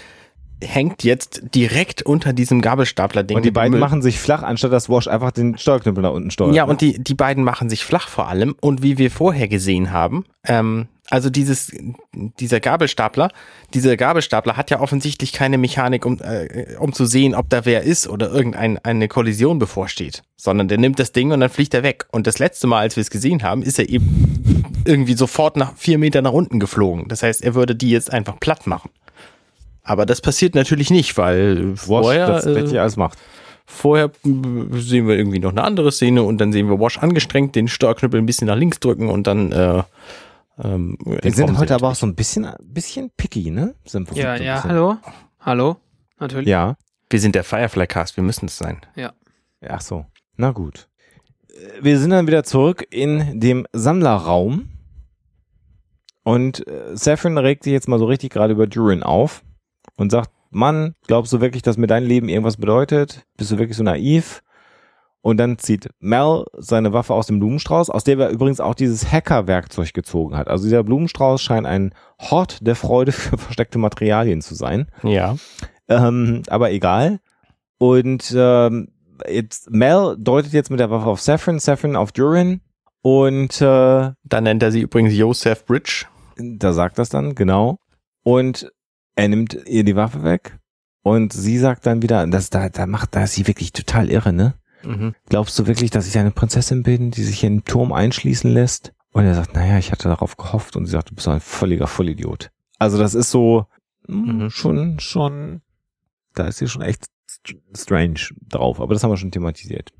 hängt jetzt direkt unter diesem Gabelstapler-Ding. Und die beiden machen sich flach, anstatt dass Wash einfach den Steuerknüppel nach unten steuert. Ja, ne? und die, die beiden machen sich flach vor allem. Und wie wir vorher gesehen haben, ähm, also dieses, dieser Gabelstapler, dieser Gabelstapler hat ja offensichtlich keine Mechanik, um, äh, um zu sehen, ob da wer ist oder irgendeine Kollision bevorsteht, sondern der nimmt das Ding und dann fliegt er weg. Und das letzte Mal, als wir es gesehen haben, ist er eben irgendwie sofort nach vier Meter nach unten geflogen. Das heißt, er würde die jetzt einfach platt machen. Aber das passiert natürlich nicht, weil Wash vorher das äh, alles macht. Vorher sehen wir irgendwie noch eine andere Szene und dann sehen wir Wash angestrengt den Steuerknüppel ein bisschen nach links drücken und dann äh, ähm, wir sind heute aber auch so ein bisschen, bisschen picky, ne? Sind ja, ja, bisschen. hallo, hallo, natürlich. Ja. Wir sind der Firefly Cast, wir müssen es sein. Ja. Ach so, na gut. Wir sind dann wieder zurück in dem Sammlerraum und äh, Saffron regt sich jetzt mal so richtig gerade über Durin auf und sagt, Mann, glaubst du wirklich, dass mir dein Leben irgendwas bedeutet? Bist du wirklich so naiv? Und dann zieht Mel seine Waffe aus dem Blumenstrauß, aus der er übrigens auch dieses Hacker-Werkzeug gezogen hat. Also dieser Blumenstrauß scheint ein Hort der Freude für versteckte Materialien zu sein. Ja. Ähm, aber egal. Und ähm, jetzt, Mel deutet jetzt mit der Waffe auf Saffron, Saffron auf Durin. Und äh, dann nennt er sie übrigens Joseph Bridge. Da sagt das dann, genau. Und er nimmt ihr die Waffe weg und sie sagt dann wieder, das da, da macht, da ist sie wirklich total irre, ne? Mhm. Glaubst du wirklich, dass ich eine Prinzessin bin, die sich in den Turm einschließen lässt? Und er sagt, naja, ich hatte darauf gehofft und sie sagt, du bist ein völliger Vollidiot. Also das ist so hm, mhm. schon, schon, da ist sie schon echt strange drauf, aber das haben wir schon thematisiert.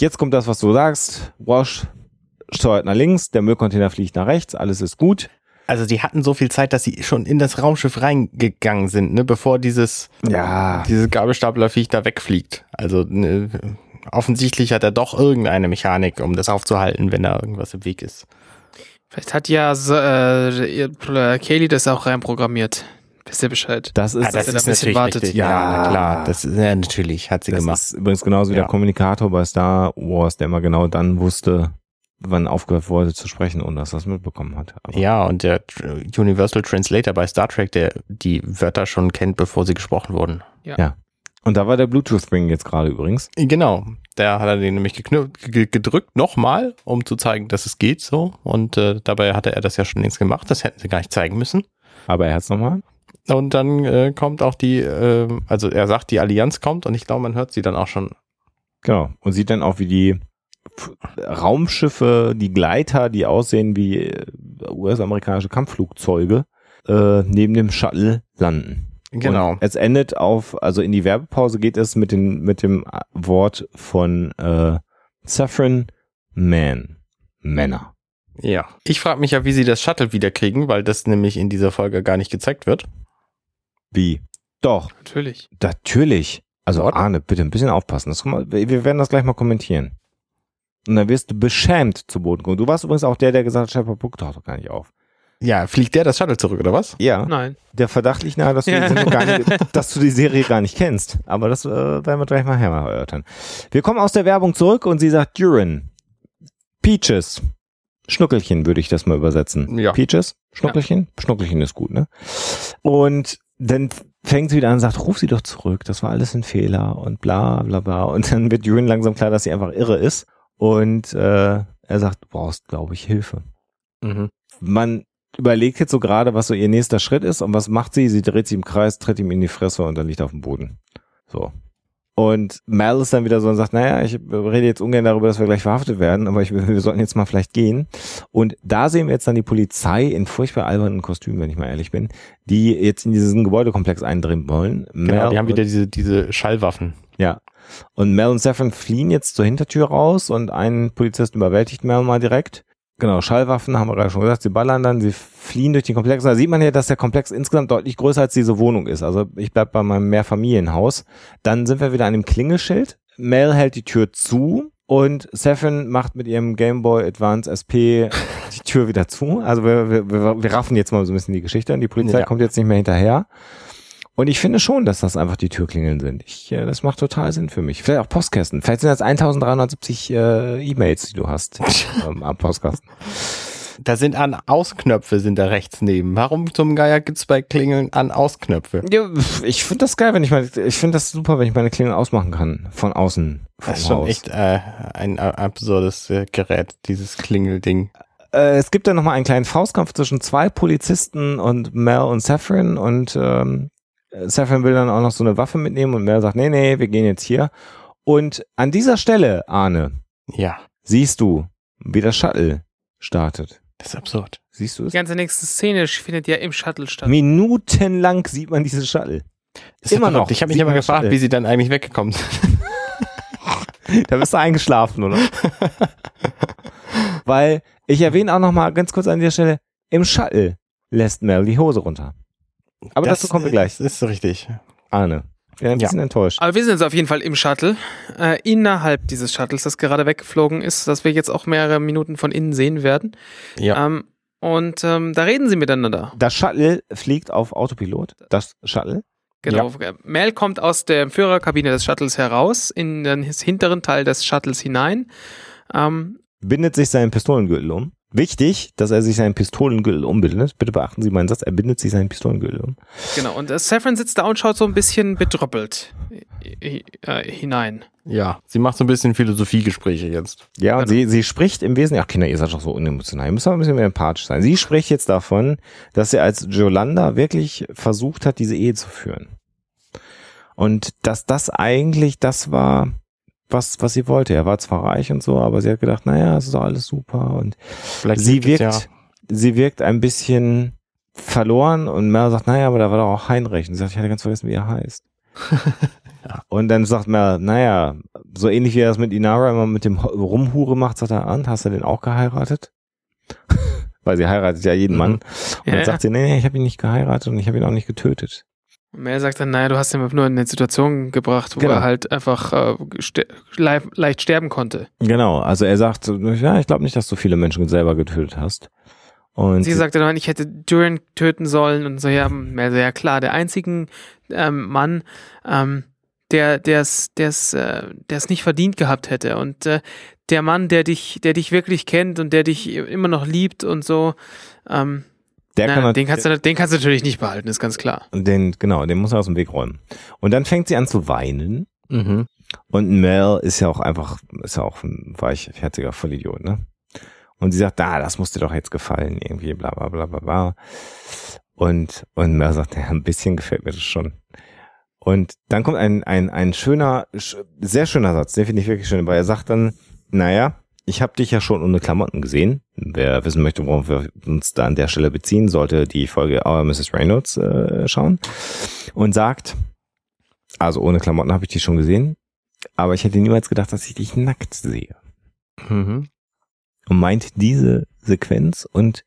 Jetzt kommt das, was du sagst. Wash steuert nach links, der Müllcontainer fliegt nach rechts, alles ist gut. Also die hatten so viel Zeit, dass sie schon in das Raumschiff reingegangen sind, ne, bevor dieses, ja. dieses Gabelstaplerviech da wegfliegt. Also ne, offensichtlich hat er doch irgendeine Mechanik, um das aufzuhalten, wenn da irgendwas im Weg ist. Vielleicht hat ja äh, Kaylee das auch reinprogrammiert. Wisst ihr Bescheid? Das ist, ah, das ist natürlich wartet. Richtig. Ja, ja, na klar. Das ist, ja, natürlich hat sie das gemacht. Das ist übrigens genauso wie ja. der Kommunikator bei Star Wars, der immer genau dann wusste, wann aufgehört wurde zu sprechen, ohne dass er es mitbekommen hat. Aber ja, und der Universal Translator bei Star Trek, der die Wörter schon kennt, bevor sie gesprochen wurden. Ja. ja. Und da war der Bluetooth-Ring jetzt gerade übrigens. Genau. Da hat er den nämlich gedrückt nochmal, um zu zeigen, dass es geht so. Und äh, dabei hatte er das ja schon längst gemacht. Das hätten sie gar nicht zeigen müssen. Aber er hat es nochmal. Und dann äh, kommt auch die, äh, also er sagt, die Allianz kommt und ich glaube, man hört sie dann auch schon. Genau. Und sieht dann auch, wie die Raumschiffe, die Gleiter, die aussehen wie äh, US-amerikanische Kampfflugzeuge, äh, neben dem Shuttle landen. Genau. Und es endet auf, also in die Werbepause geht es mit, den, mit dem Wort von äh, Saffron Man. Männer. Ja. Ich frage mich ja, wie sie das Shuttle wiederkriegen, weil das nämlich in dieser Folge gar nicht gezeigt wird. Wie? Doch. Natürlich. Natürlich. Also? Arne, bitte ein bisschen aufpassen. Das, wir werden das gleich mal kommentieren. Und dann wirst du beschämt zu Boden kommen. Du warst übrigens auch der, der gesagt hat, Shepard Book taucht doch gar nicht auf. Ja, fliegt der das Shuttle zurück, oder was? Ja. Nein. Der Verdacht liegt nahe, dass du, ja. nicht, dass du die Serie gar nicht kennst. Aber das äh, werden wir gleich mal erörtern. Wir kommen aus der Werbung zurück und sie sagt Durin. Peaches. Schnuckelchen würde ich das mal übersetzen. Ja. Peaches? Schnuckelchen? Ja. Schnuckelchen ist gut, ne? Und dann fängt sie wieder an und sagt, ruf sie doch zurück, das war alles ein Fehler und bla bla bla. Und dann wird Durin langsam klar, dass sie einfach irre ist und äh, er sagt, du brauchst, glaube ich, Hilfe. Mhm. Man überlegt jetzt so gerade, was so ihr nächster Schritt ist und was macht sie? Sie dreht sich im Kreis, tritt ihm in die Fresse und dann liegt er auf dem Boden. So. Und Mal ist dann wieder so und sagt, naja, ich rede jetzt ungern darüber, dass wir gleich verhaftet werden, aber ich, wir sollten jetzt mal vielleicht gehen. Und da sehen wir jetzt dann die Polizei in furchtbar albernen Kostümen, wenn ich mal ehrlich bin, die jetzt in diesen Gebäudekomplex eindringen wollen. Genau, die haben wieder diese, diese Schallwaffen. Ja. Und Mel und Saffron fliehen jetzt zur Hintertür raus und ein Polizist überwältigt Mel mal direkt. Genau, Schallwaffen haben wir gerade schon gesagt, sie ballern dann, sie fliehen durch den Komplex. Da sieht man ja, dass der Komplex insgesamt deutlich größer als diese Wohnung ist. Also ich bleib bei meinem Mehrfamilienhaus. Dann sind wir wieder an dem Klingelschild. Mel hält die Tür zu und Saffron macht mit ihrem Game Boy Advance SP die Tür wieder zu. Also wir, wir, wir, raffen jetzt mal so ein bisschen die Geschichte und die Polizei ja. kommt jetzt nicht mehr hinterher. Und ich finde schon, dass das einfach die Türklingeln sind. Ich, äh, das macht total Sinn für mich. Vielleicht auch Postkästen. Vielleicht sind das 1370 äh, E-Mails, die du hast ähm, am Postkasten. Da sind an Ausknöpfe sind da rechts neben. Warum zum Geier gibt's bei Klingeln an Ausknöpfe? Ja, ich finde das geil, wenn ich meine, ich finde das super, wenn ich meine Klingeln ausmachen kann. Von außen. Das ist schon Haus. echt äh, ein absurdes äh, Gerät, dieses Klingelding. Äh, es gibt da nochmal einen kleinen Faustkampf zwischen zwei Polizisten und Mel und Saffron und ähm, Saffron will dann auch noch so eine Waffe mitnehmen und Mel sagt, nee, nee, wir gehen jetzt hier. Und an dieser Stelle, Arne, ja. siehst du, wie das Shuttle startet. Das ist absurd. Siehst du es? Die ganze nächste Szene findet ja im Shuttle statt. Minutenlang sieht man dieses Shuttle. Das immer noch. Ich habe mich immer gefragt, Shuttle. wie sie dann eigentlich weggekommen sind. da bist du eingeschlafen, oder? Weil ich erwähne auch noch mal ganz kurz an dieser Stelle, im Shuttle lässt Mel die Hose runter. Aber das, dazu kommen wir gleich. Das ist richtig. Arne. Ich bin ein bisschen ja. enttäuscht. Aber wir sind jetzt auf jeden Fall im Shuttle. Äh, innerhalb dieses Shuttles, das gerade weggeflogen ist, das wir jetzt auch mehrere Minuten von innen sehen werden. Ja. Ähm, und ähm, da reden sie miteinander. Das Shuttle fliegt auf Autopilot. Das Shuttle. Genau. Ja. Mel kommt aus der Führerkabine des Shuttles heraus, in den hinteren Teil des Shuttles hinein. Ähm, Bindet sich seinen Pistolengürtel um. Wichtig, dass er sich seinen Pistolengürtel umbindet. Bitte beachten Sie meinen Satz, er bindet sich seinen Pistolengürtel um. Genau, und äh, Saffron sitzt da und schaut so ein bisschen betröppelt äh, hinein. Ja, sie macht so ein bisschen Philosophiegespräche jetzt. Ja, und genau. sie, sie spricht im Wesentlichen, ach Kinder, ihr seid doch so unemotional, ihr müsst aber ein bisschen mehr empathisch sein. Sie spricht jetzt davon, dass sie als Jolanda wirklich versucht hat, diese Ehe zu führen. Und dass das eigentlich das war, was, was sie wollte. Er war zwar reich und so, aber sie hat gedacht, naja, es ist doch alles super. Und Vielleicht sie wirkt, ja. sie wirkt ein bisschen verloren und Mel sagt, naja, aber da war doch auch Heinrich. Und sie sagt, ich hatte ganz vergessen, wie er heißt. ja. Und dann sagt Mel, naja, so ähnlich wie er das mit Inara immer mit dem Rumhure macht, sagt er, an, hast du den auch geheiratet? Weil sie heiratet ja jeden Mann. Mhm. Und ja, dann sagt sie, nee, nee, ich habe ihn nicht geheiratet und ich habe ihn auch nicht getötet. Und Mel sagt dann, naja, du hast ihn nur in eine Situation gebracht, wo genau. er halt einfach äh, ster leicht sterben konnte. Genau, also er sagt, ja, ich glaube nicht, dass du viele Menschen selber getötet hast. Und sie sagte dann, ich hätte Duran töten sollen und so, ja, Mel so, ja klar, der einzige ähm, Mann, ähm, der der es der es äh, der es nicht verdient gehabt hätte und äh, der Mann der dich der dich wirklich kennt und der dich immer noch liebt und so ähm, der Na, kann den, kannst du, den kannst du natürlich nicht behalten, ist ganz klar. Den, genau, den muss er aus dem Weg räumen. Und dann fängt sie an zu weinen. Mhm. Und Mel ist ja auch einfach, ist ja auch ein weichherziger Vollidiot, ne? Und sie sagt, ah, das muss dir doch jetzt gefallen, irgendwie, bla, bla, bla, bla, bla. Und, und Mel sagt, ja, ein bisschen gefällt mir das schon. Und dann kommt ein, ein, ein schöner, sehr schöner Satz, den finde ich wirklich schön, weil er sagt dann, naja, ich habe dich ja schon ohne Klamotten gesehen. Wer wissen möchte, worauf wir uns da an der Stelle beziehen, sollte die Folge Our Mrs. Reynolds äh, schauen. Und sagt, also ohne Klamotten habe ich dich schon gesehen, aber ich hätte niemals gedacht, dass ich dich nackt sehe. Mhm. Und meint diese Sequenz und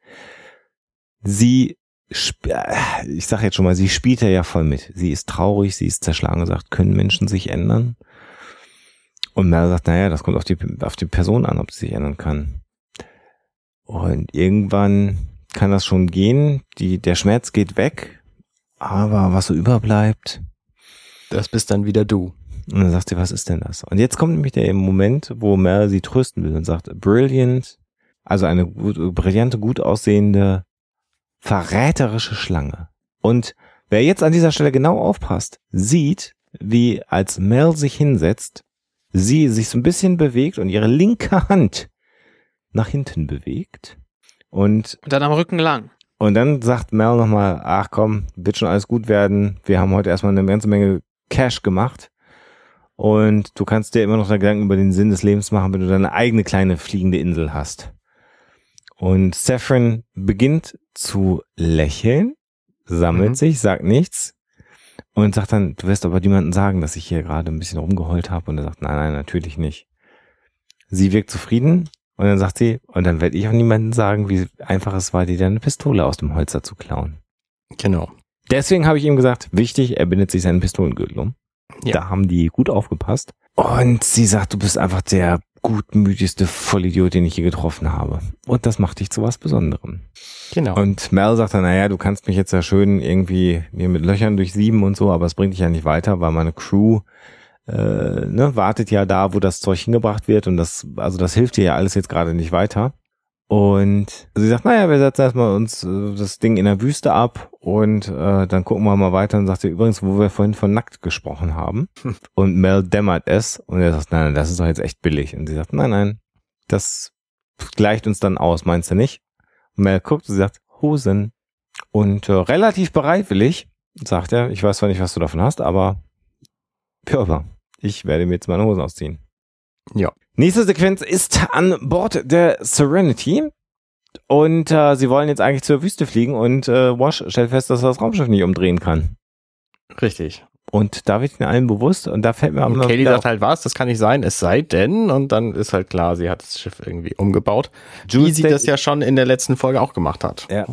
sie, ich sage jetzt schon mal, sie spielt ja voll mit. Sie ist traurig, sie ist zerschlagen und sagt, können Menschen sich ändern? Und Mel sagt, naja, das kommt auf die, auf die Person an, ob sie sich ändern kann. Und irgendwann kann das schon gehen, die, der Schmerz geht weg, aber was so überbleibt. Das bist dann wieder du. Und dann sagt sie, was ist denn das? Und jetzt kommt nämlich der Moment, wo Mel sie trösten will und sagt, brilliant, also eine gut, brillante, gut aussehende, verräterische Schlange. Und wer jetzt an dieser Stelle genau aufpasst, sieht, wie als Mel sich hinsetzt, sie sich so ein bisschen bewegt und ihre linke Hand nach hinten bewegt. Und, und dann am Rücken lang. Und dann sagt Mel nochmal, ach komm, wird schon alles gut werden. Wir haben heute erstmal eine ganze Menge Cash gemacht. Und du kannst dir immer noch Gedanken über den Sinn des Lebens machen, wenn du deine eigene kleine fliegende Insel hast. Und Saffron beginnt zu lächeln, sammelt mhm. sich, sagt nichts und sagt dann, du wirst aber niemandem sagen, dass ich hier gerade ein bisschen rumgeheult habe. Und er sagt, nein, nein, natürlich nicht. Sie wirkt zufrieden und dann sagt sie, und dann werde ich auch niemandem sagen, wie einfach es war, dir deine Pistole aus dem Holster zu klauen. Genau. Deswegen habe ich ihm gesagt, wichtig, er bindet sich seinen Pistolengürtel um. Ja. Da haben die gut aufgepasst. Und sie sagt, du bist einfach der gutmütigste Vollidiot, den ich je getroffen habe. Und das macht dich zu was Besonderem. Genau. Und Mel sagt dann, naja, du kannst mich jetzt ja schön irgendwie mir mit Löchern durchsieben und so, aber es bringt dich ja nicht weiter, weil meine Crew äh, ne, wartet ja da, wo das Zeug hingebracht wird und das, also das hilft dir ja alles jetzt gerade nicht weiter. Und sie sagt, naja, wir setzen erstmal uns äh, das Ding in der Wüste ab und äh, dann gucken wir mal weiter und sagt sie übrigens, wo wir vorhin von nackt gesprochen haben. Und Mel dämmert es und er sagt, nein, nein, das ist doch jetzt echt billig. Und sie sagt, nein, nein, das gleicht uns dann aus, meinst du nicht? Und Mel guckt und sie sagt, Hosen. Und äh, relativ bereitwillig sagt er, ich weiß zwar nicht, was du davon hast, aber Körper, ich werde mir jetzt meine Hosen ausziehen. Ja. Nächste Sequenz ist an Bord der Serenity. Und äh, sie wollen jetzt eigentlich zur Wüste fliegen und äh, Wash stellt fest, dass er das Raumschiff nicht umdrehen kann. Richtig. Und da wird ihnen allen bewusst und da fällt mir noch. Kelly sagt halt, was, das kann nicht sein, es sei denn, und dann ist halt klar, sie hat das Schiff irgendwie umgebaut. Jules wie sie das ja schon in der letzten Folge auch gemacht hat. Ja.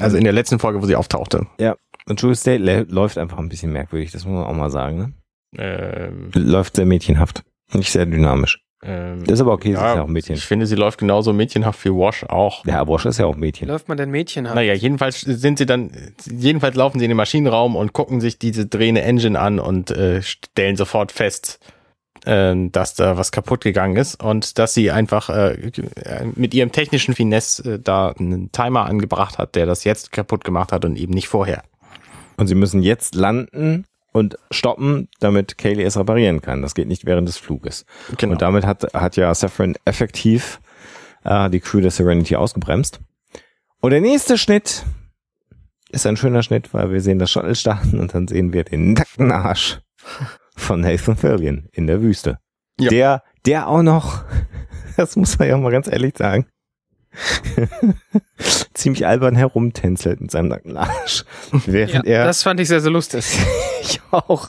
Also in der letzten Folge, wo sie auftauchte. Ja. Und Jules Day läuft einfach ein bisschen merkwürdig, das muss man auch mal sagen, ne? Ähm, läuft sehr mädchenhaft. Nicht sehr dynamisch. Ähm, das ist aber okay, ja, sie ist ja auch Mädchen. Ich finde, sie läuft genauso mädchenhaft wie Wash auch. Ja, Wash ist ja auch Mädchen. Läuft man denn mädchenhaft? Naja, jedenfalls sind sie dann, jedenfalls laufen sie in den Maschinenraum und gucken sich diese drehende Engine an und äh, stellen sofort fest, äh, dass da was kaputt gegangen ist und dass sie einfach äh, mit ihrem technischen Finesse äh, da einen Timer angebracht hat, der das jetzt kaputt gemacht hat und eben nicht vorher. Und sie müssen jetzt landen und stoppen, damit Kaylee es reparieren kann. Das geht nicht während des Fluges. Genau. Und damit hat, hat ja Saffron effektiv äh, die Crew der Serenity ausgebremst. Und der nächste Schnitt ist ein schöner Schnitt, weil wir sehen das Shuttle starten und dann sehen wir den nackten Arsch von Nathan Fillion in der Wüste. Ja. Der, der auch noch, das muss man ja auch mal ganz ehrlich sagen, ziemlich albern herumtänzelt mit seinem nackten Arsch. Während ja, er, das fand ich sehr, sehr lustig. ich auch.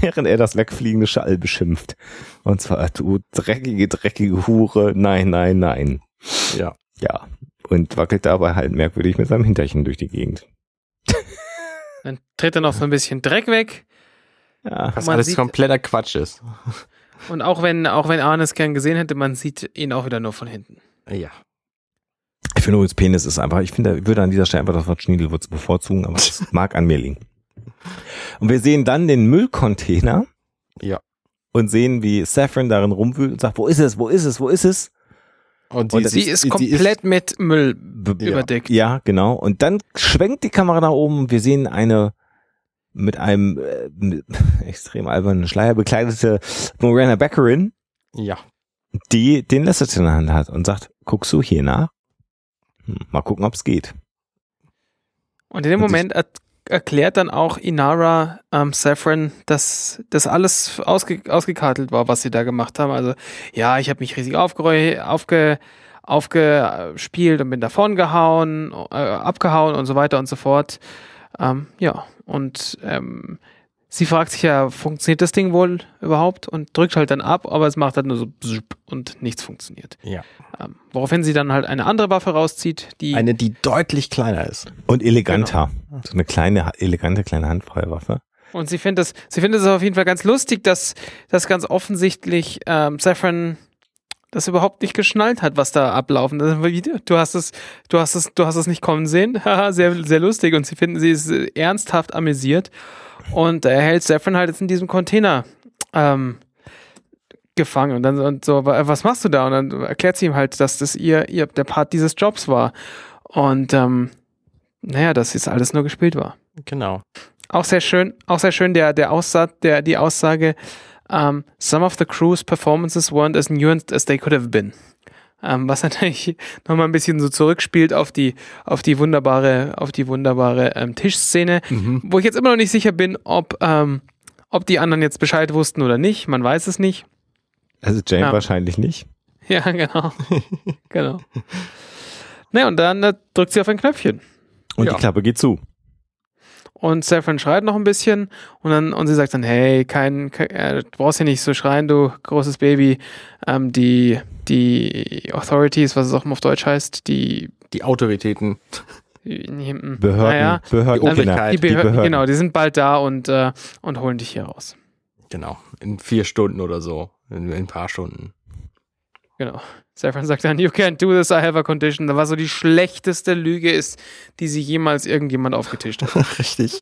Während er das wegfliegende Schall beschimpft. Und zwar, du dreckige, dreckige Hure, nein, nein, nein. Ja. Ja. Und wackelt dabei halt merkwürdig mit seinem Hinterchen durch die Gegend. Dann tritt er noch so ein bisschen Dreck weg. Ja, was alles sieht, kompletter Quatsch ist. Und auch wenn, auch wenn Arne es gern gesehen hätte, man sieht ihn auch wieder nur von hinten. Ja. Ich finde übrigens Penis ist einfach, ich finde, ich würde an dieser Stelle einfach das Wort Schniedelwurz bevorzugen, aber es mag an mir liegen. Und wir sehen dann den Müllcontainer. Ja. Und sehen, wie Saffron darin rumwühlt und sagt, wo ist es, wo ist es, wo ist es? Und sie, und sie ist, ist komplett ist, mit Müll ja, überdeckt. Ja, genau. Und dann schwenkt die Kamera nach oben und wir sehen eine mit einem äh, mit extrem albernen Schleier bekleidete Morena Beckerin. Ja. Die den Lesser in der Hand hat und sagt, guckst du hier nach? Mal gucken, ob es geht. Und in dem und Moment er erklärt dann auch Inara ähm, Saffron, dass das alles ausge ausgekartelt war, was sie da gemacht haben. Also ja, ich habe mich riesig aufge aufge aufgespielt und bin davon gehauen, äh, abgehauen und so weiter und so fort. Ähm, ja, und ähm, sie fragt sich ja, funktioniert das Ding wohl überhaupt und drückt halt dann ab, aber es macht halt nur so und nichts funktioniert. Ja. Ähm, woraufhin sie dann halt eine andere Waffe rauszieht, die. Eine, die deutlich kleiner ist. Und eleganter. Genau. So eine kleine, elegante kleine Handfeuerwaffe. Und sie findet es, sie findet es auf jeden Fall ganz lustig, dass das ganz offensichtlich ähm, Saffron das überhaupt nicht geschnallt hat, was da ablaufen. Du hast es, du hast es, du hast es nicht kommen sehen. sehr, sehr lustig. Und sie finden, sie ist ernsthaft amüsiert. Und er hält Saffron halt jetzt in diesem Container ähm, gefangen. Und dann und so, was machst du da? Und dann erklärt sie ihm halt, dass das ihr, ihr der Part dieses Jobs war. Und ähm, naja, dass es alles nur gespielt war. Genau. Auch sehr schön, auch sehr schön der, der Aussatz, der, die Aussage, um, some of the crew's performances weren't as nuanced as they could have been. Um, was natürlich nochmal ein bisschen so zurückspielt auf die, auf die wunderbare, auf die wunderbare ähm, Tischszene, mhm. wo ich jetzt immer noch nicht sicher bin, ob, ähm, ob die anderen jetzt Bescheid wussten oder nicht. Man weiß es nicht. Also Jane ja. wahrscheinlich nicht. Ja, genau. genau. Naja, und dann äh, drückt sie auf ein Knöpfchen. Und ja. die Klappe geht zu. Und Saffron schreit noch ein bisschen und dann und sie sagt dann, hey, kein, kein äh, du brauchst hier nicht so schreien, du großes Baby. Ähm, die, die Authorities, was es auch immer auf Deutsch heißt, die Die Autoritäten. Behörden, naja, Behörden, die genau, Obrigkeit, die, Behör die Behörden. Genau, die sind bald da und, äh, und holen dich hier raus. Genau. In vier Stunden oder so. In, in ein paar Stunden. Genau. Saffron sagt dann, you can't do this, I have a condition. Das war so die schlechteste Lüge ist, die sie jemals irgendjemand aufgetischt hat. Richtig.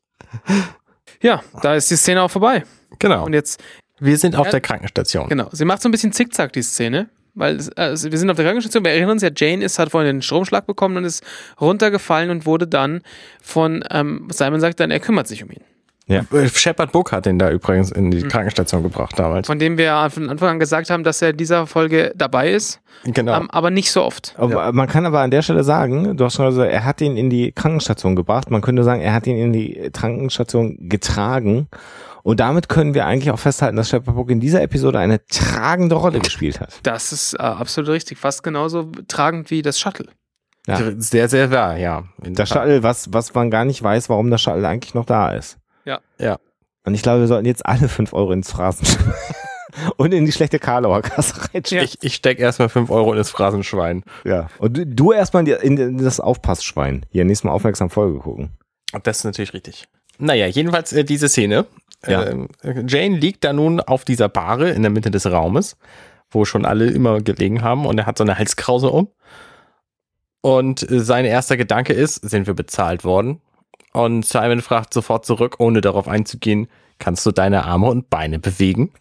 Ja, da ist die Szene auch vorbei. Genau. Und jetzt, Wir sind auf Ja. der Krankenstation. genau, sie macht so ein bisschen zickzack, die Szene. Weil also wir sind auf der Krankenstation, wir erinnern uns ja, Jane ist, hat vorhin den Stromschlag bekommen und ist runtergefallen und wurde dann von, ähm, Simon sagt dann, er kümmert sich um ihn. Äh, Shepard Book hat ihn da übrigens in die Krankenstation gebracht damals. Von dem wir von Anfang an gesagt haben, dass er in dieser Folge dabei ist, Genau. ähm, aber nicht so oft. Aber Man kann aber an der Stelle sagen, du hast schon gesagt, er hat ihn in die Krankenstation gebracht. Man könnte sagen, er hat ihn in die Krankenstation getragen. Und damit können wir eigentlich auch festhalten, dass Shepard Book in dieser Episode eine tragende Rolle gespielt hat. Das ist äh, absolut richtig. Fast genauso tragend wie das Shuttle. Ja. Sehr, sehr wahr, ja. Das. Shuttle, was, was man gar nicht weiß, warum das Shuttle eigentlich noch da ist. Ja. Ja. Und ich glaube, wir sollten jetzt alle fünf Euro ins Phrasen und in die schlechte Karlauer Kasse reinstecken. Ich, ich stecke erstmal 5 Euro in das Phrasenschwein. Ja. Und du, du erstmal in, in das Aufpassschwein. Hier, nächstes Mal aufmerksam Folge gucken. Das ist natürlich richtig. Naja, jedenfalls äh, diese Szene. Ja. Ähm, Jane liegt da nun auf dieser Bahre in der Mitte des Raumes, wo schon alle immer gelegen haben und er hat so eine Halskrause um. Und äh, sein erster Gedanke ist, sind wir bezahlt worden? Und Simon fragt sofort zurück, ohne darauf einzugehen, kannst du deine Arme und Beine bewegen?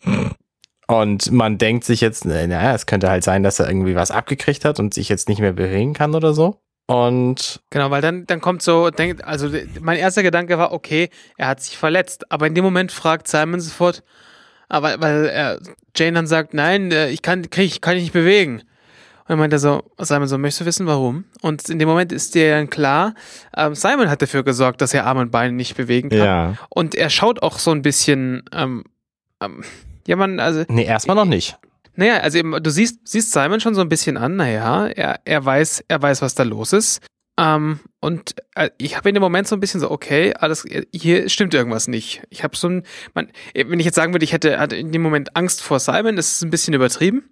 Und man denkt sich jetzt, naja, es könnte halt sein, dass er irgendwie was abgekriegt hat und sich jetzt nicht mehr bewegen kann oder so. Und Genau, weil dann, dann kommt so, denkt, also mein erster Gedanke war, okay, er hat sich verletzt. Aber in dem Moment fragt Simon sofort, aber weil er, Jane dann sagt, nein, äh, ich kann, krieg, kann ich nicht bewegen. Und er so, Simon so, möchtest du wissen, warum? Und in dem Moment ist dir dann klar, ähm, Simon hat dafür gesorgt, dass er Arme und Beine nicht bewegen kann. Ja. Und er schaut auch so ein bisschen, ähm, ähm, ja, man, also, nee, erstmal noch nicht. naja, also eben, du siehst, siehst Simon schon so ein bisschen an, naja, er, er weiß, er weiß, was da los ist. Ähm, und äh, ich habe in dem Moment so ein bisschen so, okay, alles, hier stimmt irgendwas nicht. Ich habe so ein, man, wenn ich jetzt sagen würde, ich hätte hatte in dem Moment Angst vor Simon, das ist ein bisschen übertrieben.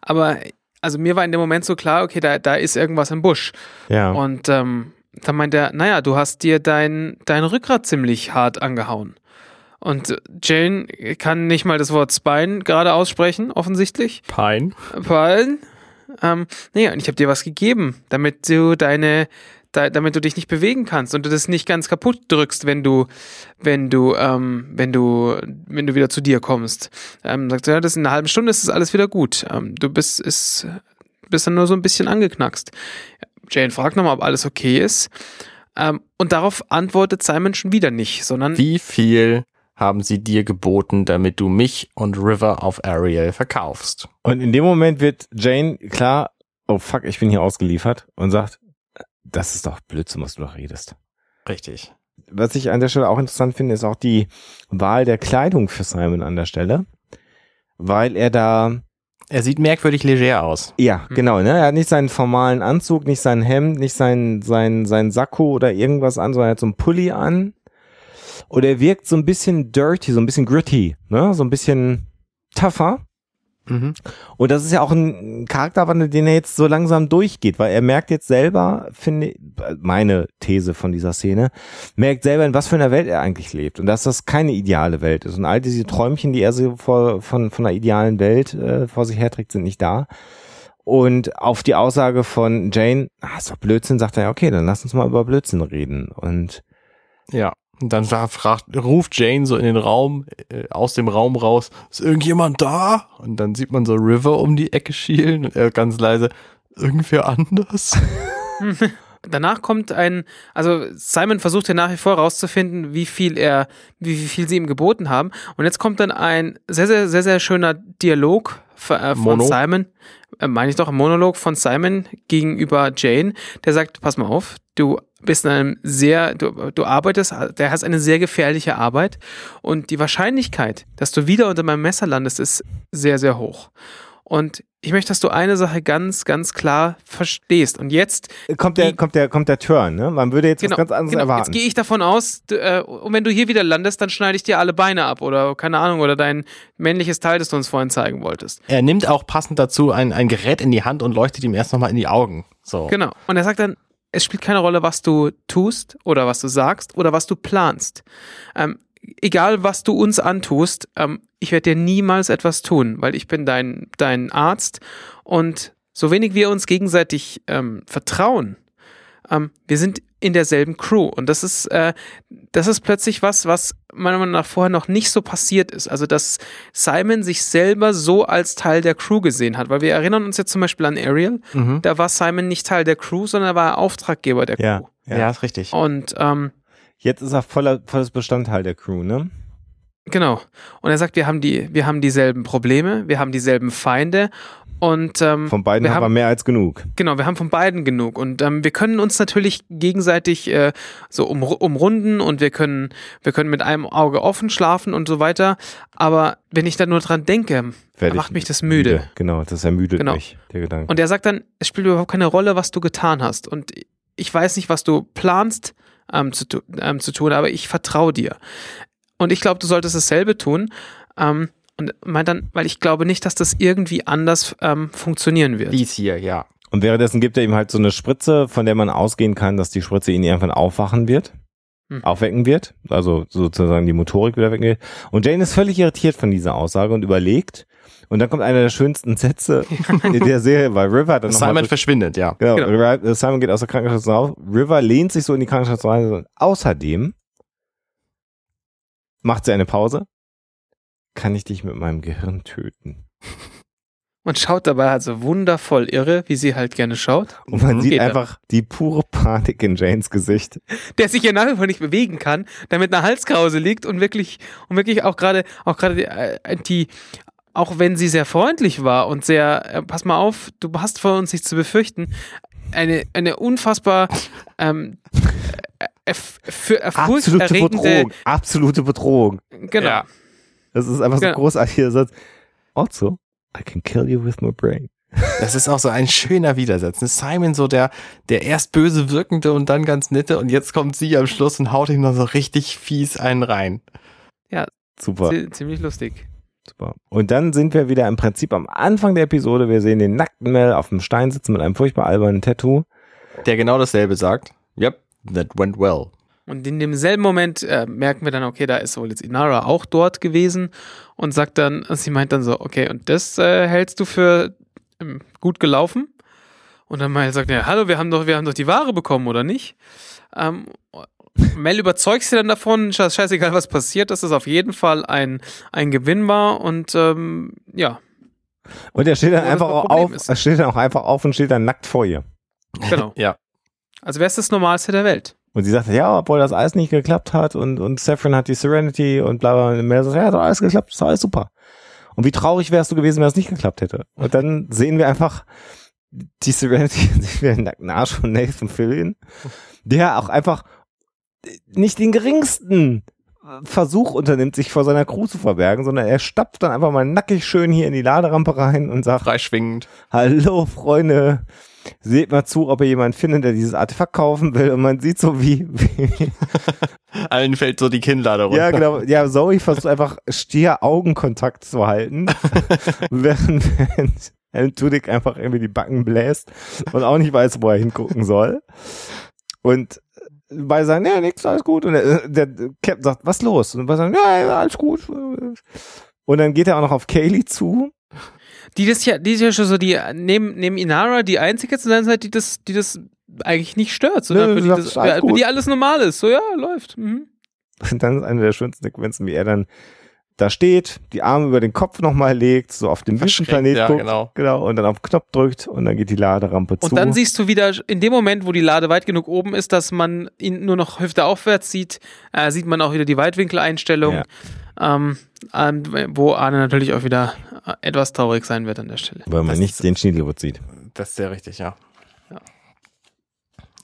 Aber also mir war in dem Moment so klar, okay, da, da ist irgendwas im Busch. Ja. Und ähm, dann meint er, naja, du hast dir dein, dein Rückgrat ziemlich hart angehauen. Und Jane kann nicht mal das Wort Spine gerade aussprechen, offensichtlich. Pine. Fallen. Ähm, naja, und ich habe dir was gegeben, damit du deine, da, damit du dich nicht bewegen kannst und du das nicht ganz kaputt drückst, wenn du, wenn du, ähm, wenn du, wenn du wieder zu dir kommst. Ähm, sagt er, ja, das in einer halben Stunde ist das alles wieder gut. Ähm, du bist, ist, bist dann nur so ein bisschen angeknackst. Jane fragt nochmal, ob alles okay ist. Ähm, und darauf antwortet Simon schon wieder nicht, sondern Wie viel haben sie dir geboten, damit du mich und River auf Ariel verkaufst? Und in dem Moment wird Jane klar, oh fuck, ich bin hier ausgeliefert und sagt, das ist doch Blödsinn, was du doch redest. Richtig. Was ich an der Stelle auch interessant finde, ist auch die Wahl der Kleidung für Simon an der Stelle, weil er da, Er sieht merkwürdig leger aus. ja, genau, ne, er hat nicht seinen formalen Anzug, nicht sein Hemd, nicht sein, sein, sein Sakko oder irgendwas an, sondern er hat so einen Pulli an und er wirkt so ein bisschen dirty, so ein bisschen gritty, ne, so ein bisschen tougher. Mhm. Und das ist ja auch ein Charakterwandel, den er jetzt so langsam durchgeht, weil er merkt jetzt selber, finde meine These von dieser Szene, merkt selber, in was für einer Welt er eigentlich lebt und dass das keine ideale Welt ist. Und all diese Träumchen, die er so vor, von, von einer idealen Welt äh, vor sich herträgt, sind nicht da. Und auf die Aussage von Jane, ah, ist doch Blödsinn, sagt er, ja, okay, dann lass uns mal über Blödsinn reden. Und Ja. Und dann fra- fragt, ruft Jane so in den Raum, äh, aus dem Raum raus, ist irgendjemand da? Und dann sieht man so River um die Ecke schielen und er ganz leise, irgendwer anders? Danach kommt ein, also Simon versucht ja nach wie vor herauszufinden, wie viel er, wie, wie viel sie ihm geboten haben. Und jetzt kommt dann ein sehr, sehr, sehr, sehr schöner Dialog von, äh, von Mono. Simon, äh, meine ich doch, ein Monolog von Simon gegenüber Jane, der sagt, pass mal auf, du bist in einem sehr, du, du arbeitest, der hast eine sehr gefährliche Arbeit und die Wahrscheinlichkeit, dass du wieder unter meinem Messer landest, ist sehr, sehr hoch. Und ich möchte, dass du eine Sache ganz, ganz klar verstehst. Und jetzt kommt der, kommt der, kommt der Turn. Ne? Man würde jetzt genau, was ganz anderes genau. erwarten. Jetzt gehe ich davon aus, du, äh, und wenn du hier wieder landest, dann schneide ich dir alle Beine ab oder keine Ahnung oder dein männliches Teil, das du uns vorhin zeigen wolltest. Er nimmt auch passend dazu ein, ein Gerät in die Hand und leuchtet ihm erst nochmal in die Augen. So. Genau. Und er sagt dann, es spielt keine Rolle, was du tust oder was du sagst oder was du planst. Ähm, egal was du uns antust, ähm, ich werde dir niemals etwas tun, weil ich bin dein, dein Arzt und so wenig wir uns gegenseitig ähm, vertrauen, ähm, wir sind in derselben Crew und das ist, äh, das ist plötzlich was, was meiner Meinung nach vorher noch nicht so passiert ist. Also, dass Simon sich selber so als Teil der Crew gesehen hat, weil wir erinnern uns jetzt zum Beispiel an Ariel, mhm. da war Simon nicht Teil der Crew, sondern er war Auftraggeber der ja, Crew. Ja, ja ist richtig. Und ähm, Jetzt ist er voller, volles Bestandteil der Crew, ne? Genau. Und er sagt, wir haben die, wir haben dieselben Probleme, wir haben dieselben Feinde und ähm, von beiden haben wir mehr als genug. Genau, wir haben von beiden genug und ähm, wir können uns natürlich gegenseitig äh, so um, umrunden und wir können, wir können mit einem Auge offen schlafen und so weiter. Aber wenn ich da nur dran denke, macht mich das müde. müde. Genau, das ermüdet genau. mich der Gedanke. Und er sagt dann, es spielt überhaupt keine Rolle, was du getan hast und ich weiß nicht, was du planst ähm, zu, ähm, zu tun, aber ich vertraue dir. Und ich glaube, du solltest dasselbe tun. Ähm, und meint dann, weil ich glaube nicht, dass das irgendwie anders ähm, funktionieren wird. Dies hier, ja. Und währenddessen gibt er ihm halt so eine Spritze, von der man ausgehen kann, dass die Spritze ihn irgendwann aufwachen wird. Hm. Aufwecken wird, also sozusagen die Motorik wieder wecken wird. Und Jane ist völlig irritiert von dieser Aussage und überlegt, und dann kommt einer der schönsten Sätze in der Serie, weil River dann Simon verschwindet, ja. Genau, genau. Simon geht aus der Krankenschwester raus. River lehnt sich so in die Krankenschwester rein. Außerdem macht sie eine Pause. Kann ich dich mit meinem Gehirn töten? Und schaut dabei also wundervoll irre, wie sie halt gerne schaut. Und man mhm. sieht einfach die pure Panik in Janes Gesicht. Der sich ja nach wie vor nicht bewegen kann, der mit einer Halskrause liegt und wirklich, und wirklich auch gerade, auch gerade die, äh, die, auch wenn sie sehr freundlich war und sehr, äh, pass mal auf, du hast vor uns nichts zu befürchten, eine, eine unfassbar ähm, äh, für absolute Bedrohung. Absolute Bedrohung. Genau. Ja. Das ist einfach so genau. großartiger Satz. Also, I can kill you with my brain. Das ist auch so ein schöner Widersatz. Simon so der, der erst böse wirkende und dann ganz nette und jetzt kommt sie am Schluss und haut ihm noch so richtig fies einen rein. Ja, super. Ziemlich lustig. Super. Und dann sind wir wieder im Prinzip am Anfang der Episode. Wir sehen den nackten Mel auf dem Stein sitzen mit einem furchtbar albernen Tattoo. Der genau dasselbe sagt. Yep, that went well. Und in demselben Moment äh, merken wir dann, okay, da ist wohl jetzt Inara auch dort gewesen und sagt dann, sie meint dann so, okay, und das äh, hältst du für ähm, gut gelaufen? Und dann Mel sagt, ja, hallo, wir haben doch, wir haben doch die Ware bekommen, oder nicht? Ähm, Mel überzeugt sie dann davon, scheißegal was passiert, dass es auf jeden Fall ein, ein Gewinn war und ähm, ja. Und er steht dann einfach auf, ist. er steht dann auch einfach auf und steht dann nackt vor ihr. Genau. ja. Also wäre es das Normalste der Welt. Und sie sagt, ja, obwohl das alles nicht geklappt hat und, und Saffron hat die Serenity und bla bla. Und Mel sagt, ja, hat alles geklappt, ist alles super. Und wie traurig wärst du gewesen, wenn es nicht geklappt hätte. Und dann sehen wir einfach die Serenity, sehen wir den nackten Arsch von Nathan Fillion, der auch einfach nicht den geringsten Versuch unternimmt, sich vor seiner Crew zu verbergen, sondern er stapft dann einfach mal nackig schön hier in die Laderampe rein und sagt, freischwingend, hallo Freunde, seht mal zu, ob ihr jemanden findet, der dieses Artefakt kaufen will und man sieht so wie, wie allen fällt so die Kinnlade runter. Ja, genau. Ja, Zoe versucht einfach stier Augenkontakt zu halten, während, während Tudik einfach irgendwie die Backen bläst und auch nicht weiß, wo er hingucken soll. Und bei sagen, ja, nix, alles gut. Und der, der Captain sagt, was los? Und bei sagen, ja, alles gut. Und dann geht er auch noch auf Kaylee zu. Die das ja, die ist ja schon so die, neben, neben Inara die einzige zu sein Zeit, die das, die das eigentlich nicht stört, sondern Nö, für, die das, ja, für die alles normal ist. So, ja, läuft. Mhm. Und dann ist eine der schönsten Sequenzen, wie er dann da steht, die Arme über den Kopf nochmal legt, so auf den Wüstenplanet ja, guckt, genau. genau, und dann auf den Knopf drückt und dann geht die Laderampe zu. Und dann siehst du wieder, in dem Moment, wo die Lade weit genug oben ist, dass man ihn nur noch Hüfte aufwärts sieht, äh, sieht man auch wieder die Weitwinkeleinstellung, ja. ähm, wo Arne natürlich auch wieder äh, etwas traurig sein wird an der Stelle. Weil man das nicht den Schniedelwurz sieht. Das ist sehr richtig, ja. ja.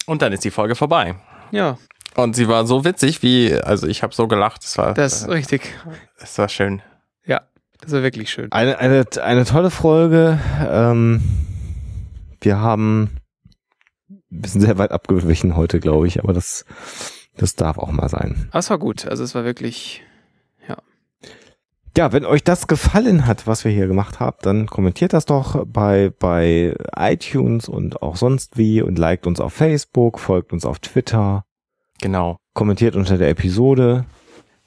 Und dann ist die Folge vorbei. Ja. Und sie war so witzig, wie, also ich habe so gelacht. Es war, das ist äh, richtig. Es war schön. Ja. Das war wirklich schön. Eine, eine, eine tolle Folge. Ähm, wir haben wir sind sehr weit abgewichen heute, glaube ich, aber das, das darf auch mal sein. Aber es war gut. Also es war wirklich, ja. Ja, wenn euch das gefallen hat, was wir hier gemacht haben, dann kommentiert das doch bei, bei iTunes und auch sonst wie und liked uns auf Facebook, folgt uns auf Twitter. Genau. Kommentiert unter der Episode.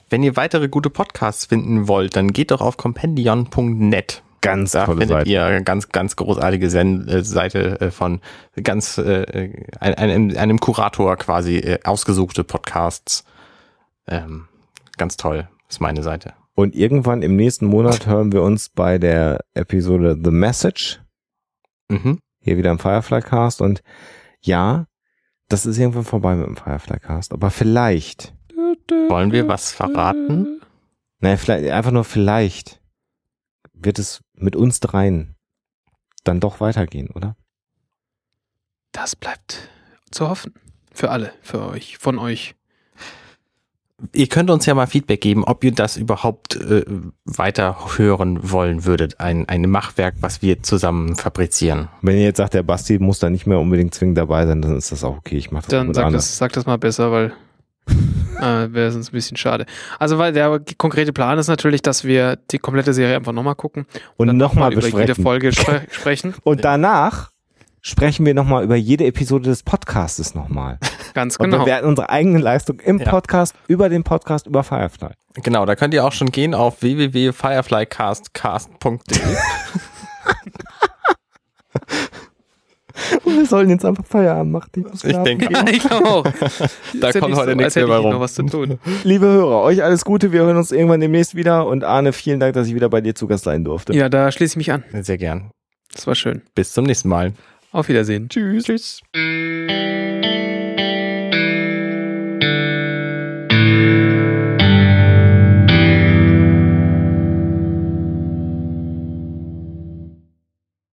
Wenn ihr weitere gute Podcasts finden wollt, dann geht doch auf compendion.net. Ganz da tolle findet Seite. ihr ganz, ganz großartige äh, Seite äh, von ganz äh, einem, einem Kurator quasi äh, ausgesuchte Podcasts. Ähm, ganz toll, ist meine Seite. Und irgendwann im nächsten Monat hören wir uns bei der Episode The Message Mhm. hier wieder im Firefly Cast und ja, das ist irgendwann vorbei mit dem Firefly Cast, aber vielleicht, Wollen wir was verraten? naja, vielleicht, einfach nur vielleicht wird es mit uns dreien dann doch weitergehen, oder? Das bleibt zu hoffen. Für alle, für euch, von euch. Ihr könnt uns ja mal Feedback geben, ob ihr das überhaupt äh, weiter hören wollen würdet. Ein, ein Machwerk, was wir zusammen fabrizieren. Wenn ihr jetzt sagt, der Basti muss da nicht mehr unbedingt zwingend dabei sein, dann ist das auch okay. Ich mache das Dann sag Arne. das, sag das mal besser, weil äh, wäre sonst ein bisschen schade. Also, weil der konkrete Plan ist natürlich, dass wir die komplette Serie einfach nochmal gucken und dann nochmal über jede. Folge spre sprechen. Und danach sprechen wir nochmal über jede Episode des Podcastes nochmal. Ganz Und genau. bewerten unsere eigene Leistung im Ja. Podcast, über den Podcast, über Firefly. Genau, da könnt ihr auch schon gehen auf www.fireflycastcast.de. Und wir sollen jetzt einfach Feierabend machen. Ich, Ich schlafen denke gehen. ich glaube auch. Da Ist ja kommt nicht heute so, nichts mehr rum. noch was zu tun. Liebe Hörer, euch alles Gute. Wir hören uns irgendwann demnächst wieder. Und Arne, vielen Dank, dass ich wieder bei dir zu Gast sein durfte. Ja, da schließe ich mich an. Sehr gern. Das war schön. Bis zum nächsten Mal. Auf Wiedersehen. Tschüss. Tschüss.